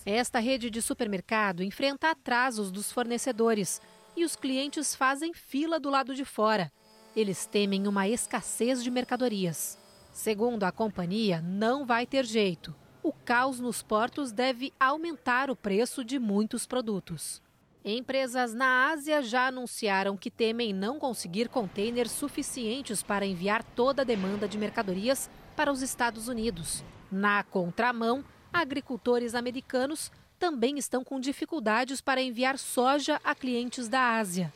Esta rede de supermercado enfrenta atrasos dos fornecedores e os clientes fazem fila do lado de fora. Eles temem uma escassez de mercadorias. Segundo a companhia, não vai ter jeito. O caos nos portos deve aumentar o preço de muitos produtos. Empresas na Ásia já anunciaram que temem não conseguir contêineres suficientes para enviar toda a demanda de mercadorias para os Estados Unidos. Na contramão, agricultores americanos também estão com dificuldades para enviar soja a clientes da Ásia.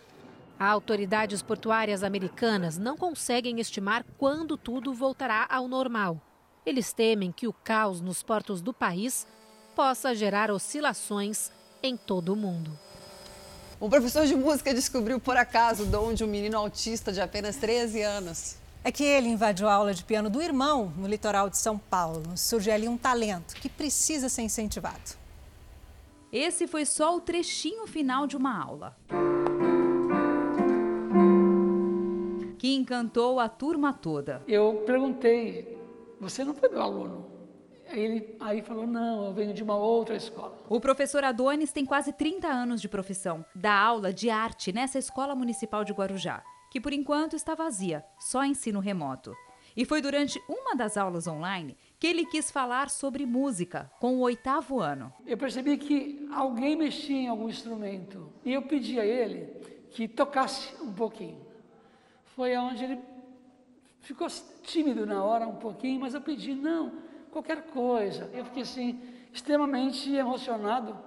Autoridades portuárias americanas não conseguem estimar quando tudo voltará ao normal. Eles temem que o caos nos portos do país possa gerar oscilações em todo o mundo. Um professor de música descobriu por acaso de um menino autista de apenas 13 anos. É que ele invadiu a aula de piano do irmão no litoral de São Paulo. Surge ali um talento que precisa ser incentivado. Esse foi só o trechinho final de uma aula. Que encantou a turma toda. Eu perguntei, você não foi meu aluno? Aí ele aí falou, não, eu venho de uma outra escola. O professor Adonis tem quase 30 anos de profissão. Dá aula de arte nessa escola municipal de Guarujá, que por enquanto está vazia, só ensino remoto. E foi durante uma das aulas online que ele quis falar sobre música, com o oitavo ano. Eu percebi que alguém mexia em algum instrumento e eu pedi a ele que tocasse um pouquinho. Foi onde ele ficou tímido na hora um pouquinho, mas eu pedi, não, qualquer coisa. Eu fiquei assim, extremamente emocionado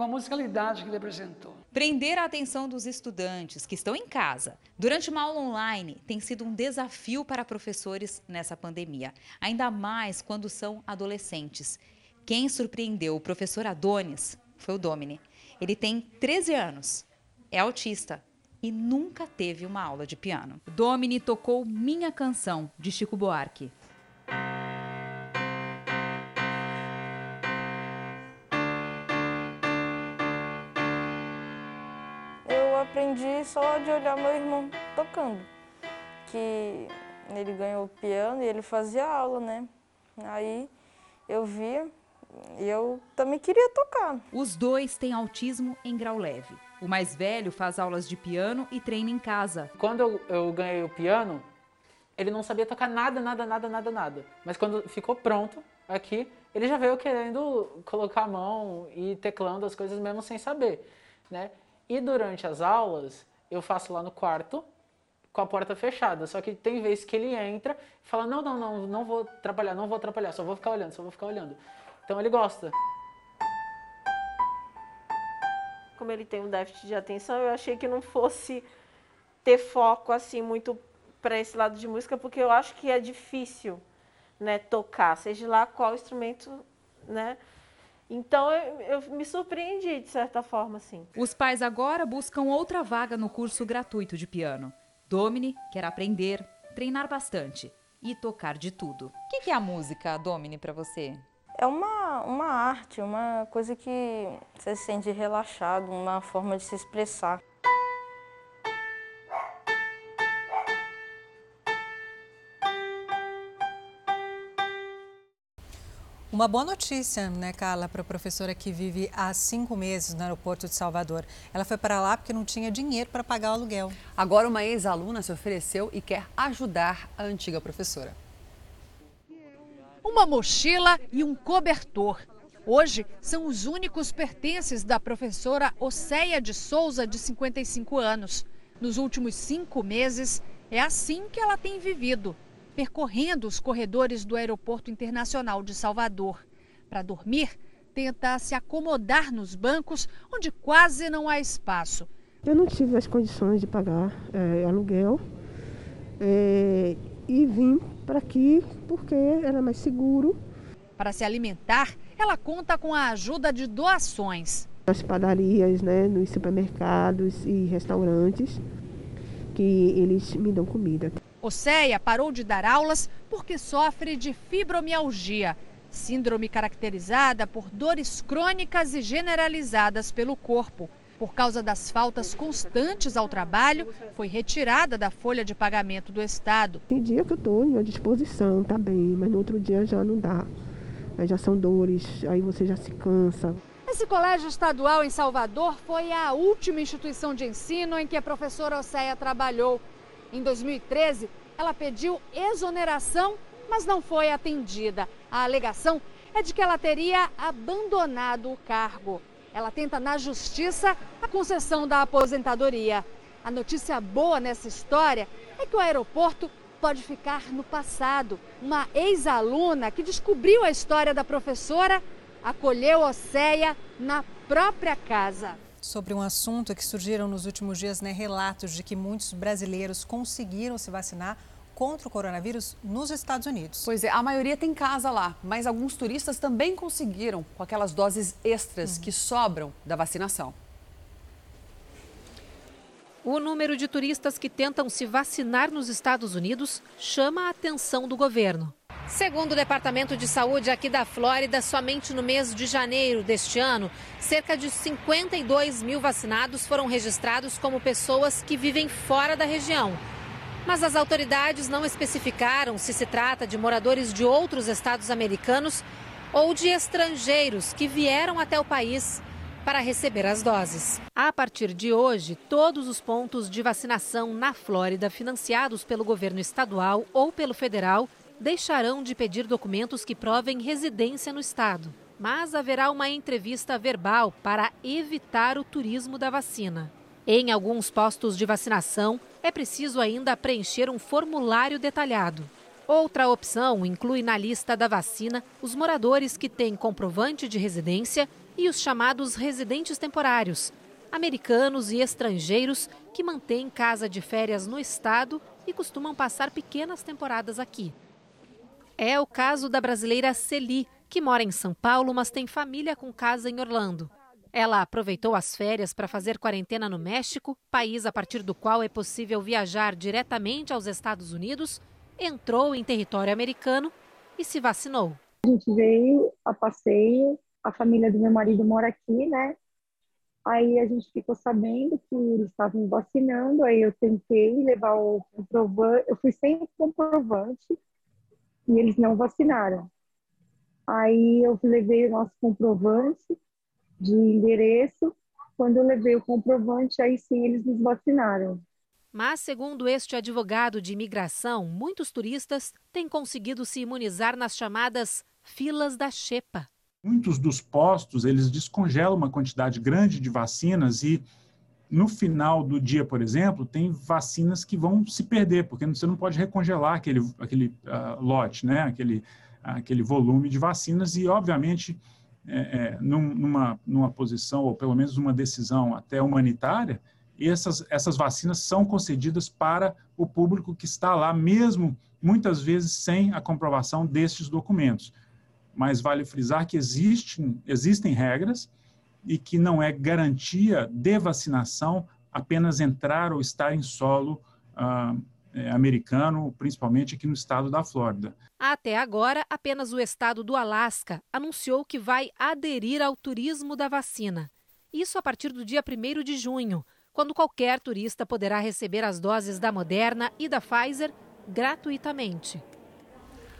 com a musicalidade que ele apresentou. Prender a atenção dos estudantes que estão em casa durante uma aula online tem sido um desafio para professores nessa pandemia, ainda mais quando são adolescentes. Quem surpreendeu o professor Adonis foi o Domini. Ele tem 13 anos, é autista e nunca teve uma aula de piano. Domini tocou Minha Canção, de Chico Buarque. Aprendi só de olhar meu irmão tocando, que ele ganhou o piano e ele fazia aula, né? Aí eu via e eu também queria tocar. Os dois têm autismo em grau leve. O mais velho faz aulas de piano e treina em casa. Quando eu, eu ganhei o piano, ele não sabia tocar nada, nada, nada, nada, nada. Mas quando ficou pronto aqui, ele já veio querendo colocar a mão e teclando as coisas mesmo sem saber, né? E durante as aulas, eu faço lá no quarto, com a porta fechada. Só que tem vezes que ele entra e fala: Não, não, não, não vou trabalhar, não vou atrapalhar, só vou ficar olhando, só vou ficar olhando. Então ele gosta. Como ele tem um déficit de atenção, eu achei que não fosse ter foco assim muito para esse lado de música, porque eu acho que é difícil, né, tocar, seja lá qual instrumento, né? Então eu, eu, me surpreendi de certa forma, assim. Os pais agora buscam outra vaga no curso gratuito de piano. Domini quer aprender, treinar bastante e tocar de tudo. O que, que é a música, Domini, para você? É uma, uma arte, uma coisa que você se sente relaxado, uma forma de se expressar. Uma boa notícia, né, Carla, para a professora que vive há cinco meses no aeroporto de Salvador. Ela foi para lá porque não tinha dinheiro para pagar o aluguel. Agora, uma ex-aluna se ofereceu e quer ajudar a antiga professora. Uma mochila e um cobertor. Hoje são os únicos pertences da professora Océia de Souza, de 55 anos. Nos últimos cinco meses, é assim que ela tem vivido percorrendo os corredores do Aeroporto Internacional de Salvador. Para dormir, tenta se acomodar nos bancos onde quase não há espaço. Eu não tive as condições de pagar é, aluguel é, e vim para aqui porque era mais seguro. Para se alimentar, ela conta com a ajuda de doações. Nas padarias, né, nos supermercados e restaurantes, que eles me dão comida. Oceia parou de dar aulas porque sofre de fibromialgia, síndrome caracterizada por dores crônicas e generalizadas pelo corpo. Por causa das faltas constantes ao trabalho, foi retirada da folha de pagamento do Estado. Tem dia que eu estou à disposição, tá bem, mas no outro dia já não dá. Aí já são dores, aí você já se cansa. Esse colégio estadual em Salvador foi a última instituição de ensino em que a professora Oceia trabalhou. Em 2013, ela pediu exoneração, mas não foi atendida. A alegação é de que ela teria abandonado o cargo. Ela tenta na justiça a concessão da aposentadoria. A notícia boa nessa história é que o aeroporto pode ficar no passado. Uma ex-aluna que descobriu a história da professora acolheu Oceia na própria casa. Sobre um assunto que surgiram nos últimos dias, né, relatos de que muitos brasileiros conseguiram se vacinar contra o coronavírus nos Estados Unidos. Pois é, a maioria tem casa lá, mas alguns turistas também conseguiram com aquelas doses extras uhum. que sobram da vacinação. O número de turistas que tentam se vacinar nos Estados Unidos chama a atenção do governo. Segundo o Departamento de Saúde aqui da Flórida, somente no mês de janeiro deste ano, cerca de 52 mil vacinados foram registrados como pessoas que vivem fora da região. Mas as autoridades não especificaram se se trata de moradores de outros estados americanos ou de estrangeiros que vieram até o país para receber as doses. A partir de hoje, todos os pontos de vacinação na Flórida, financiados pelo governo estadual ou pelo federal, deixarão de pedir documentos que provem residência no estado. Mas haverá uma entrevista verbal para evitar o turismo da vacina. Em alguns postos de vacinação, é preciso ainda preencher um formulário detalhado. Outra opção inclui na lista da vacina os moradores que têm comprovante de residência e os chamados residentes temporários, americanos e estrangeiros que mantêm casa de férias no estado e costumam passar pequenas temporadas aqui. É o caso da brasileira Celi, que mora em São Paulo, mas tem família com casa em Orlando. Ela aproveitou as férias para fazer quarentena no México, país a partir do qual é possível viajar diretamente aos Estados Unidos, entrou em território americano e se vacinou. A gente veio a passeio, a família do meu marido mora aqui, né? Aí a gente ficou sabendo que eles estavam vacinando, aí eu tentei levar o comprovante, eu fui sem comprovante e eles não vacinaram. Aí eu levei o nosso comprovante de endereço, quando eu levei o comprovante, aí sim eles nos vacinaram. Mas, segundo este advogado de imigração, muitos turistas têm conseguido se imunizar nas chamadas filas da Xepa. Muitos dos postos, eles descongelam uma quantidade grande de vacinas e no final do dia, por exemplo, tem vacinas que vão se perder, porque você não pode recongelar aquele, aquele uh, lote, né? aquele, aquele volume de vacinas e, obviamente, é, é, numa, numa posição, ou pelo menos uma decisão até humanitária, essas, essas vacinas são concedidas para o público que está lá, mesmo muitas vezes sem a comprovação destes documentos mas vale frisar que existem, existem regras e que não é garantia de vacinação apenas entrar ou estar em solo ah, é, americano, principalmente aqui no estado da Flórida. Até agora, apenas o estado do Alasca anunciou que vai aderir ao turismo da vacina. Isso a partir do dia 1 de junho, quando qualquer turista poderá receber as doses da Moderna e da Pfizer gratuitamente.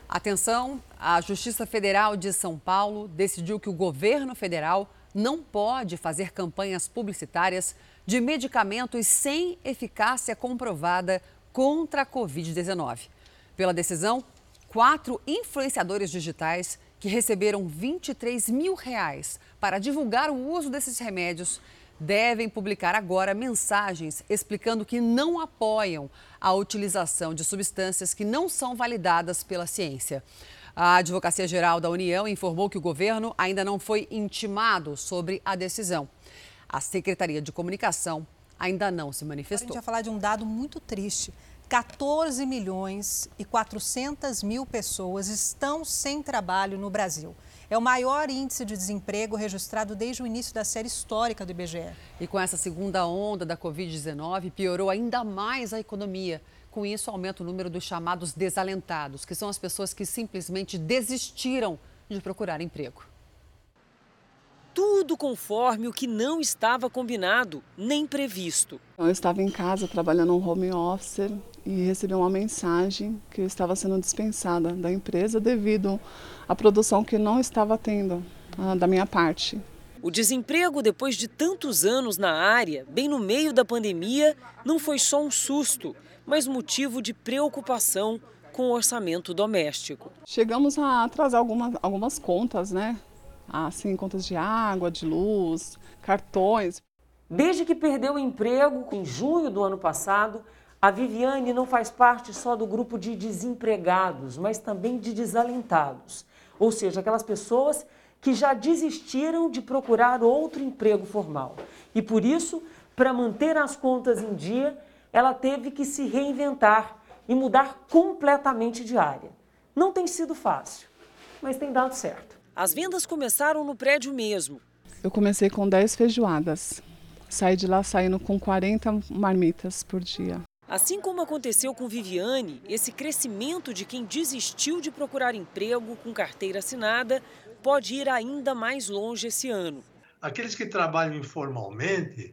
Atenção, a Justiça Federal de São Paulo decidiu que o governo federal não pode fazer campanhas publicitárias de medicamentos sem eficácia comprovada contra a Covid-19. Pela decisão, quatro influenciadores digitais que receberam 23 mil reais para divulgar o uso desses remédios devem publicar agora mensagens explicando que não apoiam a utilização de substâncias que não são validadas pela ciência. A Advocacia Geral da União informou que o governo ainda não foi intimado sobre a decisão. A Secretaria de Comunicação ainda não se manifestou. Agora a gente vai falar de um dado muito triste. 14 milhões e 400 mil pessoas estão sem trabalho no Brasil. É o maior índice de desemprego registrado desde o início da série histórica do IBGE. E com essa segunda onda da Covid-19, piorou ainda mais a economia. Com isso, aumenta o número dos chamados desalentados, que são as pessoas que simplesmente desistiram de procurar emprego. Tudo conforme o que não estava combinado, nem previsto. Eu estava em casa trabalhando um home office e recebi uma mensagem que eu estava sendo dispensada da empresa devido à produção que não estava tendo ah, da minha parte. O desemprego, depois de tantos anos na área, bem no meio da pandemia, não foi só um susto, mas motivo de preocupação com o orçamento doméstico. Chegamos a atrasar algumas, algumas contas, né? Assim, contas de água, de luz, cartões. Desde que perdeu o emprego em junho do ano passado, a Viviane não faz parte só do grupo de desempregados, mas também de desalentados, ou seja, aquelas pessoas que já desistiram de procurar outro emprego formal. E por isso, para manter as contas em dia, ela teve que se reinventar e mudar completamente de área. Não tem sido fácil, mas tem dado certo. As vendas começaram no prédio mesmo. Eu comecei com 10 feijoadas. Saí de lá saindo com 40 marmitas por dia. Assim como aconteceu com Viviane, esse crescimento de quem desistiu de procurar emprego com carteira assinada pode ir ainda mais longe esse ano. Aqueles que trabalham informalmente,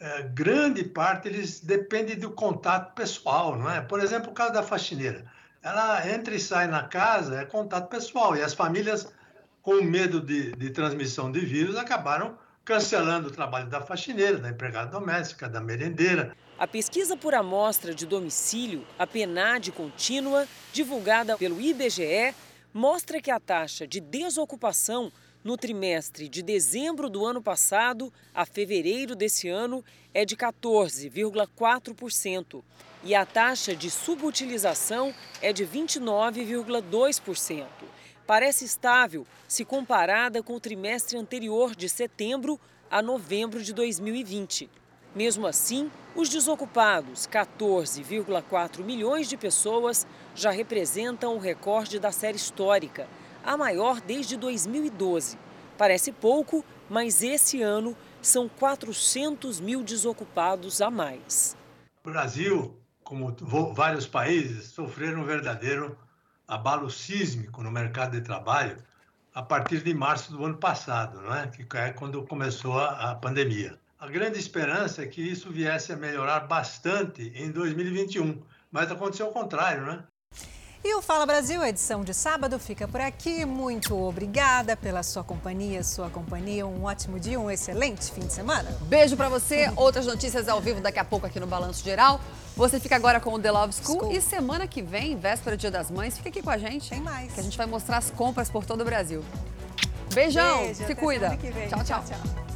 é, grande parte eles dependem do contato pessoal, não é? Por exemplo, o caso da faxineira. Ela entra e sai na casa, é contato pessoal. E as famílias, com medo de, de transmissão de vírus, acabaram cancelando o trabalho da faxineira, da empregada doméstica, da merendeira. A pesquisa por amostra de domicílio, a PNAD contínua, divulgada pelo IBGE, mostra que a taxa de desocupação no trimestre de dezembro do ano passado a fevereiro desse ano é de 14,4% e a taxa de subutilização é de 29,2%. Parece estável se comparada com o trimestre anterior de setembro a novembro de 2020. Mesmo assim, os desocupados, 14,4 milhões de pessoas, já representam o recorde da série histórica a maior desde 2012. Parece pouco, mas esse ano são 400 mil desocupados a mais. O Brasil, como vários países, sofreram um verdadeiro abalo sísmico no mercado de trabalho a partir de março do ano passado, não é? que é quando começou a, pandemia. A grande esperança é que isso viesse a melhorar bastante em 2021, mas aconteceu o contrário, né? E o Fala Brasil, edição de sábado, fica por aqui. Muito obrigada pela sua companhia, sua companhia. Um ótimo dia, um excelente fim de semana. Beijo para você. Outras notícias ao vivo daqui a pouco aqui no Balanço Geral. Você fica agora com o The Love School, School. e semana que vem, véspera do Dia das Mães, fica aqui com a gente. Tem mais. Que a gente vai mostrar as compras por todo o Brasil. Beijão, Beijo, se cuida. Tchau, tchau. tchau. tchau.